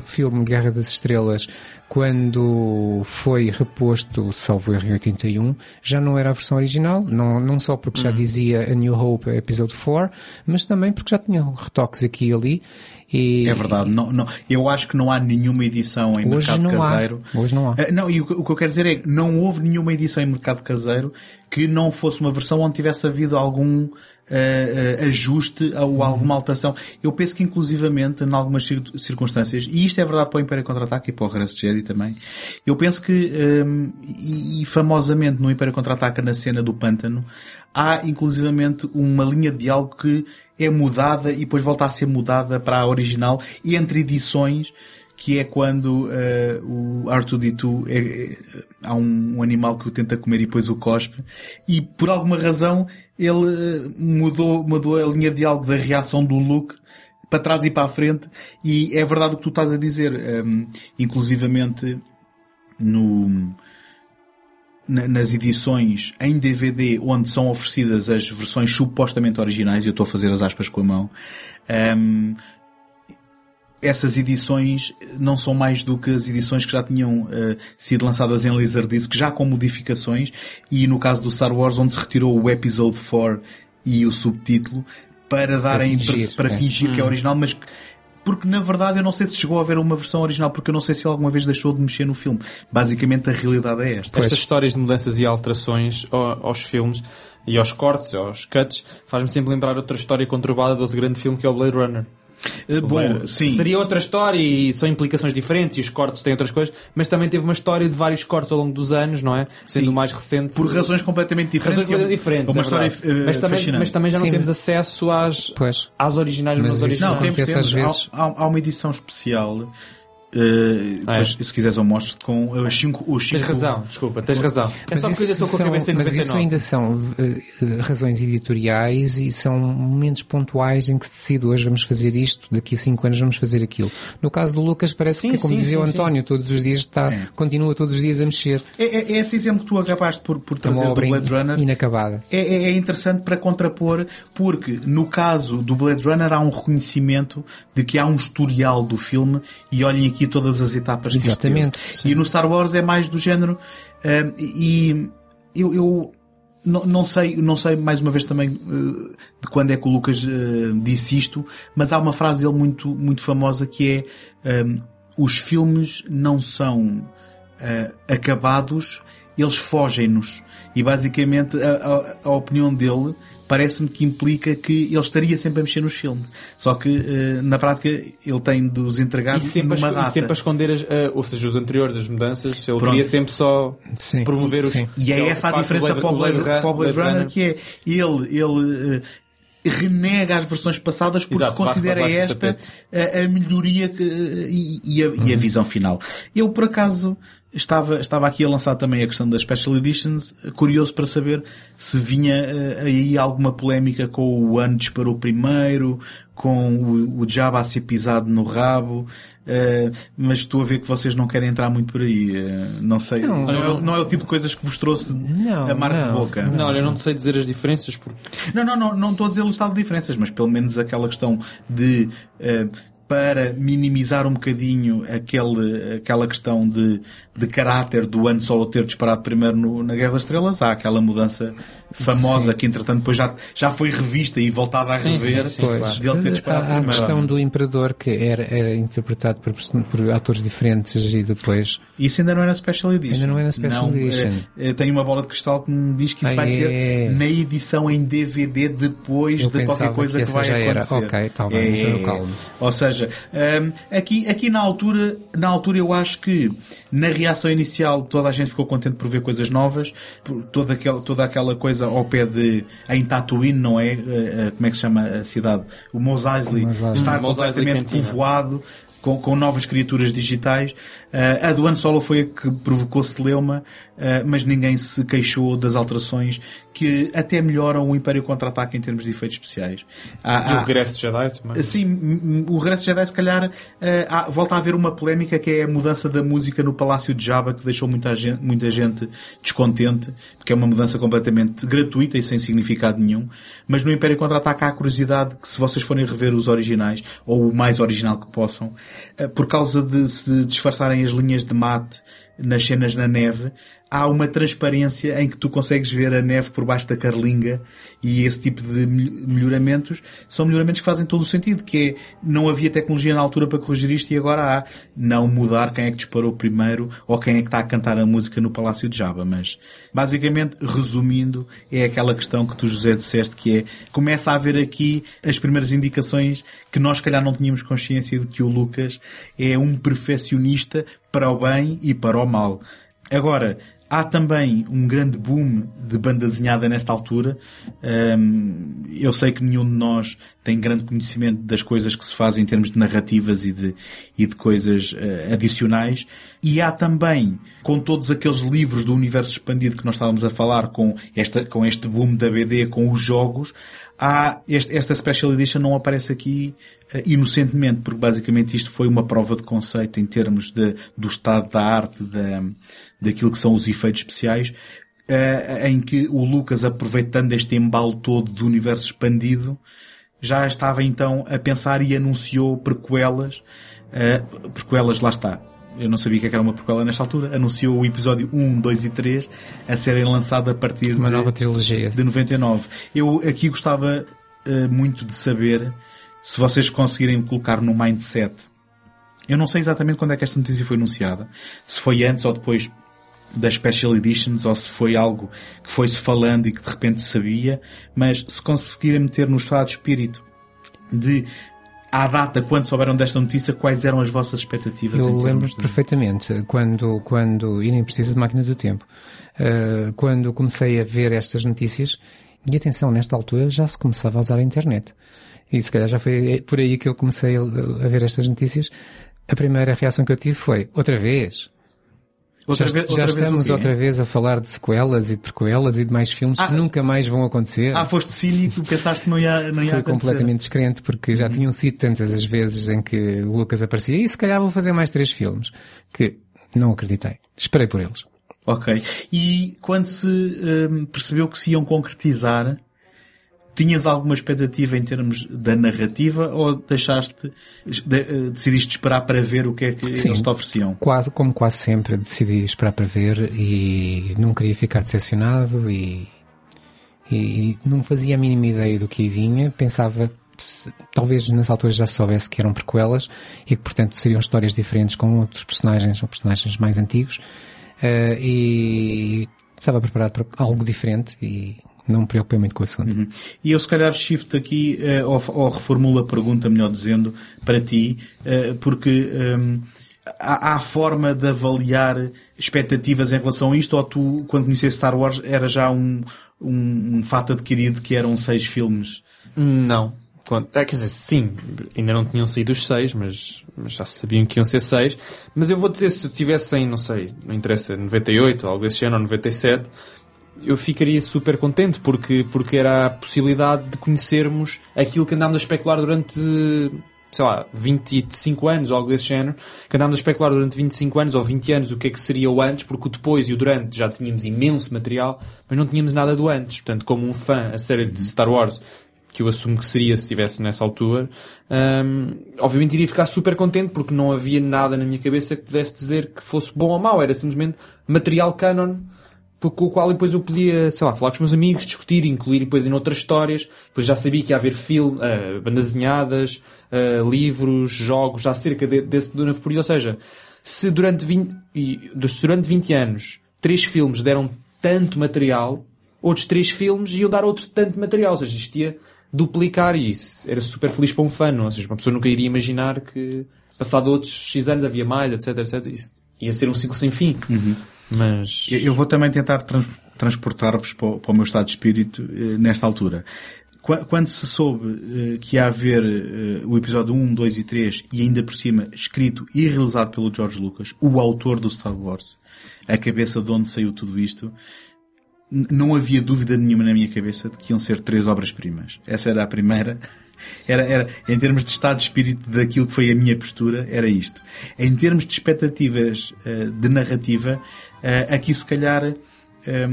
filme Guerra das Estrelas, quando foi reposto, salvo erro em 81, já não era a versão original, não, não só porque Hum. já dizia A New Hope Episode 4, mas também porque já tinha retoques aqui e ali. E, é verdade. Não, não, eu acho que não há nenhuma edição em Hoje mercado não há. caseiro. Hoje não há. Eh, Não, e o, que- o que eu quero dizer é que não houve nenhuma edição em mercado caseiro que não fosse uma versão onde tivesse havido algum eh, ajuste Uhum. ou alguma alteração. Eu penso que inclusivamente, em algumas cir- circunstâncias, e isto é verdade para o Império Contra-Ataque e para o Regresso de Jedi também, eu penso que, ehm, e, e famosamente no Império Contra-Ataque, na cena do pântano, há inclusivamente uma linha de diálogo que é mudada e depois volta a ser mudada para a original entre edições que é quando eh, o R2D2 é, é- há um, um animal que o tenta comer e depois o cospe. E por alguma razão ele eh, mudou, mudou a linha de diálogo da reação do Luke para trás e para a frente. E é verdade o que tu estás a dizer ehm, inclusivamente no nas edições em DVD onde são oferecidas as versões supostamente originais, e eu estou a fazer as aspas com a mão, ehm, essas edições não são mais do que as edições que já tinham eh, sido lançadas em Laserdisc, já com modificações, e no caso do Star Wars, onde se retirou o Episode 4 e o subtítulo, para darem, para, fingir, para é. fingir que é original, mas que- porque na verdade eu não sei se chegou a haver uma versão original, porque eu não sei se alguma vez deixou de mexer no filme. Basicamente a realidade é esta. Estas histórias de mudanças e alterações ao- aos filmes e aos cortes, aos cuts, faz-me sempre lembrar outra história conturbada de outro grande filme que é o Blade Runner. Eh, Bom, sim. Seria outra história e são implicações diferentes e os cortes têm outras coisas, mas também teve uma história de vários cortes ao longo dos anos, não é? Sendo Sim. o mais recente. Por razões completamente diferentes. razões diferentes. Uma é história eh, mas, também, fascinante. mas também já não Sim, temos acesso às, Pois. às originais Mas originais. Não, temos, temos. às vezes. Há, há- há uma edição especial. Eh, Ah, é? se quiseres eu mostro com os cinco, os cinco Tens razão, desculpa, tens razão. É Mas só porque eu isso estou com a cabeça em Mas isso 99. ainda são eh, razões editoriais e são momentos pontuais em que se decide hoje vamos fazer isto, daqui a cinco anos vamos fazer aquilo. No caso do Lucas parece Sim, que, como sim, dizia o sim, sim. António, todos os dias está, É. continua todos os dias a mexer. É, é, é esse exemplo que tu acabaste por, por É trazer do Blade Runner. inacabada. É, é- é interessante para contrapor, porque no caso do Blade Runner há um reconhecimento de que há um historial do filme e olhem aqui todas as etapas Exatamente. E no Star Wars é mais do género. ah, e eu, eu não, não sei, não sei mais uma vez também ah, de quando é que o Lucas ah, disse isto, mas há uma frase dele muito, muito famosa que é ah, os filmes não são acabados eles fogem-nos. E basicamente a, a- a opinião dele parece-me que implica que ele estaria sempre a mexer nos filmes. Só que eh, na prática ele tem de os entregar E sempre, a, numa esco- data. e sempre a esconder, as, eh, ou seja, os anteriores, as mudanças, ele Pronto. queria sempre só Sim. promover os. Sim. E é ele essa a diferença Blade- para o Blade, o Blade Blade Runner, que é ele, ele eh, renega as versões passadas porque Exato, considera baixo do esta a, a melhoria que, e, e a, e a visão final. Eu, por acaso, estava, estava aqui a lançar também a questão das Special Editions, curioso para saber se vinha eh, aí alguma polémica com o One disparou primeiro, com o, o Java a ser pisado no rabo, eh, mas estou a ver que vocês não querem entrar muito por aí. eh, não sei. Não, Não, é, não. é o tipo de coisas que vos trouxe Não, a marca de boca. Não, olha, eu não sei dizer as diferenças porque Não, não, não, não estou a dizer o estado de diferenças, mas pelo menos aquela questão de eh, para minimizar um bocadinho aquele, aquela questão de, de caráter do Han Solo ter disparado primeiro no- na Guerra das Estrelas, há aquela mudança famosa Sim. que entretanto depois já, já foi revista e voltada a Sim, rever sim, sim. Pois, dele ter disparado há a primeiro. questão do Imperador que era, era interpretado por, por atores diferentes e depois Isso ainda não era Special Edition. Ainda não era Special Não, Edition. eh, Eu tenho uma bola de cristal que me diz que isso Ah, vai é. ser na edição em DVD depois Eu de qualquer coisa que que, vai já era. acontecer. Ok, tá bem, então eu calmo. Ou seja, hum, aqui, aqui na altura, na altura eu acho que na reação inicial toda a gente ficou contente por ver coisas novas, por toda aquela, toda aquela coisa ao pé de em Tatooine, não é? Eh, eh, Como é que se chama a cidade? O Mos Eisley está Hum, completamente povoado com, com novas criaturas digitais. Uh, a do Han Solo foi a que provocou celeuma, uh, mas ninguém se queixou das alterações que até melhoram o Império Contra-Ataque em termos de efeitos especiais. Há- E o há- regresso de Jedi também. Sim, o regresso de Jedi, se calhar, eh, há- volta a haver uma polémica que é a mudança da música no Palácio de Jabba, que deixou muita gente, muita gente descontente, porque é uma mudança completamente gratuita e sem significado nenhum. Mas no Império Contra-Ataque há a curiosidade que se vocês forem rever os originais, ou o mais original que possam, por causa de se disfarçarem as linhas de mate nas cenas na neve, há uma transparência em que tu consegues ver a neve por baixo da carlinga e esse tipo de mel- melhoramentos são melhoramentos que fazem todo o sentido, que é não havia tecnologia na altura para corrigir isto e agora há. Não mudar quem é que disparou primeiro ou quem é que está a cantar a música no Palácio de Jabba, mas basicamente, resumindo, é aquela questão que tu, José, disseste que é, começa a haver aqui as primeiras indicações que nós, se calhar, não tínhamos consciência de que o Lucas é um perfeccionista para o bem e para o mal. Agora, há também um grande boom de banda desenhada nesta altura. Hum, eu sei que nenhum de nós tem grande conhecimento das coisas que se fazem em termos de narrativas e de, e de coisas eh, adicionais. E há também, com todos aqueles livros do universo expandido que nós estávamos a falar, com, esta, com este boom da BD, com os jogos, há este- esta Special Edition não aparece aqui eh, inocentemente, porque basicamente isto foi uma prova de conceito em termos de, do estado da arte, da, daquilo que são os efeitos especiais, eh, em que o Lucas, aproveitando este embalo todo do universo expandido, já estava então a pensar e anunciou prequelas, eh, prequelas, lá está. Eu não sabia que era uma prequela nesta altura. Anunciou o episódio 1, 2 e 3 a serem lançados a partir uma de, nova trilogia. de 99. Eu aqui gostava eh, muito de saber se vocês conseguirem colocar no mindset. Eu não sei exatamente quando é que esta notícia foi anunciada. Se foi antes ou depois das Special Editions ou se foi algo que foi-se falando e que de repente sabia, mas se conseguirem meter no estado de espírito de à data, quando souberam desta notícia, quais eram as vossas expectativas? Eu em termos lembro de- perfeitamente quando, quando, e nem precisa de máquina do tempo, uh, quando comecei a ver estas notícias, e atenção, nesta altura já se começava a usar a internet. E se calhar já foi por aí que eu comecei a ver estas notícias. A primeira reação que eu tive foi, outra vez? Outra já vez- já estamos outra vez a falar de sequelas e de prequelas e de mais filmes Ah, que nunca mais vão acontecer. Ah, foste cínico, pensaste que não ia, não ia Fui acontecer. completamente descrente porque já tinham sido tantas as vezes em que o Lucas aparecia e se calhar vou fazer mais três filmes que não acreditei. Esperei por eles. Ok. E quando se hum, percebeu que se iam concretizar, tinhas alguma expectativa em termos da narrativa ou deixaste, de- eh, decidiste esperar para ver o que é que Sim. eles te ofereciam? Quase, como quase sempre, decidi esperar para ver e não queria ficar decepcionado e, e não fazia a mínima ideia do que aí vinha. Pensava, talvez nessa altura já soubesse que eram prequelas e que, portanto, seriam histórias diferentes com outros personagens ou personagens mais antigos. eh, e estava preparado para algo diferente e não me preocupei muito com o assunto. E eu se calhar shift aqui, eh, ou, ou reformulo a pergunta, melhor dizendo, para ti, eh, porque ehm, há, há forma de avaliar expectativas em relação a isto, ou tu, quando conheceste Star Wars, era já um, um, um fato adquirido que eram seis filmes? Não. Quando, é, quer dizer, sim, ainda não tinham saído os seis, mas, mas já sabiam que iam ser seis. Mas eu vou dizer, se eu tivesse em, não sei, não interessa, 98, algo desse ano, ou 97, eu ficaria super contente, porque, porque era a possibilidade de conhecermos aquilo que andámos a especular durante, sei lá, 25 anos, ou algo desse género, que andámos a especular durante 25 anos ou 20 anos o que é que seria o antes, porque o depois e o durante já tínhamos imenso material, mas não tínhamos nada do antes. Portanto, como um fã a série de Star Wars, que eu assumo que seria se estivesse nessa altura, hum, obviamente iria ficar super contente porque não havia nada na minha cabeça que pudesse dizer que fosse bom ou mau, era simplesmente material canon com o qual depois eu podia, sei lá, falar com os meus amigos, discutir, incluir depois em outras histórias. Depois já sabia que ia haver filme, eh, bandas desenhadas, eh, livros, jogos acerca de, desse novo período. Ou seja, se durante 20, e, se durante 20 anos três filmes deram tanto material, outros três filmes iam dar outro tanto material. Ou seja, isto ia duplicar isso. Era super feliz para um fã, não? Ou seja, uma pessoa nunca iria imaginar que passado outros X anos havia mais, etc, etc. Isso ia ser um ciclo sem fim. Mas... Eu- Eu vou também tentar trans- transportar-vos para, para o meu estado de espírito eh, nesta altura. Qua- Quando se soube eh, que ia haver eh, o episódio 1, 2 e 3 e ainda por cima escrito e realizado pelo George Lucas, o autor do Star Wars, a cabeça de onde saiu tudo isto, não havia dúvida nenhuma na minha cabeça de que iam ser três obras-primas. Essa era a primeira. Era, era, em termos de estado de espírito daquilo que foi a minha postura, era isto. Em termos de expectativas eh, de narrativa, eh, aqui se calhar eh,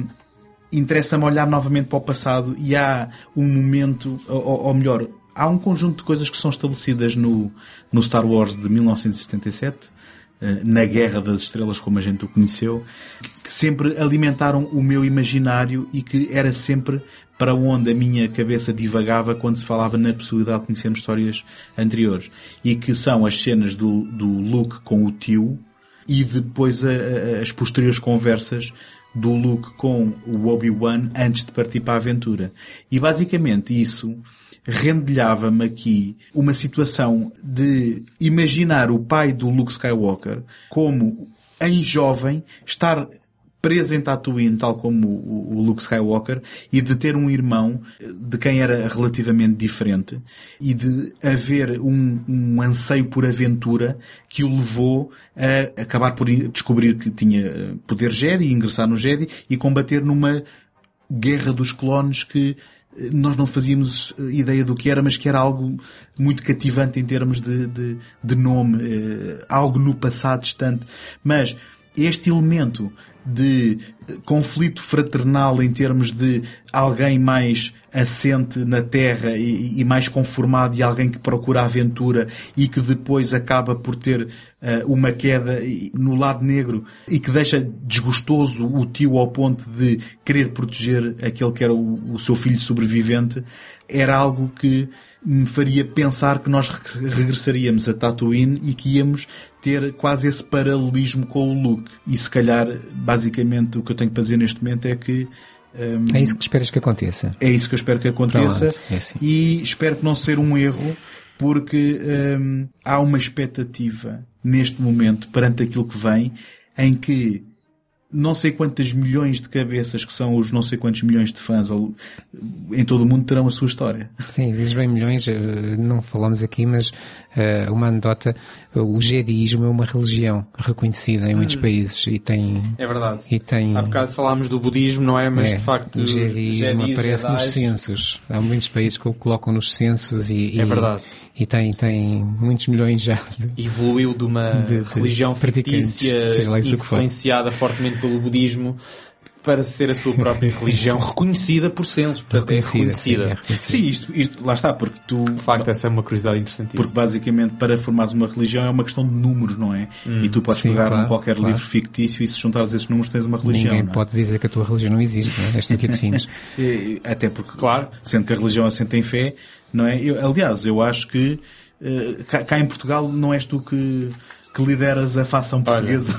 interessa-me olhar novamente para o passado e há um momento, ou, ou melhor, há um conjunto de coisas que são estabelecidas no, no Star Wars de 1977, eh, na Guerra das Estrelas, como a gente o conheceu, que sempre alimentaram o meu imaginário e que era sempre para onde a minha cabeça divagava quando se falava na possibilidade de conhecermos histórias anteriores. E que são as cenas do, do Luke com o tio e depois a- a- as posteriores conversas do Luke com o Obi-Wan antes de partir para a aventura. E basicamente isso rendilhava-me aqui uma situação de imaginar o pai do Luke Skywalker como, em jovem, estar preso em Tatooine, tal como o, o Luke Skywalker, e de ter um irmão eh, de quem era relativamente diferente, e de haver um, um anseio por aventura que o levou a acabar por descobrir que tinha eh, poder Jedi, ingressar no Jedi e combater numa guerra dos clones que eh, nós não fazíamos ideia do que era, mas que era algo muito cativante em termos de, de, de nome, eh, algo no passado distante. Mas este elemento de conflito fraternal em termos de alguém mais assente na terra e, e mais conformado e alguém que procura aventura e que depois acaba por ter eh, uma queda no lado negro e que deixa desgostoso o tio ao ponto de querer proteger aquele que era o, o seu filho sobrevivente, era algo que me faria pensar que nós re- regressaríamos a Tatooine e que íamos ter quase esse paralelismo com o Luke. E se calhar, basicamente, o que eu tenho para dizer neste momento é que hum, É isso que esperas que aconteça. é isso que eu espero que aconteça Pronto, é assim. e espero que não ser um erro porque hum, há uma expectativa neste momento perante aquilo que vem em que não sei quantas milhões de cabeças que são os não sei quantos milhões de fãs em todo o mundo terão a sua história. Sim, dizes bem milhões, eh, não falamos aqui, mas eh, uma anedota, o jediísmo é uma religião reconhecida em Hum. muitos países e tem... É verdade. E tem Há bocado falámos do budismo, não é? Mas é, de facto o jediísmo jedis, aparece nos jedis, censos. Há muitos países que o colocam nos censos e, É e- verdade. E tem, tem muitos milhões já de, evoluiu de uma De- de religião fictícia influenciada fortemente pelo budismo para ser a sua própria religião reconhecida por censos. Portanto, é reconhecida. sim, reconhecida. é reconhecida. Sim, isto, isto- lá está, porque tu De facto, essa é uma curiosidade interessantíssima. Porque basicamente para formares uma religião é uma questão de números, não é? e tu podes Sim, pegar claro, num qualquer claro. livro fictício e se juntares esses números tens uma religião. Ninguém não é? pode dizer que a tua religião não existe, não é? És tu que defines. Até porque, Claro. sendo que a religião assenta em fé, não é? Eu- aliás, eu acho que eh, cá, cá em Portugal não és tu que, que lideras a facção portuguesa.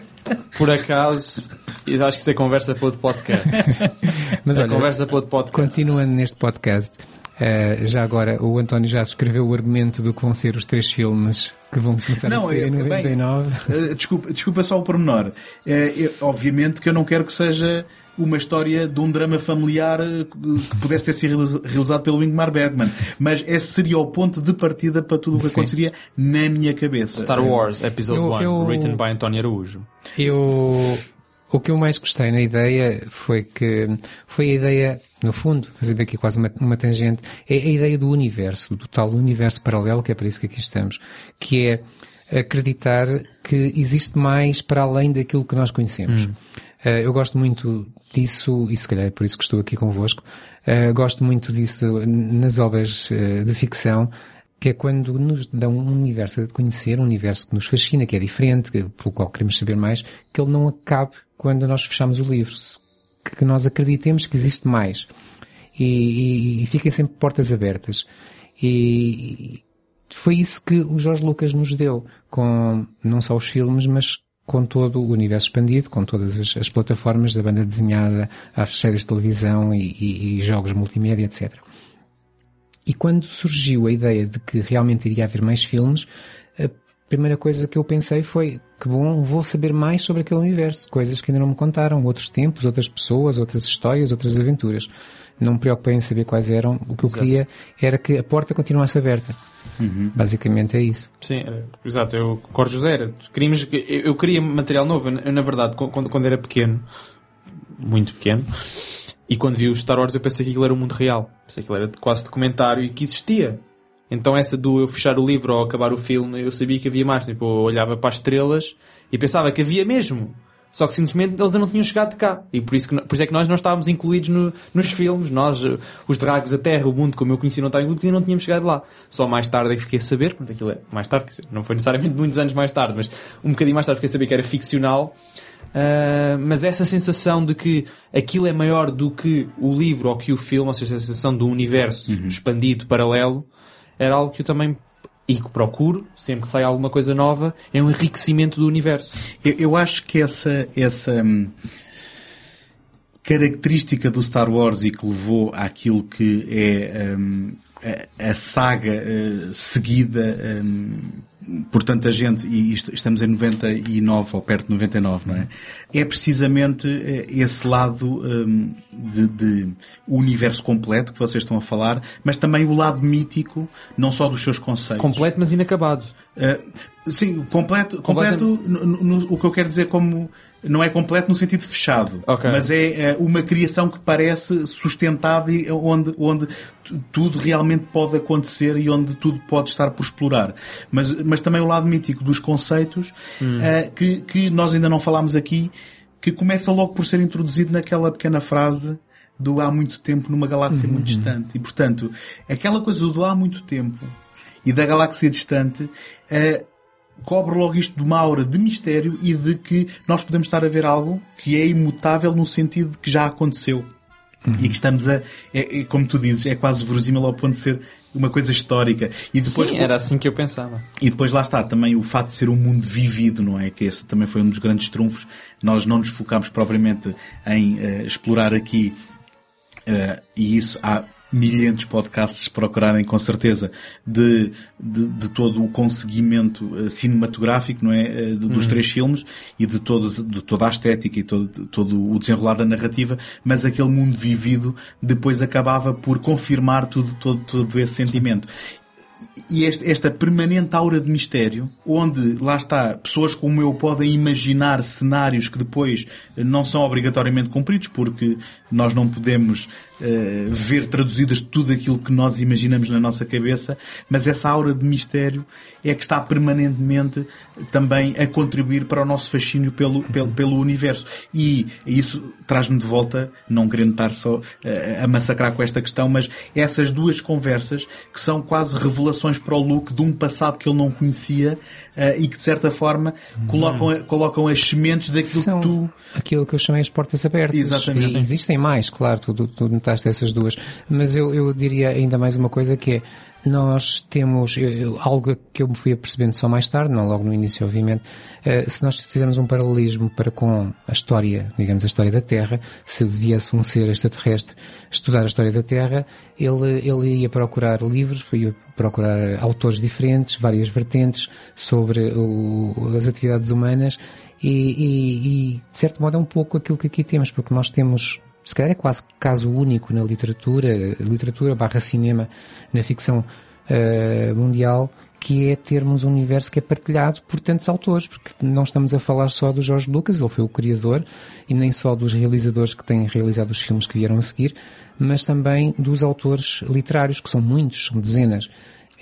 por acaso, eu acho que isso é conversa para outro podcast. Mas é olha, conversa para outro podcast. continuando neste podcast, eh, já agora o António já escreveu o argumento do que vão ser os três filmes que vão começar a Não, ser é- em bem, 99. Uh, desculpa, desculpa só o pormenor. Uh, eu- obviamente que eu não quero que seja uma história de um drama familiar uh, que pudesse ter sido realiza- realizado pelo Ingmar Bergman. Mas esse seria o ponto de partida para tudo o que Sim. aconteceria na minha cabeça. Star Wars, Episode Eu- 1, eu- written by António Araújo. Eu, o que eu mais gostei na ideia foi que, foi a ideia, no fundo, fazendo aqui quase uma, uma tangente, é a ideia do universo, do tal universo paralelo, que é para isso que aqui estamos, que é acreditar que existe mais para além daquilo que nós conhecemos. Eh, eu gosto muito disso, e se calhar é por isso que estou aqui convosco, eh, gosto muito disso nas obras eh, de ficção, que é quando nos dão um universo a conhecer, um universo que nos fascina, que é diferente, pelo qual queremos saber mais, que ele não acabe quando nós fechamos o livro. Que nós acreditemos que existe mais. E, e, e fiquem sempre portas abertas. E foi isso que o Jorge Lucas nos deu, com não só os filmes, mas com todo o universo expandido, com todas as, as plataformas da banda desenhada, às séries de televisão e- e jogos multimédia, etc. E quando surgiu a ideia de que realmente iria haver mais filmes, a primeira coisa que eu pensei foi que bom, vou saber mais sobre aquele universo, coisas que ainda não me contaram, outros tempos, outras pessoas, outras histórias, outras aventuras. Não me preocupei em saber quais eram, o que eu queria era que a porta continuasse aberta. Basicamente é isso. Sim, era- exato, eu concordo, José. Era, queríamos, eu, eu queria material novo. Eu, na verdade, quando, quando era pequeno, muito pequeno, e quando vi o Star Wars eu pensei que aquilo era o mundo real. Pensei que aquilo era quase documentário e que existia. Então essa do eu fechar o livro ou acabar o filme, eu sabia que havia mais. Tipo, eu olhava para as estrelas e pensava que havia mesmo. Só que simplesmente eles ainda não tinham chegado de cá. E por isso, que, por isso é que nós não estávamos incluídos no- nos filmes. Nós, eh, os dragos, a Terra, o mundo como eu conheci não estava incluído porque ainda não tínhamos chegado lá. Só mais tarde é que fiquei a saber, portanto aquilo é mais tarde, não foi necessariamente muitos anos mais tarde, mas um bocadinho mais tarde fiquei a saber que era ficcional. Ah, mas essa sensação de que aquilo é maior do que o livro ou que o filme, ou seja, a sensação do universo expandido, paralelo, era algo que eu também e que procuro, sempre que sai alguma coisa nova, é um enriquecimento do universo. Eu, eu acho que essa, essa hum, característica do Star Wars e que levou àquilo que é hum, a, a saga eh, seguida hum, por tanta gente, e estamos em 99 ou perto de 99, não é? É precisamente eh, esse lado hum, de, de o universo completo que vocês estão a falar, mas também o lado mítico, não só dos seus conceitos. Completo, mas inacabado. Uh, sim, completo, completo no- no- o que eu quero dizer como não é completo no sentido fechado, Ok. mas é uh, uma criação que parece sustentada e onde, onde tu- tudo realmente pode acontecer e onde tudo pode estar por explorar. Mas, mas também o lado mítico dos conceitos uh, que, que nós ainda não falámos aqui, que começa logo por ser introduzido naquela pequena frase do há muito tempo numa galáxia muito distante. E portanto, aquela coisa do há muito tempo e da galáxia distante eh, cobre logo isto de uma aura de mistério e de que nós podemos estar a ver algo que é imutável no sentido de que já aconteceu. E que estamos a, é, é, como tu dizes, é quase verosímil ao ponto de ser uma coisa histórica. E depois, Sim, era assim que eu pensava. e depois lá está também o fato de ser um mundo vivido, não é? Que esse também foi um dos grandes trunfos. Nós não nos focámos propriamente em eh, explorar aqui, eh, e isso há milhares de podcasts procurarem com certeza de, de, de todo o conseguimento eh, cinematográfico, não é? Eh, dos três filmes e de, todos, de toda a estética e todo, todo o desenrolar da narrativa, mas aquele mundo vivido depois acabava por confirmar tudo, todo, todo esse sentimento e este- esta permanente aura de mistério, onde, lá está, pessoas como eu podem imaginar cenários que depois eh, não são obrigatoriamente cumpridos, porque nós não podemos eh, ver traduzidas tudo aquilo que nós imaginamos na nossa cabeça, mas essa aura de mistério é que está permanentemente também a contribuir para o nosso fascínio pelo, pelo, pelo universo. E isso traz-me de volta, não querendo estar só eh, a massacrar com esta questão, mas essas duas conversas que são quase revelações para o Luke de um passado que ele não conhecia eh, e que de certa forma colocam, colocam as sementes daquilo São que tu. aquilo que eu chamei as portas abertas. Exatamente. E existem mais, claro, tu, tu, tu notaste essas duas. Mas eu, eu diria ainda mais uma coisa que é, nós temos algo que eu me fui apercebendo só mais tarde, não logo no início, obviamente, eh, se nós fizermos um paralelismo para com a história, digamos, a história da Terra, se viesse um ser extraterrestre estudar a história da Terra, ele, ele ia procurar livros, ia procurar autores diferentes, várias vertentes sobre o- as atividades humanas e, e, e, de certo modo, é um pouco aquilo que aqui temos, porque nós temos se calhar é quase caso único na literatura, literatura barra cinema, na ficção eh, mundial, que é termos um universo que é partilhado por tantos autores, porque não estamos a falar só do George Lucas, ele foi o criador, e nem só dos realizadores que têm realizado os filmes que vieram a seguir, mas também dos autores literários, que são muitos, são dezenas.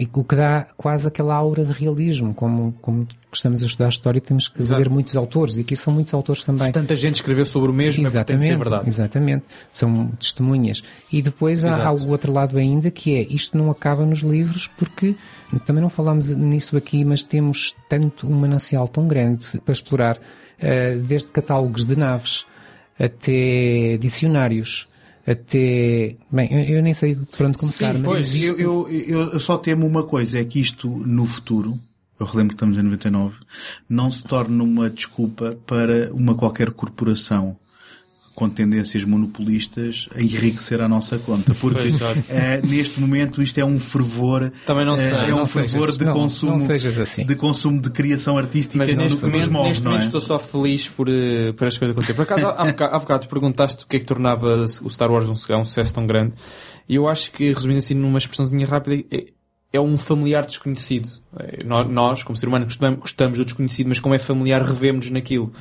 E o que dá quase aquela aura de realismo, como, como estamos a estudar história, temos que Exato. ler muitos autores, e aqui são muitos autores também. Se tanta gente escreveu sobre o mesmo, é porque tem de ser verdade. Exatamente. São testemunhas. E depois há, há o outro lado ainda que é, isto não acaba nos livros porque, também não falámos nisso aqui, mas temos tanto um manancial tão grande para explorar, eh, desde catálogos de naves até dicionários, até, bem, eu, eu nem sei por onde começar, mas Pois, existe- eu, eu, eu, eu só temo uma coisa, é que isto no futuro, eu relembro que estamos em 99, não se torne uma desculpa para uma qualquer corporação com tendências monopolistas a enriquecer a nossa conta. Porque eh, neste momento isto é um fervor. Também não eh, sei. É um fervor sejas- de não- consumo. não sejas assim. De consumo de criação artística Mas no- neste nos momento, move, neste momento é? estou só feliz por, eh, por as coisas acontecerem. Por acaso, há, bocado, há bocado perguntaste o que é que tornava o Star Wars um, um sucesso tão grande. E eu acho que, resumindo assim numa expressãozinha rápida, é, é um familiar desconhecido. É, nó- Nós, como ser humano, gostamos, gostamos do desconhecido, mas como é familiar, revemos naquilo.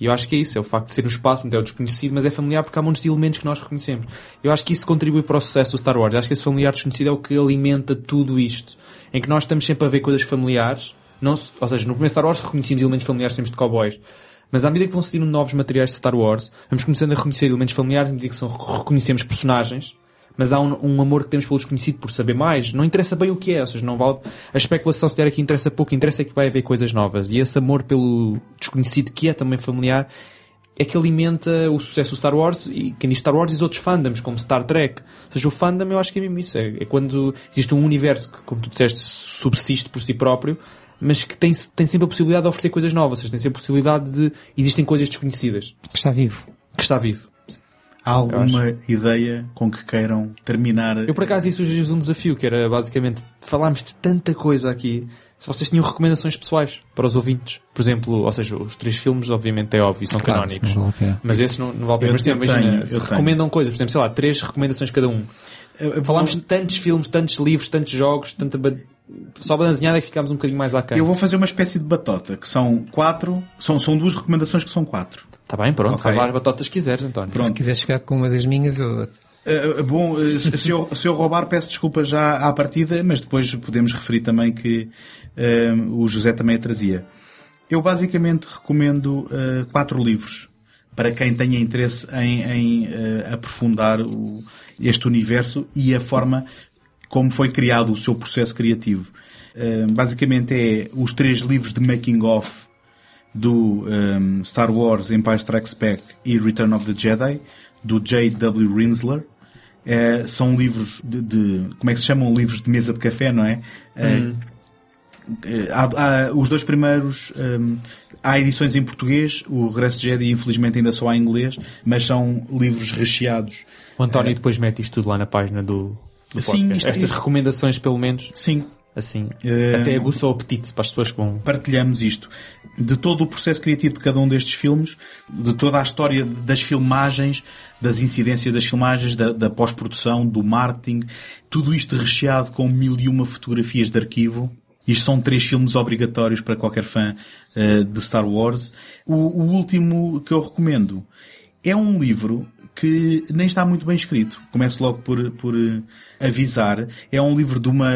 E eu acho que é isso, é o facto de ser no espaço, onde é o desconhecido, mas é familiar porque há muitos elementos que nós reconhecemos. Eu acho que isso contribui para o sucesso do Star Wars. Eu acho que esse familiar desconhecido é o que alimenta tudo isto. Em que nós estamos sempre a ver coisas familiares, não ou seja, no primeiro Star Wars reconhecíamos elementos familiares sempre de cowboys. Mas à medida que vão surgindo novos materiais de Star Wars, vamos começando a reconhecer elementos familiares, à medida que são, reconhecemos personagens, mas há um, um amor que temos pelo desconhecido por saber mais. Não interessa bem o que é, ou seja, não vale. A especulação se der aqui interessa pouco, interessa é que vai haver coisas novas. E esse amor pelo desconhecido, que é também familiar, é que alimenta o sucesso do Star Wars e quem diz Star Wars diz outros fandoms, como Star Trek. Ou seja, o fandom eu acho que é mesmo isso. É, é quando existe um universo que, como tu disseste, subsiste por si próprio, mas que tem, tem sempre a possibilidade de oferecer coisas novas. Ou seja, tem sempre a possibilidade de. Existem coisas desconhecidas. que está vivo. Que está vivo. Há alguma ideia com que queiram terminar? Eu por acaso isso sugeri um desafio, que era basicamente falámos de tanta coisa aqui. Se vocês tinham recomendações pessoais para os ouvintes, por exemplo, ou seja, os três filmes, obviamente é óbvio, são Claro, canónicos. não vale. Mas esse não, não vale a pena. Mas, eu imagina, tenho, se eu tenho. recomendam coisas, por exemplo, sei lá, três recomendações cada um. Falámos de tantos filmes, tantos livros, tantos jogos, tanta só balanceada é que ficámos um bocadinho mais aquém. Eu vou fazer uma espécie de batota, que são quatro, são, são duas recomendações que são quatro. Tá bem, pronto, Ok. faz lá as batotas que quiseres, António. Pronto. Se quiseres ficar com uma das minhas, eu... Uh, bom, uh, se eu, se eu roubar, peço desculpa já à partida, mas depois podemos referir também que uh, o José também a trazia. Eu basicamente recomendo uh, quatro livros para quem tenha interesse em, em, uh, aprofundar o- este universo e a forma como foi criado o seu processo criativo. Uh, basicamente é os três livros de making of do um, Star Wars Empire Strikes Back e Return of the Jedi, do J.W. Rinsler. Eh, são livros de, de- Como é que se chamam? Livros de mesa de café, não é? Eh, há- há os dois primeiros. um, há edições em português, o Regresso de Jedi, infelizmente, ainda só há em inglês, mas são livros recheados. O António depois mete isto tudo lá na página do, do Sim, podcast. isto- Estas recomendações, pelo menos, Sim, assim, Eh, até aguça o apetite para as pessoas que vão... partilhamos isto. De todo o processo criativo de cada um destes filmes, de toda a história das filmagens, das incidências das filmagens, da, da pós-produção, do marketing, tudo isto recheado com mil e uma fotografias de arquivo. Isto são três filmes obrigatórios para qualquer fã eh, de Star Wars. O, o último que eu recomendo é um livro que nem está muito bem escrito. Começo logo por, por eh, avisar. É um livro de uma,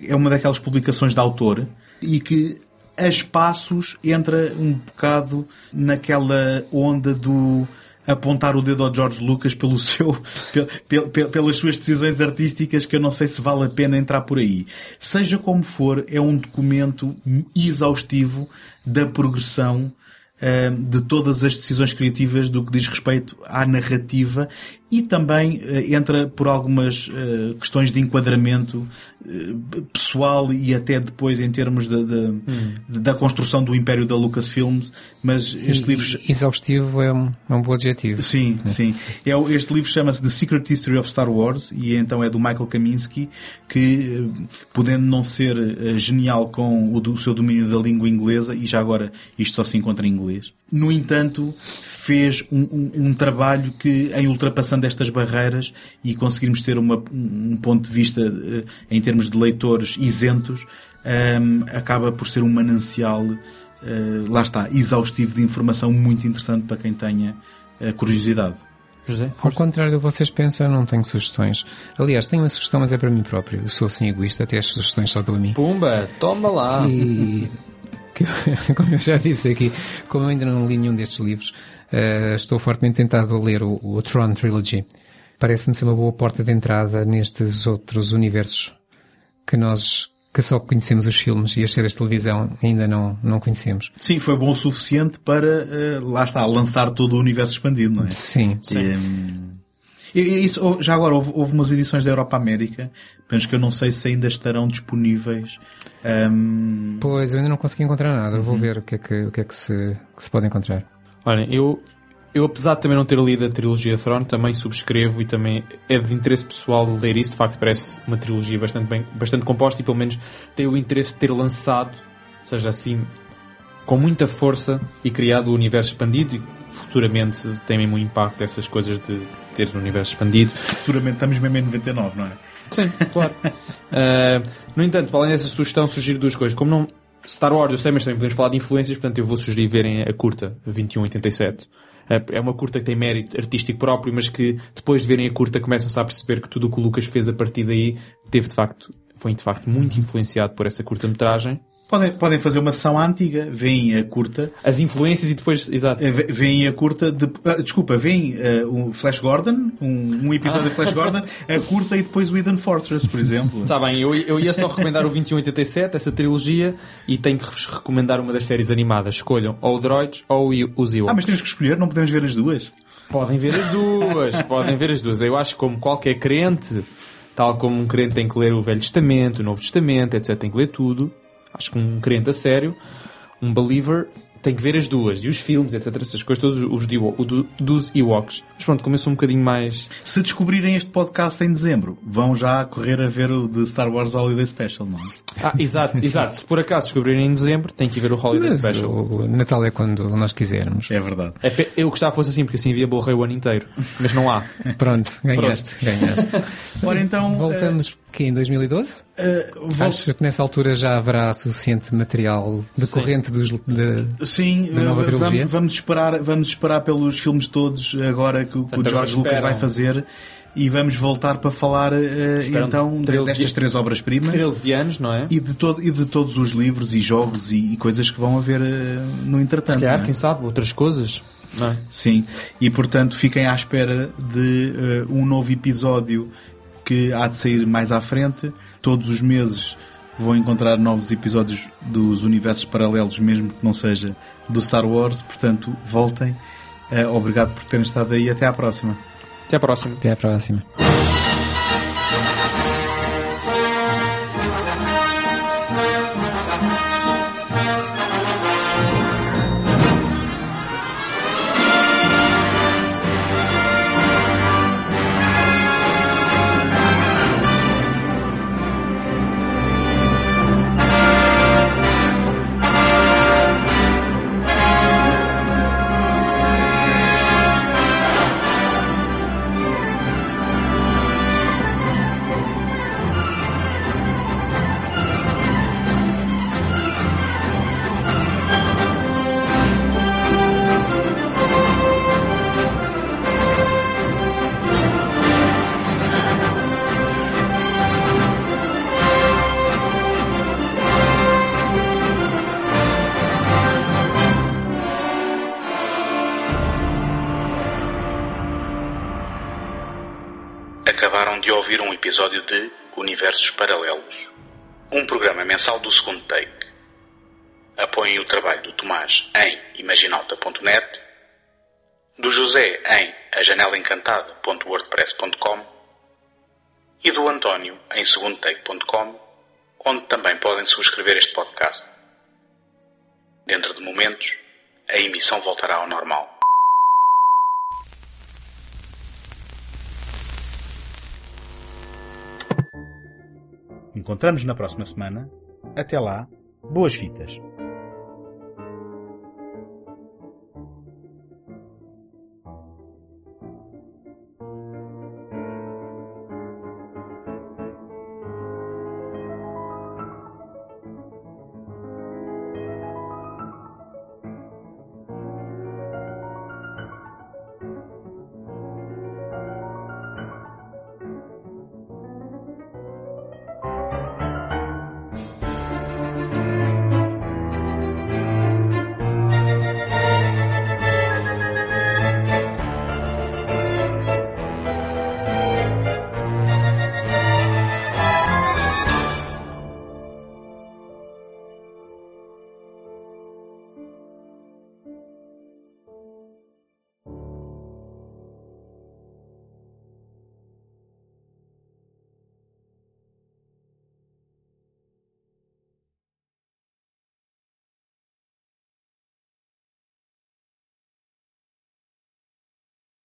é uma daquelas publicações de autor e que a espaços entra um bocado naquela onda do apontar o dedo ao George Lucas pelo seu, pel- pel- pel- pelas suas decisões artísticas que eu não sei se vale a pena entrar por aí. Seja como for, é um documento exaustivo da progressão de todas as decisões criativas do que diz respeito à narrativa e também eh, entra por algumas eh, questões de enquadramento eh, pessoal e até depois em termos da, da, da construção do império da Lucasfilms, mas este livro... Exaustivo é um, é um bom adjetivo. Sim, sim. É, este livro chama-se The Secret History of Star Wars e então é do Michael Kaminsky que, podendo não ser genial com o, do- o seu domínio da língua inglesa, e já agora isto só se encontra em inglês, no entanto fez um, um- um trabalho que, em ultrapassando estas barreiras e conseguirmos ter uma- um ponto de vista eh, em termos de leitores isentos, ehm, acaba por ser um manancial eh, lá está, exaustivo de informação muito interessante para quem tenha eh, curiosidade. José, Ao contrário do que vocês pensam, eu não tenho sugestões. Aliás, tenho uma sugestão, mas é para mim próprio. Eu sou assim egoísta, até as sugestões só dou a mim. Pumba, toma lá. E, que- como eu já disse aqui, como eu ainda não li nenhum destes livros, eh, estou fortemente tentado a ler o, o Tron Trilogy. Parece-me ser uma boa porta de entrada nestes outros universos que nós que só conhecemos os filmes e as séries de televisão ainda não, não conhecemos. Sim, foi bom o suficiente para, eh, lá está, lançar todo o universo expandido, não é? Sim. E, hum, e- isso, já agora, houve, houve umas edições da Europa América, penso que eu não sei se ainda estarão disponíveis. hum, Pois, eu ainda não consegui encontrar nada. Eu Vou ver o que é que, o que, é que, se, que se pode encontrar. Olhem, eu, eu apesar de também não ter lido a trilogia Throne, também subscrevo e também é de interesse pessoal de ler isso. De facto, parece uma trilogia bastante, bem, bastante composta e pelo menos tem o interesse de ter lançado, ou seja, assim, com muita força e criado o universo expandido e futuramente tem mesmo um impacto dessas coisas de teres um universo expandido. seguramente estamos mesmo em 99, não é? Sim, claro. Uh, no entanto, para além dessa sugestão, sugiro duas coisas. Como não. Star Wars, eu sei, mas também podemos falar de influências, portanto eu vou sugerir verem a curta, 2187. Uh, É uma curta que tem mérito artístico próprio, mas que depois de verem a curta começam-se a perceber que tudo o que o Lucas fez a partir daí teve de facto, foi de facto muito influenciado por essa curta-metragem. Podem, podem fazer uma sessão antiga, veem a curta, As influências e depois, exato. eh, ve- veem a curta, de, ah, desculpa, veem eh, o Flash Gordon, um, um episódio de Flash Gordon, a curta e depois o Eden Fortress, por exemplo. Está bem, eu, eu ia só recomendar o 2187, essa trilogia, e tenho que vos recomendar uma das séries animadas. Escolham ou o Droids ou o- os Ewoks. Ah, mas temos que escolher, não podemos ver as duas. Podem ver as duas, podem ver as duas. Eu acho que como qualquer crente, tal como um crente tem que ler o Velho Testamento, o Novo Testamento, etc, tem que ler tudo. Acho que um crente a sério, um believer, tem que ver as duas. E os filmes, etc, essas coisas, todos os de, o do- dos Ewoks. Mas pronto, sou um bocadinho mais... Se descobrirem este podcast em dezembro, vão já correr a ver o de Star Wars Holiday Special, não é? Ah, exato, exato. Se por acaso descobrirem em dezembro, tem que ver o Holiday Mas Special. o Natal é quando nós quisermos. É verdade. É Eu gostava que fosse assim, porque assim via Blu-ray o ano inteiro. Mas não há. Pronto, ganhaste, ganhaste. Ora então, Voltamos que em 2012? eh, vol- Acho que nessa altura já haverá suficiente material decorrente dos, de, Sim, da nova trilogia? vamos, vamos esperar, vamos esperar pelos filmes todos agora que, o- George Lucas esperam. vai fazer e vamos voltar para falar Esperam então 13 destas três obras-primas 13 anos, não é? e de, todo, e de todos os livros e jogos e, e coisas que vão haver eh, no entretanto. Se calhar, é? quem sabe, outras coisas. Não é? Sim, e portanto fiquem à espera de eh, um novo episódio que há de sair mais à frente. Todos os meses vão encontrar novos episódios dos universos paralelos, mesmo que não seja do Star Wars. Portanto, voltem. Eh, obrigado por terem estado aí. Até à próxima. Até à próxima. Até à próxima. Mensal do segundo take. Apoiem o trabalho do Tomás em imaginalta.net, do José em ajanelaencantada.wordpress.com e do António em segundotake.com, onde também podem subscrever este podcast. Dentro de momentos, a emissão voltará ao normal. Encontramos na próxima semana. Até lá, boas fitas.